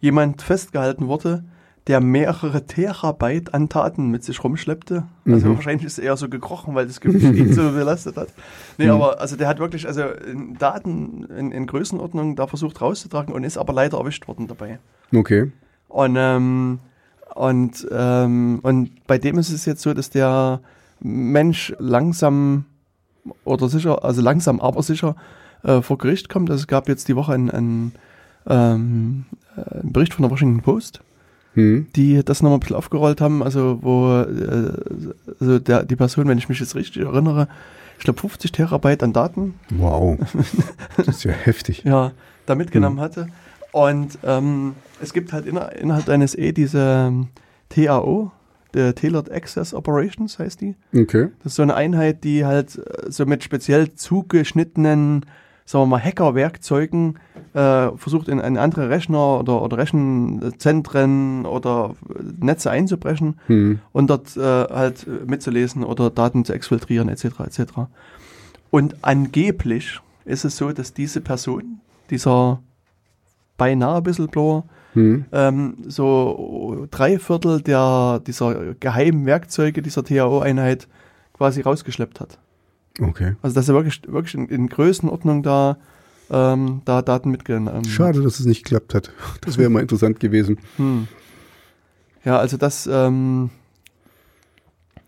jemand festgehalten wurde, der mehrere Terabyte an Daten mit sich rumschleppte. Also Mhm. wahrscheinlich ist er eher so gekrochen, weil das Gewicht ihn so *laughs* belastet hat. Nee, Mhm. aber also der hat wirklich also in Daten in, in Größenordnung da versucht rauszutragen und ist aber leider erwischt worden dabei. Okay. Und, ähm, und, ähm, und bei dem ist es jetzt so, dass der Mensch langsam oder sicher, also langsam aber sicher äh, vor Gericht kommt. Also es gab jetzt die Woche einen, einen, ähm, äh, einen Bericht von der Washington Post, Hm. die das nochmal ein bisschen aufgerollt haben, also wo äh, also der, die Person, wenn ich mich jetzt richtig erinnere, ich glaube 50 Terabyte an Daten Wow. *laughs* Das ist ja heftig. ja, da mitgenommen hatte. Und ähm, es gibt halt inner, innerhalb der NSA diese ähm, TAO, der Tailored Access Operations heißt die. Okay. Das ist so eine Einheit, die halt äh, so mit speziell zugeschnittenen, sagen wir mal, Hackerwerkzeugen äh, versucht, in, in andere Rechner oder, oder Rechenzentren oder Netze einzubrechen Hm. und dort äh, halt mitzulesen oder Daten zu exfiltrieren etc. etc. Und angeblich ist es so, dass diese Person, dieser beinahe Whistleblower, Hm. ähm, so drei Viertel der, dieser geheimen Werkzeuge dieser TAO-Einheit quasi rausgeschleppt hat. Okay. Also dass er wirklich, wirklich in, in Größenordnung da, ähm, da Daten mitgenommen hat. Schade, dass es nicht geklappt hat. *laughs* Das wäre mal interessant gewesen. Hm. Ja, also das, ähm,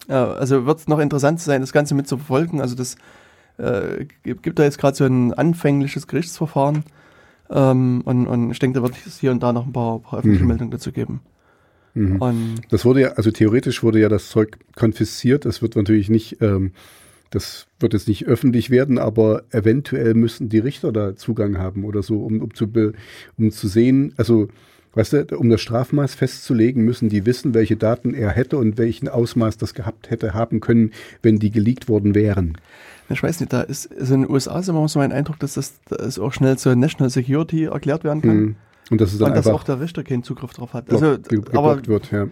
ja, also wird es noch interessant sein, das Ganze mit zu verfolgen. Also das äh, gibt, da jetzt gerade so ein anfängliches Gerichtsverfahren. Ähm, und, und ich denke, da wird es hier und da noch ein paar, paar öffentliche Mhm. Meldungen dazu geben. Mhm. Das wurde ja, also theoretisch wurde ja das Zeug konfisziert. Das wird natürlich nicht, ähm, das wird jetzt nicht öffentlich werden, aber eventuell müssten die Richter da Zugang haben oder so, um, um, zu, be, um zu sehen, also weißt du, um das Strafmaß festzulegen, müssen die wissen, welche Daten er hätte und welchen Ausmaß das gehabt hätte haben können, wenn die geleakt worden wären. ich weiß nicht, da ist, also in den USA ist immer so mein Eindruck, dass das, das auch schnell zur National Security erklärt werden kann. Mhm. Und das Und dass auch der Richter keinen Zugriff drauf hat. Also, ge- aber geblockt wird. Ja.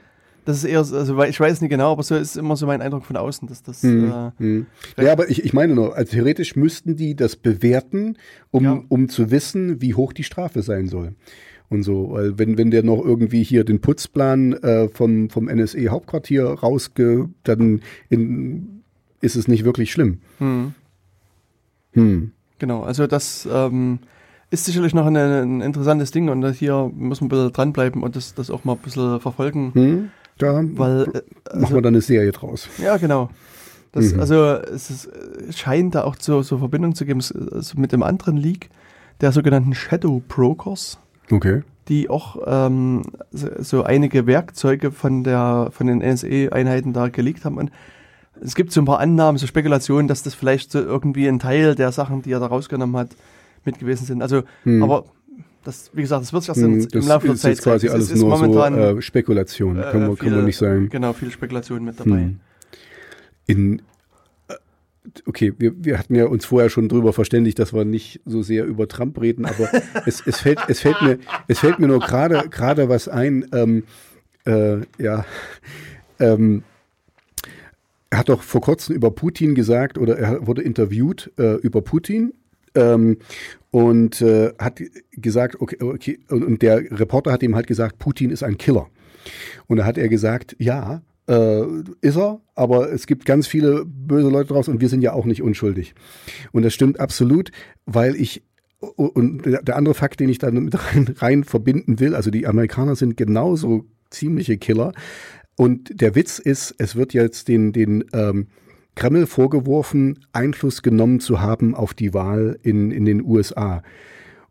Das ist eher, so- also ich weiß nicht genau, aber so ist immer so mein Eindruck von außen, dass das Mhm. äh, Mhm. Ja, aber ich, ich meine nur, also theoretisch müssten die das bewerten, um, Ja. um zu wissen, wie hoch die Strafe sein soll. Und so, weil wenn, wenn der noch irgendwie hier den Putzplan äh, vom, vom NSE-Hauptquartier rausge, dann in, ist es nicht wirklich schlimm. hm. Hm. Genau, also das ähm, ist sicherlich noch ein, ein interessantes Ding und hier müssen wir ein bisschen dranbleiben und das, das auch mal ein bisschen verfolgen, Hm. Da weil, äh, machen also, wir dann eine Serie draus. ja genau, das, Mhm. also es ist, scheint da auch zur, zur Verbindung zu geben also mit dem anderen Leak der sogenannten Shadow Brokers, Okay. die auch ähm, so, so einige Werkzeuge von der von den NSA-Einheiten da geleakt haben und es gibt so ein paar Annahmen, so Spekulationen, dass das vielleicht so irgendwie ein Teil der Sachen, die er da rausgenommen hat, mit gewesen sind. Also, aber das, wie gesagt, das wird sich erst Hm, Das im Laufe der ist Zeit jetzt quasi zeigen. alles Es ist nur so äh, Spekulation, äh, kann, man, kann viele- man nicht sagen. Genau, viele Spekulationen mit dabei. Hm. In, äh, okay, wir, wir hatten ja uns vorher schon drüber verständigt, dass wir nicht so sehr über Trump reden, aber *laughs* es, es, fällt, es, fällt mir, es fällt mir nur gerade gerade was ein. Ähm, äh, ja, ähm, er hat doch vor kurzem über Putin gesagt oder er wurde interviewt äh, über Putin ähm, und äh, hat gesagt, okay, okay, und, der Reporter hat ihm halt gesagt, Putin ist ein Killer. Und da hat er gesagt, ja, äh, ist er, aber es gibt ganz viele böse Leute draus und wir sind ja auch nicht unschuldig. Und das stimmt absolut, weil ich und der der andere Fakt, den ich da mit rein, rein verbinden will, also die Amerikaner sind genauso ziemliche Killer. Und der Witz ist, es wird jetzt den, den ähm, Kreml vorgeworfen, Einfluss genommen zu haben auf die Wahl in, in den USA.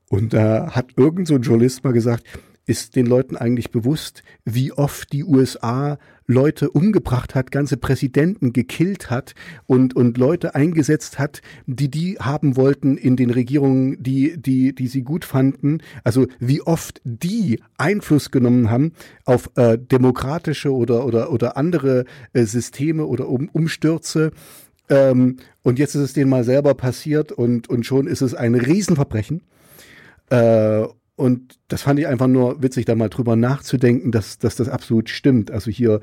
Und da hat irgend so ein Journalist mal gesagt, ist den Leuten eigentlich bewusst, wie oft die USA Leute umgebracht hat, ganze Präsidenten gekillt hat und, und Leute eingesetzt hat, die die haben wollten in den Regierungen, die, die, die sie gut fanden. Also wie oft die Einfluss genommen haben auf äh, demokratische oder, oder, oder andere äh, Systeme oder um, Umstürze. Ähm, und jetzt ist es denen mal selber passiert und, und schon ist es ein Riesenverbrechen. Äh, und das fand ich einfach nur witzig, da mal drüber nachzudenken, dass, dass das absolut stimmt. Also hier,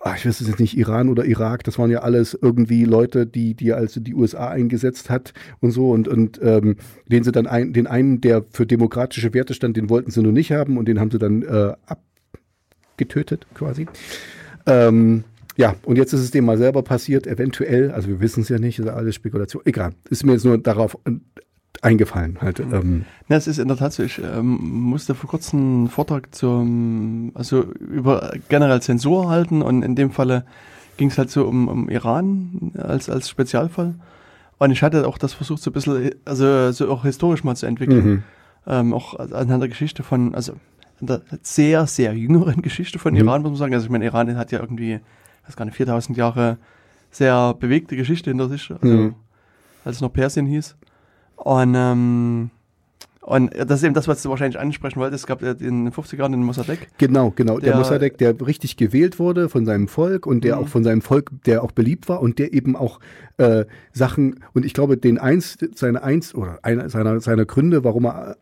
ah, ich weiß es jetzt nicht, Iran oder Irak, das waren ja alles irgendwie Leute, die, die also die USA eingesetzt hat und so und, und ähm, den sie dann ein, den einen, der für demokratische Werte stand, den wollten sie nur nicht haben und den haben sie dann äh, abgetötet quasi. Ähm, ja, und jetzt ist es dem mal selber passiert, eventuell, also wir wissen es ja nicht, ist alles Spekulation. Egal, ist mir jetzt nur darauf eingefallen halt. Ähm, Ja, es ist in der Tat so. Ich ähm, musste vor kurzem einen Vortrag zum, also über generell Zensur halten und in dem Falle ging es halt so um, um Iran als, als Spezialfall. Und ich hatte auch das versucht, so ein bisschen, also so auch historisch mal zu entwickeln. Mhm. Ähm, auch anhand der Geschichte von, also in der sehr, sehr jüngeren *laughs* Geschichte von Mhm. Iran, muss man sagen. Also ich meine, Iran hat ja irgendwie, weiß gar nicht, 4000 Jahre sehr bewegte Geschichte hinter sich, also Mhm. als es noch Persien hieß. Und, ähm, und das ist eben das, was du wahrscheinlich ansprechen wolltest. Es gab ja in den 50er Jahren den Mossadegh. Genau, genau. Der, Der- Mossadegh, der richtig gewählt wurde von seinem Volk und der Mhm. auch von seinem Volk, der auch beliebt war und der eben auch äh, Sachen, und ich glaube, den eins, seine eins, oder einer seiner, seiner Gründe, warum er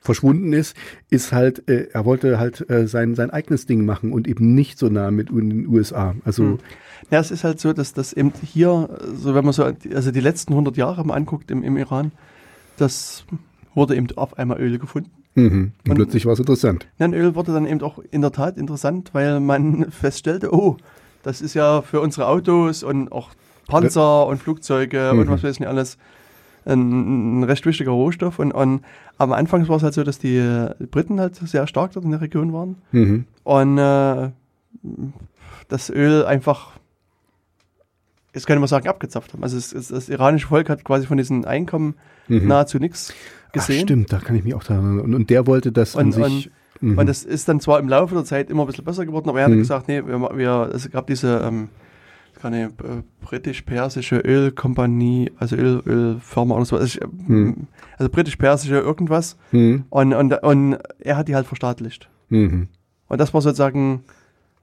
verschwunden ist, ist halt, äh, er wollte halt äh, sein, sein eigenes Ding machen und eben nicht so nah mit in den USA. Also, Mhm. Ja, es ist halt so, dass das eben hier, so wenn man so, also die letzten 100 Jahre mal anguckt im, im Iran, das wurde eben auf einmal Öl gefunden. mhm. und Und- plötzlich war es interessant. Nein, Öl wurde dann eben auch in der Tat interessant, weil man *laughs* feststellte, oh, das ist ja für unsere Autos und auch Panzer und Flugzeuge und Mhm. was weiß ich nicht alles ein, ein recht wichtiger Rohstoff. Und, und am Anfang war es halt so, dass die Briten halt sehr stark dort in der Region waren Mhm. und äh, das Öl einfach, jetzt könnte man sagen, abgezapft haben. Also es, es, das iranische Volk hat quasi von diesen Einkommen Mhm. nahezu nichts Ach, gesehen. stimmt, da kann ich mich auch daran erinnern. Und, und der wollte das an Und- sich. mhm. Und das ist dann zwar im Laufe der Zeit immer ein bisschen besser geworden, aber er hat Mhm. gesagt, nee, wir, wir, es gab diese ähm, keine äh, britisch-persische Ölkompanie, also Öl, Ölfirma oder so, also, Mhm. also britisch-persische irgendwas. Mhm. Und, und, und er hat die halt verstaatlicht. Mhm. Und das war sozusagen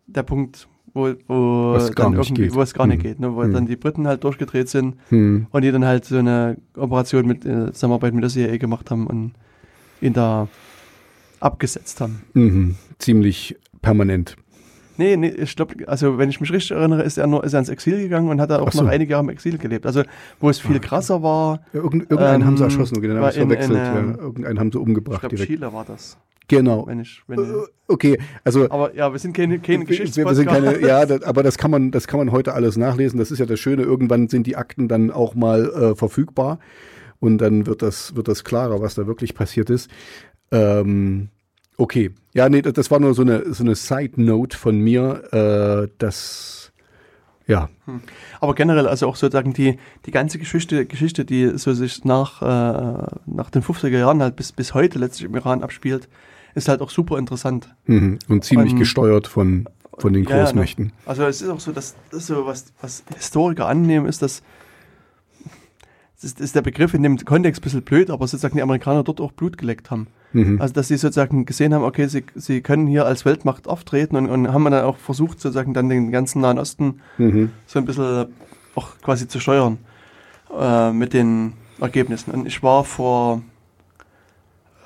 der Punkt, wo, wo, Was gar nicht irgendwie, geht. wo es gar nicht Mhm. geht, ne? wo Mhm. dann die Briten halt durchgedreht sind Mhm. und die dann halt so eine Operation mit äh, Zusammenarbeit mit der CIA gemacht haben und ihn da abgesetzt haben. Mhm. Ziemlich permanent. Nee, nee, ich glaube, also wenn ich mich richtig erinnere, ist er nur ist er ins Exil gegangen und hat da auch so. noch einige Jahre im Exil gelebt. Also wo es viel Ah, krasser war, Irgend, irgendeinen haben sie Ähm, erschossen, den haben sie verwechselt. in, ähm, ja. Irgendeinen haben sie ich umgebracht glaube direkt. Chile war das. Genau. Wenn ich, wenn, Äh, Okay, also aber ja, wir sind keine, keine wir, wir Geschichtspodcast. sind keine, ja, *laughs* das, aber das kann man, das kann man heute alles nachlesen. Das ist ja das Schöne. Irgendwann sind die Akten dann auch mal äh, verfügbar und dann wird das, wird das klarer, was da wirklich passiert ist. Ähm, okay, ja, nee, das, war nur so eine, so eine Side Note von mir, äh, dass ja, Aber generell, also auch sozusagen die, die ganze Geschichte, Geschichte, die so sich nach, äh, nach den 50er Jahren halt bis, bis heute letztlich im Iran abspielt, ist halt auch super interessant. mhm. und ziemlich Und- gesteuert von von den Ja, ja, ne? Großmächten. Also es ist auch so, dass das so was, was Historiker annehmen, ist, dass das ist, ist der Begriff in dem Kontext ein bisschen blöd, aber sozusagen die Amerikaner dort auch Blut geleckt haben. Mhm. Also dass sie sozusagen gesehen haben, okay, sie, sie können hier als Weltmacht auftreten und, und haben dann auch versucht, sozusagen dann den ganzen Nahen Osten Mhm. so ein bisschen auch quasi zu steuern äh, mit den Ergebnissen. Und ich war vor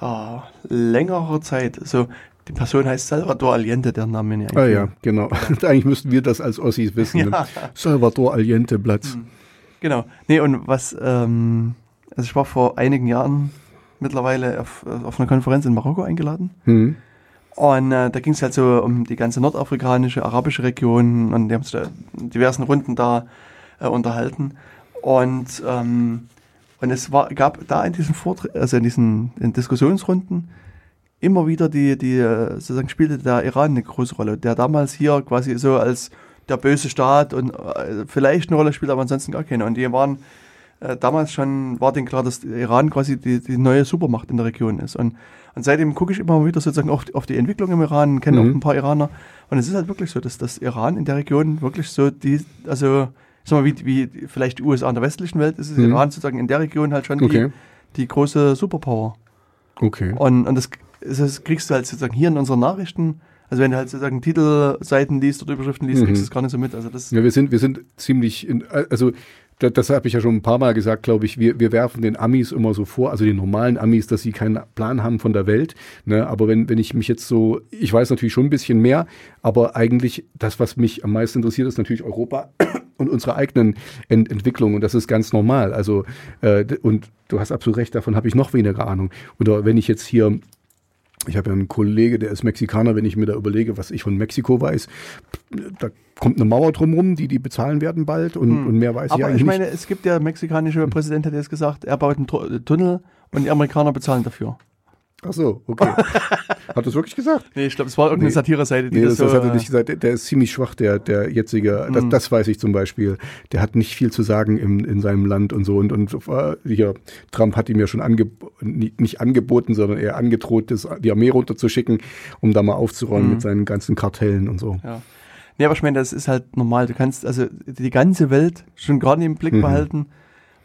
äh, längerer Zeit, so die Person heißt Salvador Allende, der Name Ah ja, genau. *laughs* Eigentlich müssten wir das als Ossis wissen. ne? *laughs* Ja. Salvador Allende Platz. Genau. Nee, und was, ähm, also ich war vor einigen Jahren mittlerweile auf, auf einer Konferenz in Marokko eingeladen. Mhm. Und äh, da ging es halt so um die ganze nordafrikanische, arabische Region und die haben sich da in diversen Runden da äh, unterhalten. Und, ähm, und es war, gab da in diesen Vortr also in diesen in Diskussionsrunden immer wieder die, die, äh, sozusagen spielte der Iran eine große Rolle, der damals hier quasi so als der böse Staat und äh, vielleicht eine Rolle spielt, aber ansonsten gar keine. Und die waren äh, damals schon, war denen klar, dass Iran quasi die, die neue Supermacht in der Region ist. Und, und seitdem gucke ich immer wieder sozusagen auf, die- auf die Entwicklung im Iran, kenne Mhm. auch ein paar Iraner. Und es ist halt wirklich so, dass das Iran in der Region wirklich so die, also ich sag mal, wie, wie vielleicht die USA in der westlichen Welt, ist es Mhm. Iran sozusagen in der Region halt schon Okay. die, die große Superpower. Okay. Und, und das, das kriegst du halt sozusagen hier in unseren Nachrichten, also wenn du halt sozusagen Titelseiten liest oder Überschriften liest, Mhm. kriegst du es gar nicht so mit. Also das, Ja, wir sind, wir sind ziemlich, in, also das, das habe ich ja schon ein paar Mal gesagt, glaube ich. Wir, wir werfen den Amis immer so vor, also den normalen Amis, dass sie keinen Plan haben von der Welt. Ne? Aber wenn, wenn ich mich jetzt so, ich weiß natürlich schon ein bisschen mehr, aber eigentlich das, was mich am meisten interessiert, ist natürlich Europa *coughs* und unsere eigenen Ent Entwicklungen. Und das ist ganz normal. Also, äh, und du hast absolut recht, davon habe ich noch weniger Ahnung. Oder wenn ich jetzt hier ich habe ja einen Kollege, der ist Mexikaner, wenn ich mir da überlege, was ich von Mexiko weiß, da kommt eine Mauer drumrum, die die bezahlen werden bald und, und mehr weiß ich aber eigentlich ich meine, nicht. es gibt ja mexikanische Präsident, hat jetzt gesagt, er baut einen Tu- Tunnel und die Amerikaner bezahlen dafür. Ach so, okay. *laughs* hat das wirklich gesagt? Nee, ich glaube, es war irgendeine Nee. Satire-Seite, die Nee, das, das, das so, hat er nicht gesagt. Der, der ist ziemlich schwach, der, der jetzige. Das, Mhm. das weiß ich zum Beispiel. Der hat nicht viel zu sagen im, in seinem Land und so. Und, und äh, hier, Trump hat ihm ja schon ange, nicht, nicht angeboten, sondern eher angedroht, das, die Armee runterzuschicken, um da mal aufzuräumen Mhm. mit seinen ganzen Kartellen und so. Ja. Nee, aber ich meine, das ist halt normal. Du kannst also die ganze Welt schon gar nicht im Blick Mhm. behalten.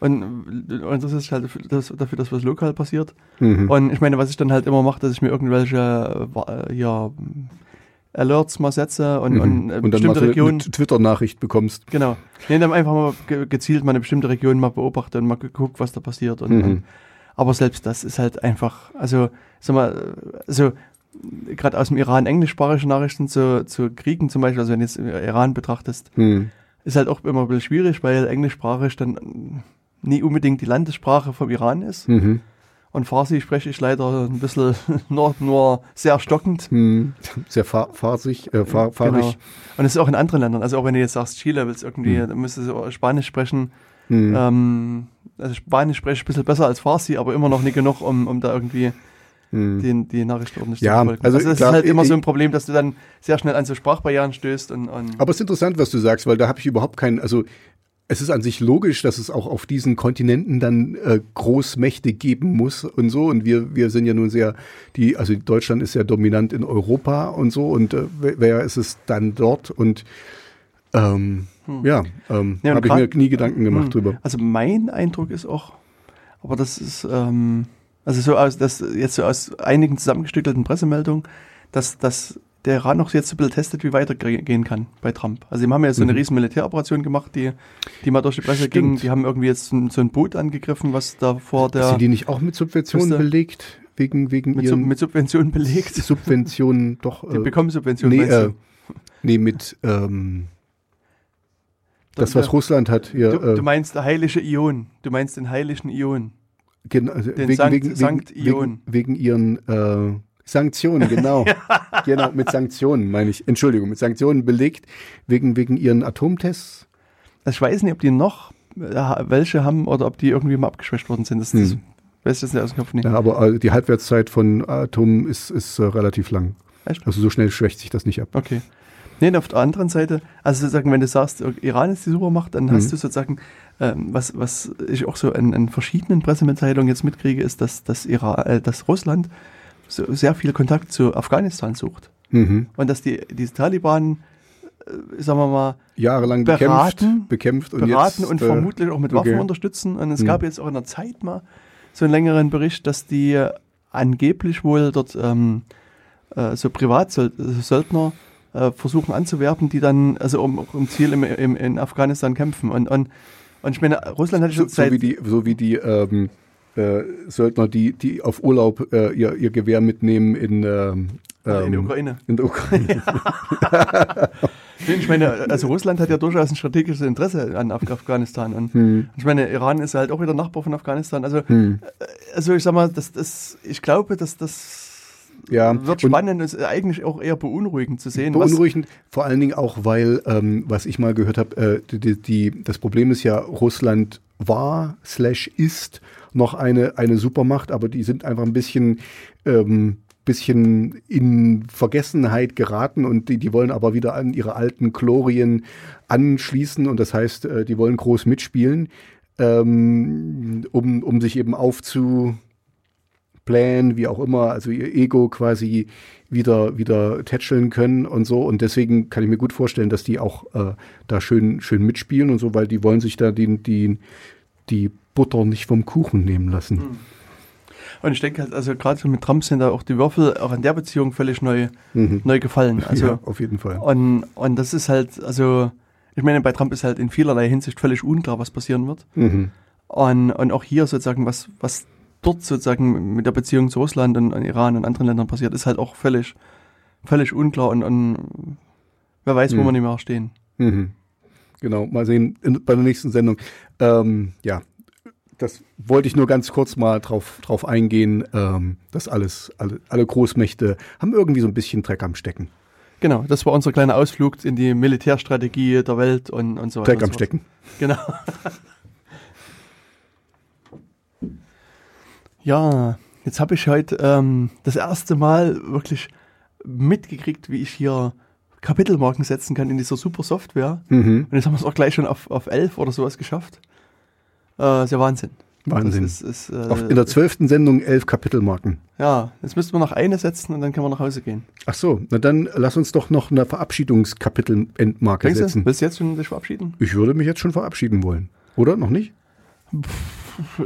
Und, und das ist halt dafür, das, dafür, dass was lokal passiert. Mhm. Und ich meine, was ich dann halt immer mache, dass ich mir irgendwelche äh, ja, Alerts mal setze und, Mhm. und, äh, und bestimmte so Regionen. Twitter-Nachricht bekommst. Genau. Nee, dann einfach mal ge gezielt mal eine bestimmte Region mal beobachte und mal geguckt, was da passiert. Und, Mhm. und, aber selbst das ist halt einfach, also, sag mal, also gerade aus dem Iran englischsprachige Nachrichten zu, zu Kriegen zum Beispiel, also wenn du jetzt Iran betrachtest, Mhm. ist halt auch immer ein bisschen schwierig, weil englischsprachig dann nie unbedingt die Landessprache vom Iran ist. Mhm. Und Farsi spreche ich leider ein bisschen *laughs* nur, nur sehr stockend. Mhm. Sehr fahr fahrig, äh, fahr fahrig. Genau. Und es ist auch in anderen Ländern. Also auch wenn du jetzt sagst, Chile willst irgendwie, dann müsstest du Spanisch sprechen. Mhm. Ähm, also Spanisch spreche ich ein bisschen besser als Farsi, aber immer noch nicht genug, um, um da irgendwie Mhm. den, die Nachricht ordentlich Ja, zu verfolgen. also Also, das klar, ist halt immer ich- so ein Problem, dass du dann sehr schnell an so Sprachbarrieren stößt und, und Aber es ist interessant, was du sagst, weil da habe ich überhaupt keinen, also es ist an sich logisch, dass es auch auf diesen Kontinenten dann äh, Großmächte geben muss und so. Und wir, wir sind ja nun sehr, die, also Deutschland ist ja dominant in Europa und so. Und äh, wer ist es dann dort? Und ähm, ja, ähm, Ja, habe ich mir nie Gedanken gemacht Hm. drüber. Also mein Eindruck ist auch, aber das ist, ähm, also so aus, das jetzt so aus einigen zusammengestückelten Pressemeldungen, dass, dass der Iran noch jetzt ein bisschen testet, wie weitergehen kann bei Trump. Also die haben ja so eine Mhm. riesen Militäroperation gemacht, die, die mal durch die Presse Stimmt. ging. Die haben irgendwie jetzt so ein, Boot angegriffen, was da vor der Sind die nicht auch mit Subventionen Müsste- belegt? Wegen, wegen mit, Sub, mit Subventionen belegt. Subventionen *laughs* doch. Die Äh, bekommen Subventionen. nee, äh, nee, mit ähm, das, was Russland hat. Hier, du, äh, du meinst der heilige Ion. Du meinst den heiligen Ion. Genau, Den wegen, Sankt- wegen, Sankt wegen, Ion. wegen, wegen ihren äh, Sanktionen, genau. *laughs* genau, mit Sanktionen meine ich. Entschuldigung, mit Sanktionen belegt, wegen, wegen ihren Atomtests. Also ich weiß nicht, ob die noch äh, welche haben oder ob die irgendwie mal abgeschwächt worden sind. Das, Hm. weiß ich jetzt nicht aus dem Kopf nicht. Ja, aber äh, die Halbwertszeit von Atomen ist, ist äh, relativ lang. Echt? Also so schnell schwächt sich das nicht ab. Okay. Nee, auf der anderen Seite, also sozusagen, wenn du sagst, Iran ist die Supermacht, dann hast Mhm. du sozusagen, ähm, was, was ich auch so in, in verschiedenen Pressemitteilungen jetzt mitkriege, ist, dass, dass, Iran, äh, dass Russland so sehr viel Kontakt zu Afghanistan sucht. Mhm. Und dass die, diese Taliban äh, sagen wir mal, Jahrelang Beraten, bekämpft, bekämpft und beraten jetzt, und äh, vermutlich auch mit Waffen okay. unterstützen. Und es Hm. gab jetzt auch in der Zeit mal so einen längeren Bericht, dass die angeblich wohl dort ähm, äh, so Privatsöldner äh, versuchen anzuwerben, die dann also um, um Ziel im, im, in Afghanistan kämpfen. Und, und, und ich meine, Russland hat so, schon so seit wie die, so wie die ähm, äh, Söldner, die, die auf Urlaub äh, ihr, ihr Gewehr mitnehmen in, ähm, in der ähm, Ukraine. In der Ukraine. *laughs* Nee, Ich meine, also Russland hat ja durchaus ein strategisches Interesse an Af Afghanistan. Und Hm. ich meine, Iran ist halt auch wieder Nachbar von Afghanistan. Also, Hm. also ich sag mal, das, das, ich glaube, dass das Ja, wird spannend und ist eigentlich auch eher beunruhigend zu sehen. Beunruhigend, vor allen Dingen auch, weil, ähm, was ich mal gehört habe, äh, die, die, das Problem ist ja, Russland war slash ist noch eine, eine Supermacht, aber die sind einfach ein bisschen, ähm, bisschen in Vergessenheit geraten und die, die wollen aber wieder an ihre alten Glorien anschließen und das heißt, äh, die wollen groß mitspielen, ähm, um, um sich eben aufzu, Plan, wie auch immer, also ihr Ego quasi wieder, wieder tätscheln können und so. Und deswegen kann ich mir gut vorstellen, dass die auch äh, da schön, schön mitspielen und so, weil die wollen sich da die, die, die Butter nicht vom Kuchen nehmen lassen. Und ich denke halt, also gerade so mit Trump sind da auch die Würfel auch in der Beziehung völlig neu, Mhm. neu gefallen. *laughs* Also, ja, auf jeden Fall. und, und das ist halt, also, ich meine, bei Trump ist halt in vielerlei Hinsicht völlig unklar, was passieren wird. Mhm. Und, und auch hier sozusagen, was, was dort sozusagen mit der Beziehung zu Russland und, und Iran und anderen Ländern passiert, ist halt auch völlig, völlig unklar und, und wer weiß, wo Mhm. wir nicht mehr stehen. Mhm. Genau, mal sehen in, bei der nächsten Sendung. Ähm, ja, das wollte ich nur ganz kurz mal drauf, drauf eingehen. Ähm, dass alles, alle, alle Großmächte haben irgendwie so ein bisschen Dreck am Stecken. Genau, das war unser kleiner Ausflug in die Militärstrategie der Welt und, und so weiter. Dreck am so. Stecken. Genau. *laughs* ja, jetzt habe ich heute ähm, das erste Mal wirklich mitgekriegt, wie ich hier Kapitelmarken setzen kann in dieser super Software. Mhm. Und jetzt haben wir es auch gleich schon auf, auf 11 oder sowas geschafft. Äh, ist ja Wahnsinn. Wahnsinn. Ist, ist, äh, Auf, in der zwölften Sendung elf Kapitelmarken. ja, jetzt müssten wir noch eine setzen und dann können wir nach Hause gehen. Ach so, na dann lass uns doch noch eine Verabschiedungskapitel-Endmarke Denkst du, setzen. willst du jetzt schon dich verabschieden? Ich würde mich jetzt schon verabschieden wollen. Oder? Noch nicht?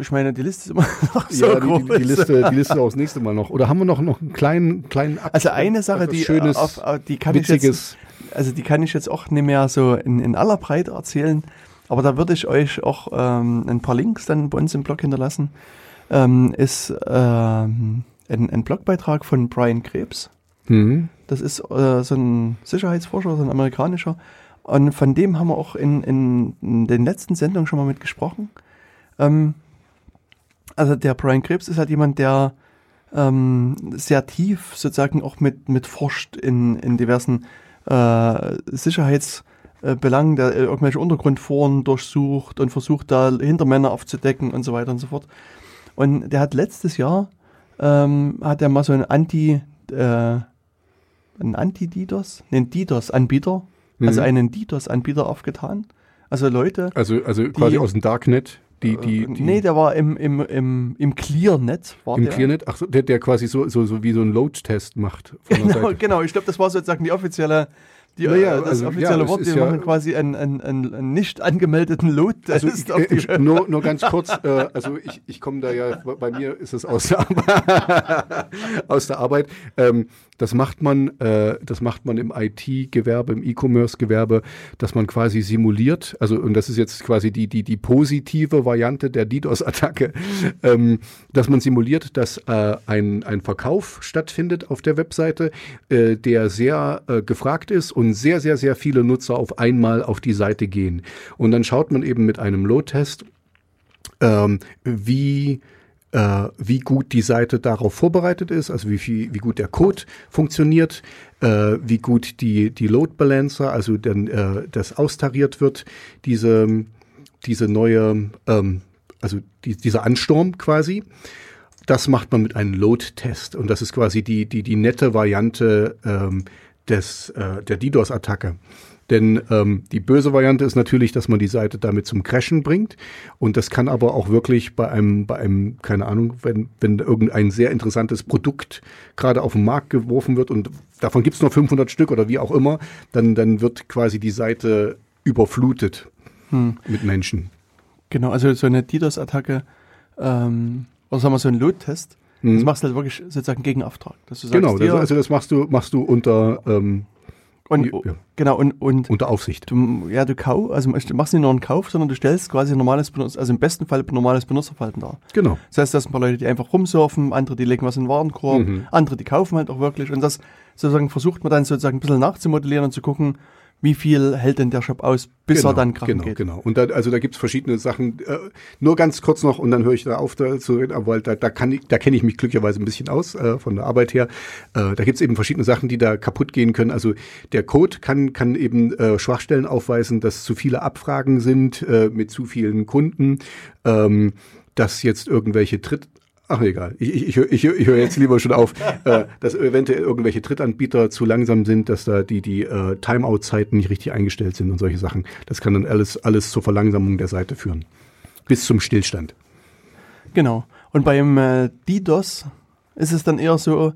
Ich meine, die Liste ist immer *laughs* noch so ja, die, groß. die, die, Liste, die Liste auch das nächste Mal noch. Oder haben wir noch, noch einen kleinen, kleinen Ab Also eine Sache, die, Schönes, auf, auf, die kann ich jetzt, Witziges. also die kann ich jetzt auch nicht mehr so in, in aller Breite erzählen, aber da würde ich euch auch ähm, ein paar Links dann bei uns im Blog hinterlassen. Ähm, ist ähm, ein, ein Blogbeitrag von Brian Krebs. Mhm. Das ist äh, so ein Sicherheitsforscher, so ein amerikanischer. Und von dem haben wir auch in, in, in den letzten Sendungen schon mal mit gesprochen. Ähm, also der Brian Krebs ist halt jemand, der ähm, sehr tief sozusagen auch mit, mit forscht in, in diversen äh, Sicherheitsbelangen, der äh, irgendwelche Untergrundforen durchsucht und versucht da Hintermänner aufzudecken und so weiter und so fort. Und der hat letztes Jahr ähm, hat er mal so ein Anti äh, ein Anti-DDoS, einen DDoS-Anbieter, also Mhm. einen DDoS-Anbieter aufgetan. Also Leute, Also, also quasi aus dem Darknet, die, die, äh, die nee, der war im, im, im, im Clearnet. War im der. Clearnet, ach so, der, der quasi so, so, so wie so einen Load-Test macht Genau, genau, ich glaube, das war sozusagen die offizielle, die, Naja, äh, das also, offizielle ja, Wort. Die ja- machen quasi einen, einen, einen, nicht angemeldeten Load-Test Also ich, äh, nur, nur ganz kurz, äh, also ich, ich komme da ja, bei mir ist es aus der Arbeit. *laughs* aus der Arbeit. Ähm, das macht man, äh, das macht man im IT-Gewerbe, im E-Commerce-Gewerbe, dass man quasi simuliert. Also und das ist jetzt quasi die die die positive Variante der DDoS-Attacke, ähm, dass man simuliert, dass äh, ein ein Verkauf stattfindet auf der Webseite, äh, der sehr äh, gefragt ist und sehr sehr sehr viele Nutzer auf einmal auf die Seite gehen. Und dann schaut man eben mit einem Load-Test ähm, wie äh, wie gut die Seite darauf vorbereitet ist, also wie viel, wie gut der Code funktioniert, äh, wie gut die die Load Balancer, also dann äh, das austariert wird, diese diese neue, ähm, also die, dieser Ansturm quasi. Das macht man mit einem Load-Test und das ist quasi die die die nette Variante ähm, des äh, der DDoS-Attacke. Denn ähm, die böse Variante ist natürlich, dass man die Seite damit zum Crashen bringt. Und das kann aber auch wirklich bei einem, bei einem, keine Ahnung, wenn, wenn irgendein sehr interessantes Produkt gerade auf den Markt geworfen wird und davon gibt's nur 500 Stück oder wie auch immer, dann, dann wird quasi die Seite überflutet mit Menschen. Genau, also so eine DDoS-Attacke, ähm, oder sagen wir so ein Load-Test, das machst du halt wirklich sozusagen gegen Auftrag. Dass du sagst, Genau, das, also das machst du, machst du unter, ähm, und, ja. genau, und, und unter Aufsicht. du, ja, du kauf, also du machst nicht nur einen Kauf, sondern du stellst quasi ein normales Benutzer, also im besten Fall ein normales Benutzerverhalten dar. Genau. Das heißt, das sind ein paar Leute, die einfach rumsurfen, andere, die legen was in den Warenkorb, Mhm. andere, die kaufen halt auch wirklich. Und das sozusagen versucht man dann sozusagen ein bisschen nachzumodellieren und zu gucken, wie viel hält denn der Shop aus, bis er dann krachen genau, geht. Genau, Und da, also da gibt's verschiedene Sachen. Äh, nur ganz kurz noch und dann höre ich da auf da zu reden, aber da, da kann ich, da kenne ich mich glücklicherweise ein bisschen aus äh, von der Arbeit her. Äh, da gibt's eben verschiedene Sachen, die da kaputt gehen können. Also der Code kann, kann eben äh, Schwachstellen aufweisen, dass zu viele Abfragen sind äh, mit zu vielen Kunden, ähm, dass jetzt irgendwelche Tritt Ach egal, ich, ich, ich, höre- ich, höre- ich höre jetzt lieber schon auf, *laughs* äh, dass eventuell irgendwelche Drittanbieter zu langsam sind, dass da die, die äh, Timeout-Zeiten nicht richtig eingestellt sind und solche Sachen. Das kann dann alles, alles zur Verlangsamung der Seite führen. Bis zum Stillstand. Genau. Und beim äh, DDoS ist es dann eher so,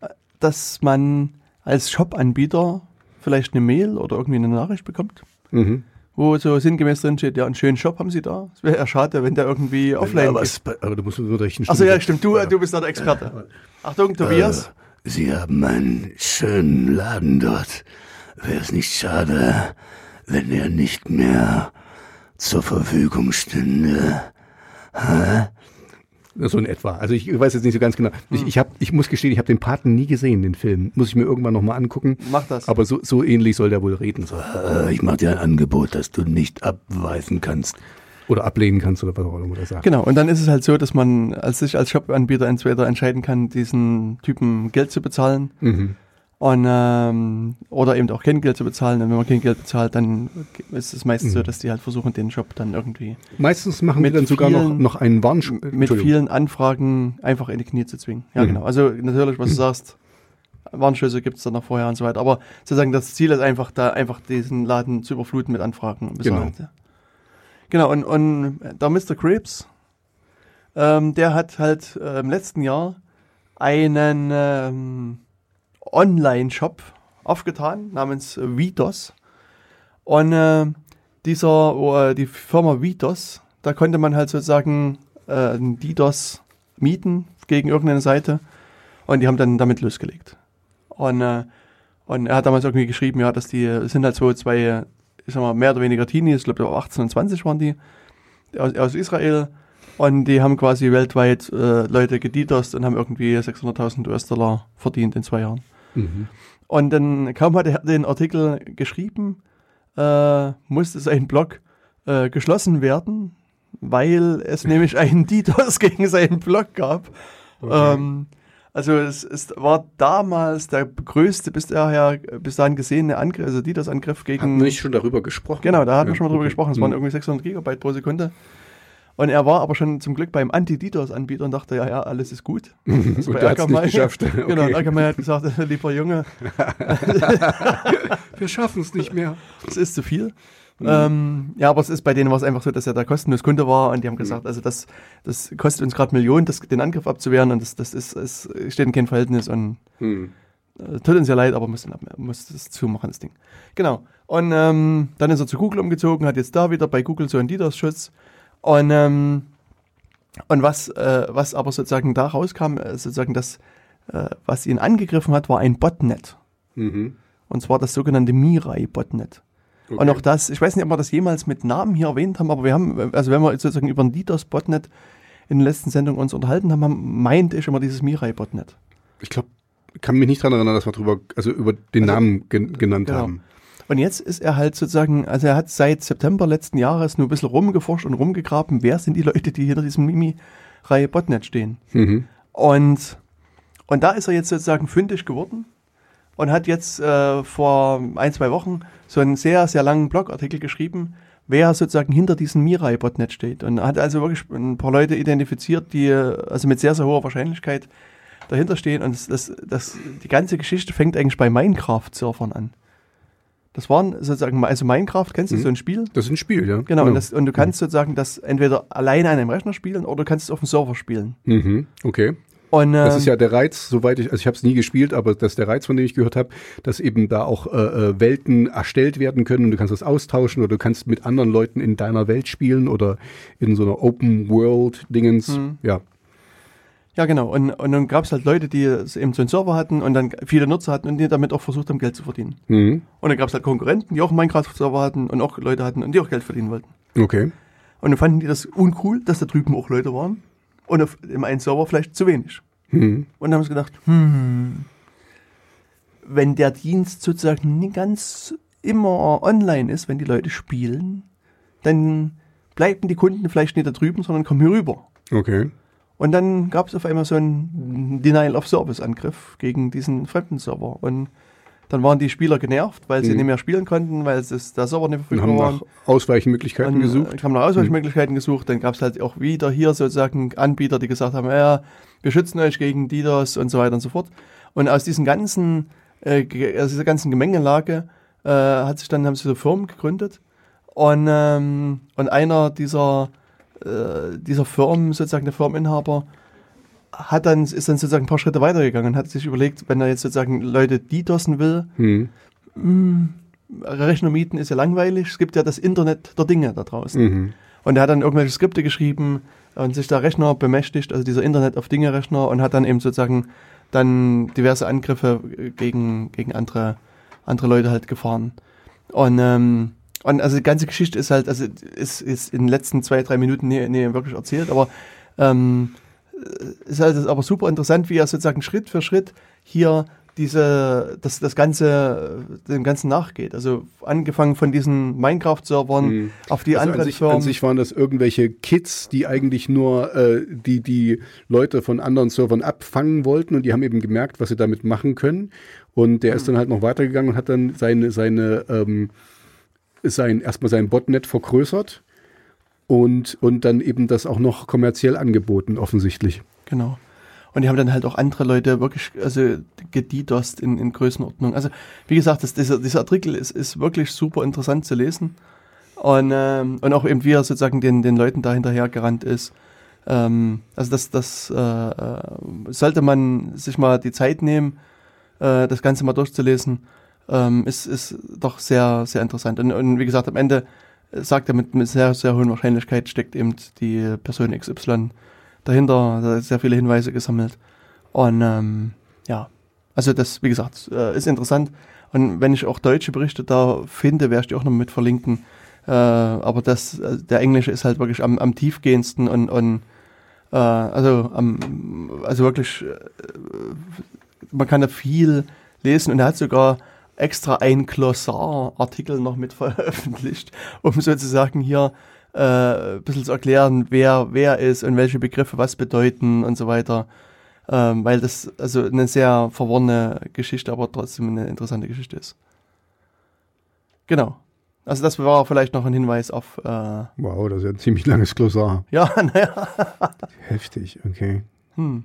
äh, dass man als Shop-Anbieter vielleicht eine Mail oder irgendwie eine Nachricht bekommt, Mhm. Wo so sinngemäß drin steht, ja, einen schönen Shop haben Sie da. Es wäre ja schade, wenn der irgendwie offline aber, ist. aber du musst nur recht Achso, ja, stimmt. Du, du bist da der Experte. Achtung, Tobias. Sie haben einen schönen Laden dort. Wäre es nicht schade, wenn er nicht mehr zur Verfügung stünde? So in etwa. Also ich weiß jetzt nicht so ganz genau. Ich, ich, hab, ich muss gestehen, ich habe den Paten nie gesehen, den Film. Muss ich mir irgendwann nochmal angucken. Mach das. Aber so, so ähnlich soll der wohl reden. So. Äh, ich mache dir ein Angebot, das du nicht abweisen kannst. Oder ablehnen kannst oder was auch immer sagt. Genau, und dann ist es halt so, dass man als sich als Shop-Anbieter entweder entscheiden kann, diesen Typen Geld zu bezahlen Mhm. Und, ähm, oder eben auch kein Geld zu bezahlen. Und wenn man kein Geld bezahlt, dann ist es meistens Mhm. so, dass die halt versuchen, den Shop dann irgendwie Meistens machen die dann sogar noch, vielen- noch einen Warnsch... mit vielen Anfragen einfach in die Knie zu zwingen. Ja, Mhm. genau. Also natürlich, was du sagst, Warnschüsse gibt es dann noch vorher und so weiter. Aber sozusagen das Ziel ist einfach, da einfach diesen Laden zu überfluten mit Anfragen. Genau. Genau, und, und der Mr. Krebs, ähm, der hat halt äh, im letzten Jahr einen ähm, Online-Shop aufgetan namens äh, Vitos. Und äh, dieser, äh, die Firma Vitos, da konnte man halt sozusagen äh, ein DDoS mieten gegen irgendeine Seite und die haben dann damit losgelegt. Und, äh, und er hat damals irgendwie geschrieben, ja, dass die es sind halt so zwei, ich sag mal, mehr oder weniger Teenies, ich glaube 18 und 20 waren die, aus, aus Israel. Und die haben quasi weltweit äh, Leute gedidost und haben irgendwie 600.000 US-Dollar verdient in zwei Jahren. Mhm. Und dann kaum hat er den Artikel geschrieben, äh, musste sein Blog äh, geschlossen werden, weil es *laughs* nämlich einen DDoS gegen seinen Blog gab. Ähm, also es, es war damals der größte bis daher bis dahin gesehene Angriff, also DDoS-Angriff gegen. wir nicht schon darüber gesprochen? Genau, da hatten Ja, wir schon mal drüber okay. gesprochen. Es waren Mhm. irgendwie 600 Gigabyte pro Sekunde. Und er war aber schon zum Glück beim Anti-DDoS-Anbieter und dachte, ja, ja, alles ist gut. *laughs* Also Und bei der hat's nicht Akamai- geschafft. *laughs* Genau, Okay. und Akamai hat gesagt, *laughs* lieber Junge, Wir schaffen es nicht mehr. das ist zu viel. Ähm, ja, aber es ist bei denen war es einfach so, dass er da kostenlos Kunde war und die haben gesagt, also das, das kostet uns gerade Millionen, das, den Angriff abzuwehren und das, das ist, es steht in keinem Verhältnis und Hm. äh, tut uns ja leid, aber muss, muss das zumachen, das Ding. Genau. Und ähm, dann ist er zu Google umgezogen, hat jetzt da wieder bei Google so einen DDoS-Schutz. Und, ähm, und was, äh, was aber sozusagen da rauskam, äh, sozusagen das, äh, was ihn angegriffen hat, war ein Botnet. Mhm. Und zwar das sogenannte Mirai-Botnet. Und auch das, ich weiß nicht, ob wir das jemals mit Namen hier erwähnt haben, aber wir haben, also wenn wir sozusagen über ein DDoS-Botnet in den letzten Sendungen uns unterhalten haben, haben meinte ich immer dieses Mirai-Botnet. Ich glaube, kann mich nicht daran erinnern, dass wir drüber, also über den Also- Namen gen genannt Genau. haben. Und jetzt ist er halt sozusagen, also er hat seit September letzten Jahres nur ein bisschen rumgeforscht und rumgegraben, wer sind die Leute, die hinter diesem Mimi-Reihe Botnet stehen. Mhm. Und, und da ist er jetzt sozusagen fündig geworden und hat jetzt äh, vor ein, zwei Wochen so einen sehr, sehr langen Blogartikel geschrieben, wer sozusagen hinter diesem Mirai-Botnet steht. Und hat also wirklich ein paar Leute identifiziert, die also mit sehr, sehr hoher Wahrscheinlichkeit dahinter stehen. Und das, das, das, die ganze Geschichte fängt eigentlich bei Minecraft-Surfern an. Das waren sozusagen, also Minecraft, kennst du so ein Spiel? Das ist ein Spiel, ja. Genau, Und, das, und du kannst sozusagen das entweder alleine an einem Rechner spielen oder du kannst es auf dem Server spielen. Mhm. Okay. Und, Das ähm, ist ja der Reiz, soweit ich, also ich habe es nie gespielt, aber das ist der Reiz, von dem ich gehört habe, dass eben da auch äh, äh, Welten erstellt werden können und du kannst das austauschen oder du kannst mit anderen Leuten in deiner Welt spielen oder in so einer Open World Dingens. Ja. Ja, genau. Und, und dann gab es halt Leute, die eben so einen Server hatten und dann viele Nutzer hatten und die damit auch versucht haben, Geld zu verdienen. Mhm. Und dann gab es halt Konkurrenten, die auch einen Minecraft-Server hatten und auch Leute hatten und die auch Geld verdienen wollten. Okay. Und dann fanden die das uncool, dass da drüben auch Leute waren und auf dem einen Server vielleicht zu wenig. Mhm. Und dann haben sie gedacht, hm, wenn der Dienst sozusagen nicht ganz immer online ist, wenn die Leute spielen, dann bleiben die Kunden vielleicht nicht da drüben, sondern kommen hier rüber. Okay. Und dann gab es auf einmal so einen Denial-of-Service-Angriff gegen diesen fremden Server. Und dann waren die Spieler genervt, weil sie Mhm. nicht mehr spielen konnten, weil es der Server nicht verfügbar haben war. nach Ausweichmöglichkeiten Und, gesucht. äh, haben nach Ausweichmöglichkeiten gesucht. Dann gab es halt auch wieder hier sozusagen Anbieter, die gesagt haben, ja, wir schützen euch gegen DDoS und so weiter und so fort. Und aus diesen ganzen, äh, aus dieser ganzen Gemengelage äh, hat sich dann, haben sie so Firmen gegründet. Und, ähm, und einer dieser, äh, dieser Firmen, sozusagen der Firmeninhaber, hat dann, ist dann sozusagen ein paar Schritte weitergegangen und hat sich überlegt, wenn er jetzt sozusagen Leute DDoSen will, Mhm. Rechner mieten ist ja langweilig, es gibt ja das Internet der Dinge da draußen. Mhm. Und er hat dann irgendwelche Skripte geschrieben und sich da Rechner bemächtigt, also dieser Internet auf Dinge Rechner und hat dann eben sozusagen dann diverse Angriffe gegen, gegen andere, andere Leute halt gefahren. Und, ähm, und also die ganze Geschichte ist halt, also ist, ist in den letzten zwei, drei Minuten nie, nie wirklich erzählt, aber ähm, ist halt aber super interessant, wie er sozusagen Schritt für Schritt hier diese, das, das Ganze, dem Ganzen nachgeht. Also angefangen von diesen Minecraft-Servern Mhm. auf die Also anderen an, sich, Firmen. an sich waren das irgendwelche Kids, die eigentlich nur äh, die, die Leute von anderen Servern abfangen wollten und die haben eben gemerkt, was sie damit machen können. Und der ist dann halt noch weitergegangen und hat dann seine, seine, ähm, sein, erstmal sein Botnet vergrößert und, und dann eben das auch noch kommerziell angeboten, offensichtlich. Genau. Und die haben dann halt auch andere Leute wirklich, also gedidost in, in Größenordnung. Also, wie gesagt, das, dieser, dieser Artikel ist, ist wirklich super interessant zu lesen. Und, ähm, und auch eben, wie er sozusagen den, den Leuten da hinterher gerannt ist. Ähm, also, das, das äh, äh, sollte man sich mal die Zeit nehmen, äh, das Ganze mal durchzulesen. Ähm, ist, ist doch sehr, sehr interessant. Und, und wie gesagt, am Ende äh, sagt er mit, mit sehr, sehr hohen Wahrscheinlichkeit steckt eben die Person XY dahinter, da sehr viele Hinweise gesammelt. Und ähm, ja, also das, wie gesagt, äh, ist interessant. Und wenn ich auch deutsche Berichte da finde, werde ich die auch noch mit verlinken. Äh, aber das, äh, der Englische ist halt wirklich am, am tiefgehendsten und, und äh, also am, also wirklich, man kann da viel lesen und er hat sogar extra ein Glossar-Artikel noch mit *laughs* veröffentlicht, um sozusagen hier äh, ein bisschen zu erklären, wer wer ist und welche Begriffe was bedeuten und so weiter. Ähm, weil das also eine sehr verworrene Geschichte, aber trotzdem eine interessante Geschichte ist. Genau. Also das war vielleicht noch ein Hinweis auf, äh, Wow, das ist ja ein ziemlich langes Glossar. ja, *laughs* naja. Heftig, okay. Hm.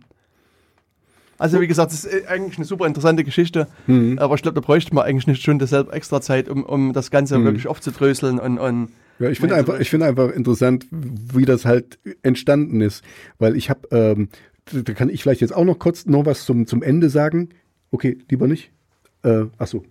Also wie gesagt, das ist eigentlich eine super interessante Geschichte, Mhm. aber ich glaube, da bräuchte man eigentlich eine Stunde selber extra Zeit, um, um das Ganze Mhm. wirklich aufzudröseln und, und Ja, ich finde einfach, ich finde einfach interessant, wie das halt entstanden ist, weil ich habe, ähm, da kann ich vielleicht jetzt auch noch kurz noch was zum zum Ende sagen. Okay, lieber nicht. Äh, ach so.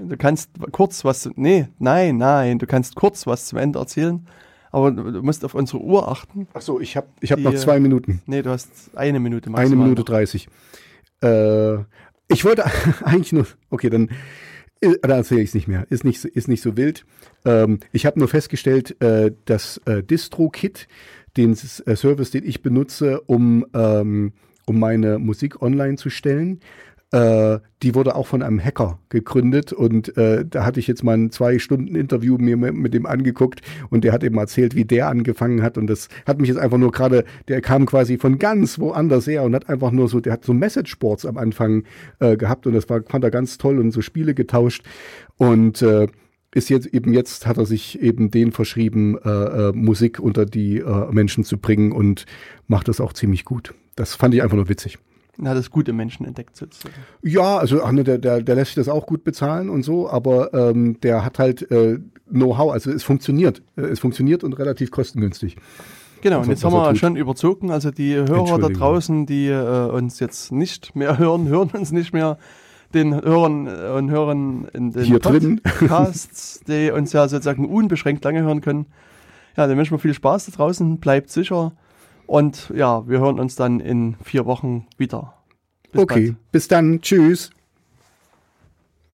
Du kannst kurz was, nee, nein, nein, du kannst kurz was zum Ende erzählen, aber du musst auf unsere Uhr achten. Ach so, ich habe ich Die, noch zwei Minuten, Nee, du hast eine Minute eine Minute dreißig. Äh, ich wollte *laughs* eigentlich nur, okay, dann äh, da erzähle ich es nicht mehr. Ist nicht so- ist nicht so wild. Ähm, ich habe nur festgestellt, äh, dass äh, DistroKit, den äh, Service, den ich benutze, um um, um meine Musik online zu stellen. Äh, die wurde auch von einem Hacker gegründet und äh, da hatte ich jetzt mal ein zwei Stunden Interview mir mit, dem angeguckt und der hat eben erzählt, wie der angefangen hat und das hat mich jetzt einfach nur gerade, der kam quasi von ganz woanders her und hat einfach nur so, der hat so Message-Boards am Anfang äh, gehabt und das war, fand er ganz toll und so Spiele getauscht und äh, ist jetzt eben jetzt hat er sich eben den verschrieben, äh, äh, Musik unter die äh, Menschen zu bringen und macht das auch ziemlich gut. Das fand ich einfach nur witzig. Hat das gute Menschen entdeckt sozusagen. Ja, also ach ne, der, der, der lässt sich das auch gut bezahlen und so, aber ähm, der hat halt äh, Know-how, also es funktioniert. Äh, Es funktioniert und relativ kostengünstig. Genau, und jetzt haben wir schon überzogen. Also die Hörer da draußen, die äh, uns jetzt nicht mehr *laughs* hören, hören uns nicht mehr. Den Hörern äh, und Hörern in den Hier. Podcasts, die uns ja sozusagen unbeschränkt lange hören können. Ja, dann wünschen wir viel Spaß da draußen, bleibt sicher. Und ja, wir hören uns dann in vier Wochen wieder. Bis okay, bald. bis dann. Tschüss.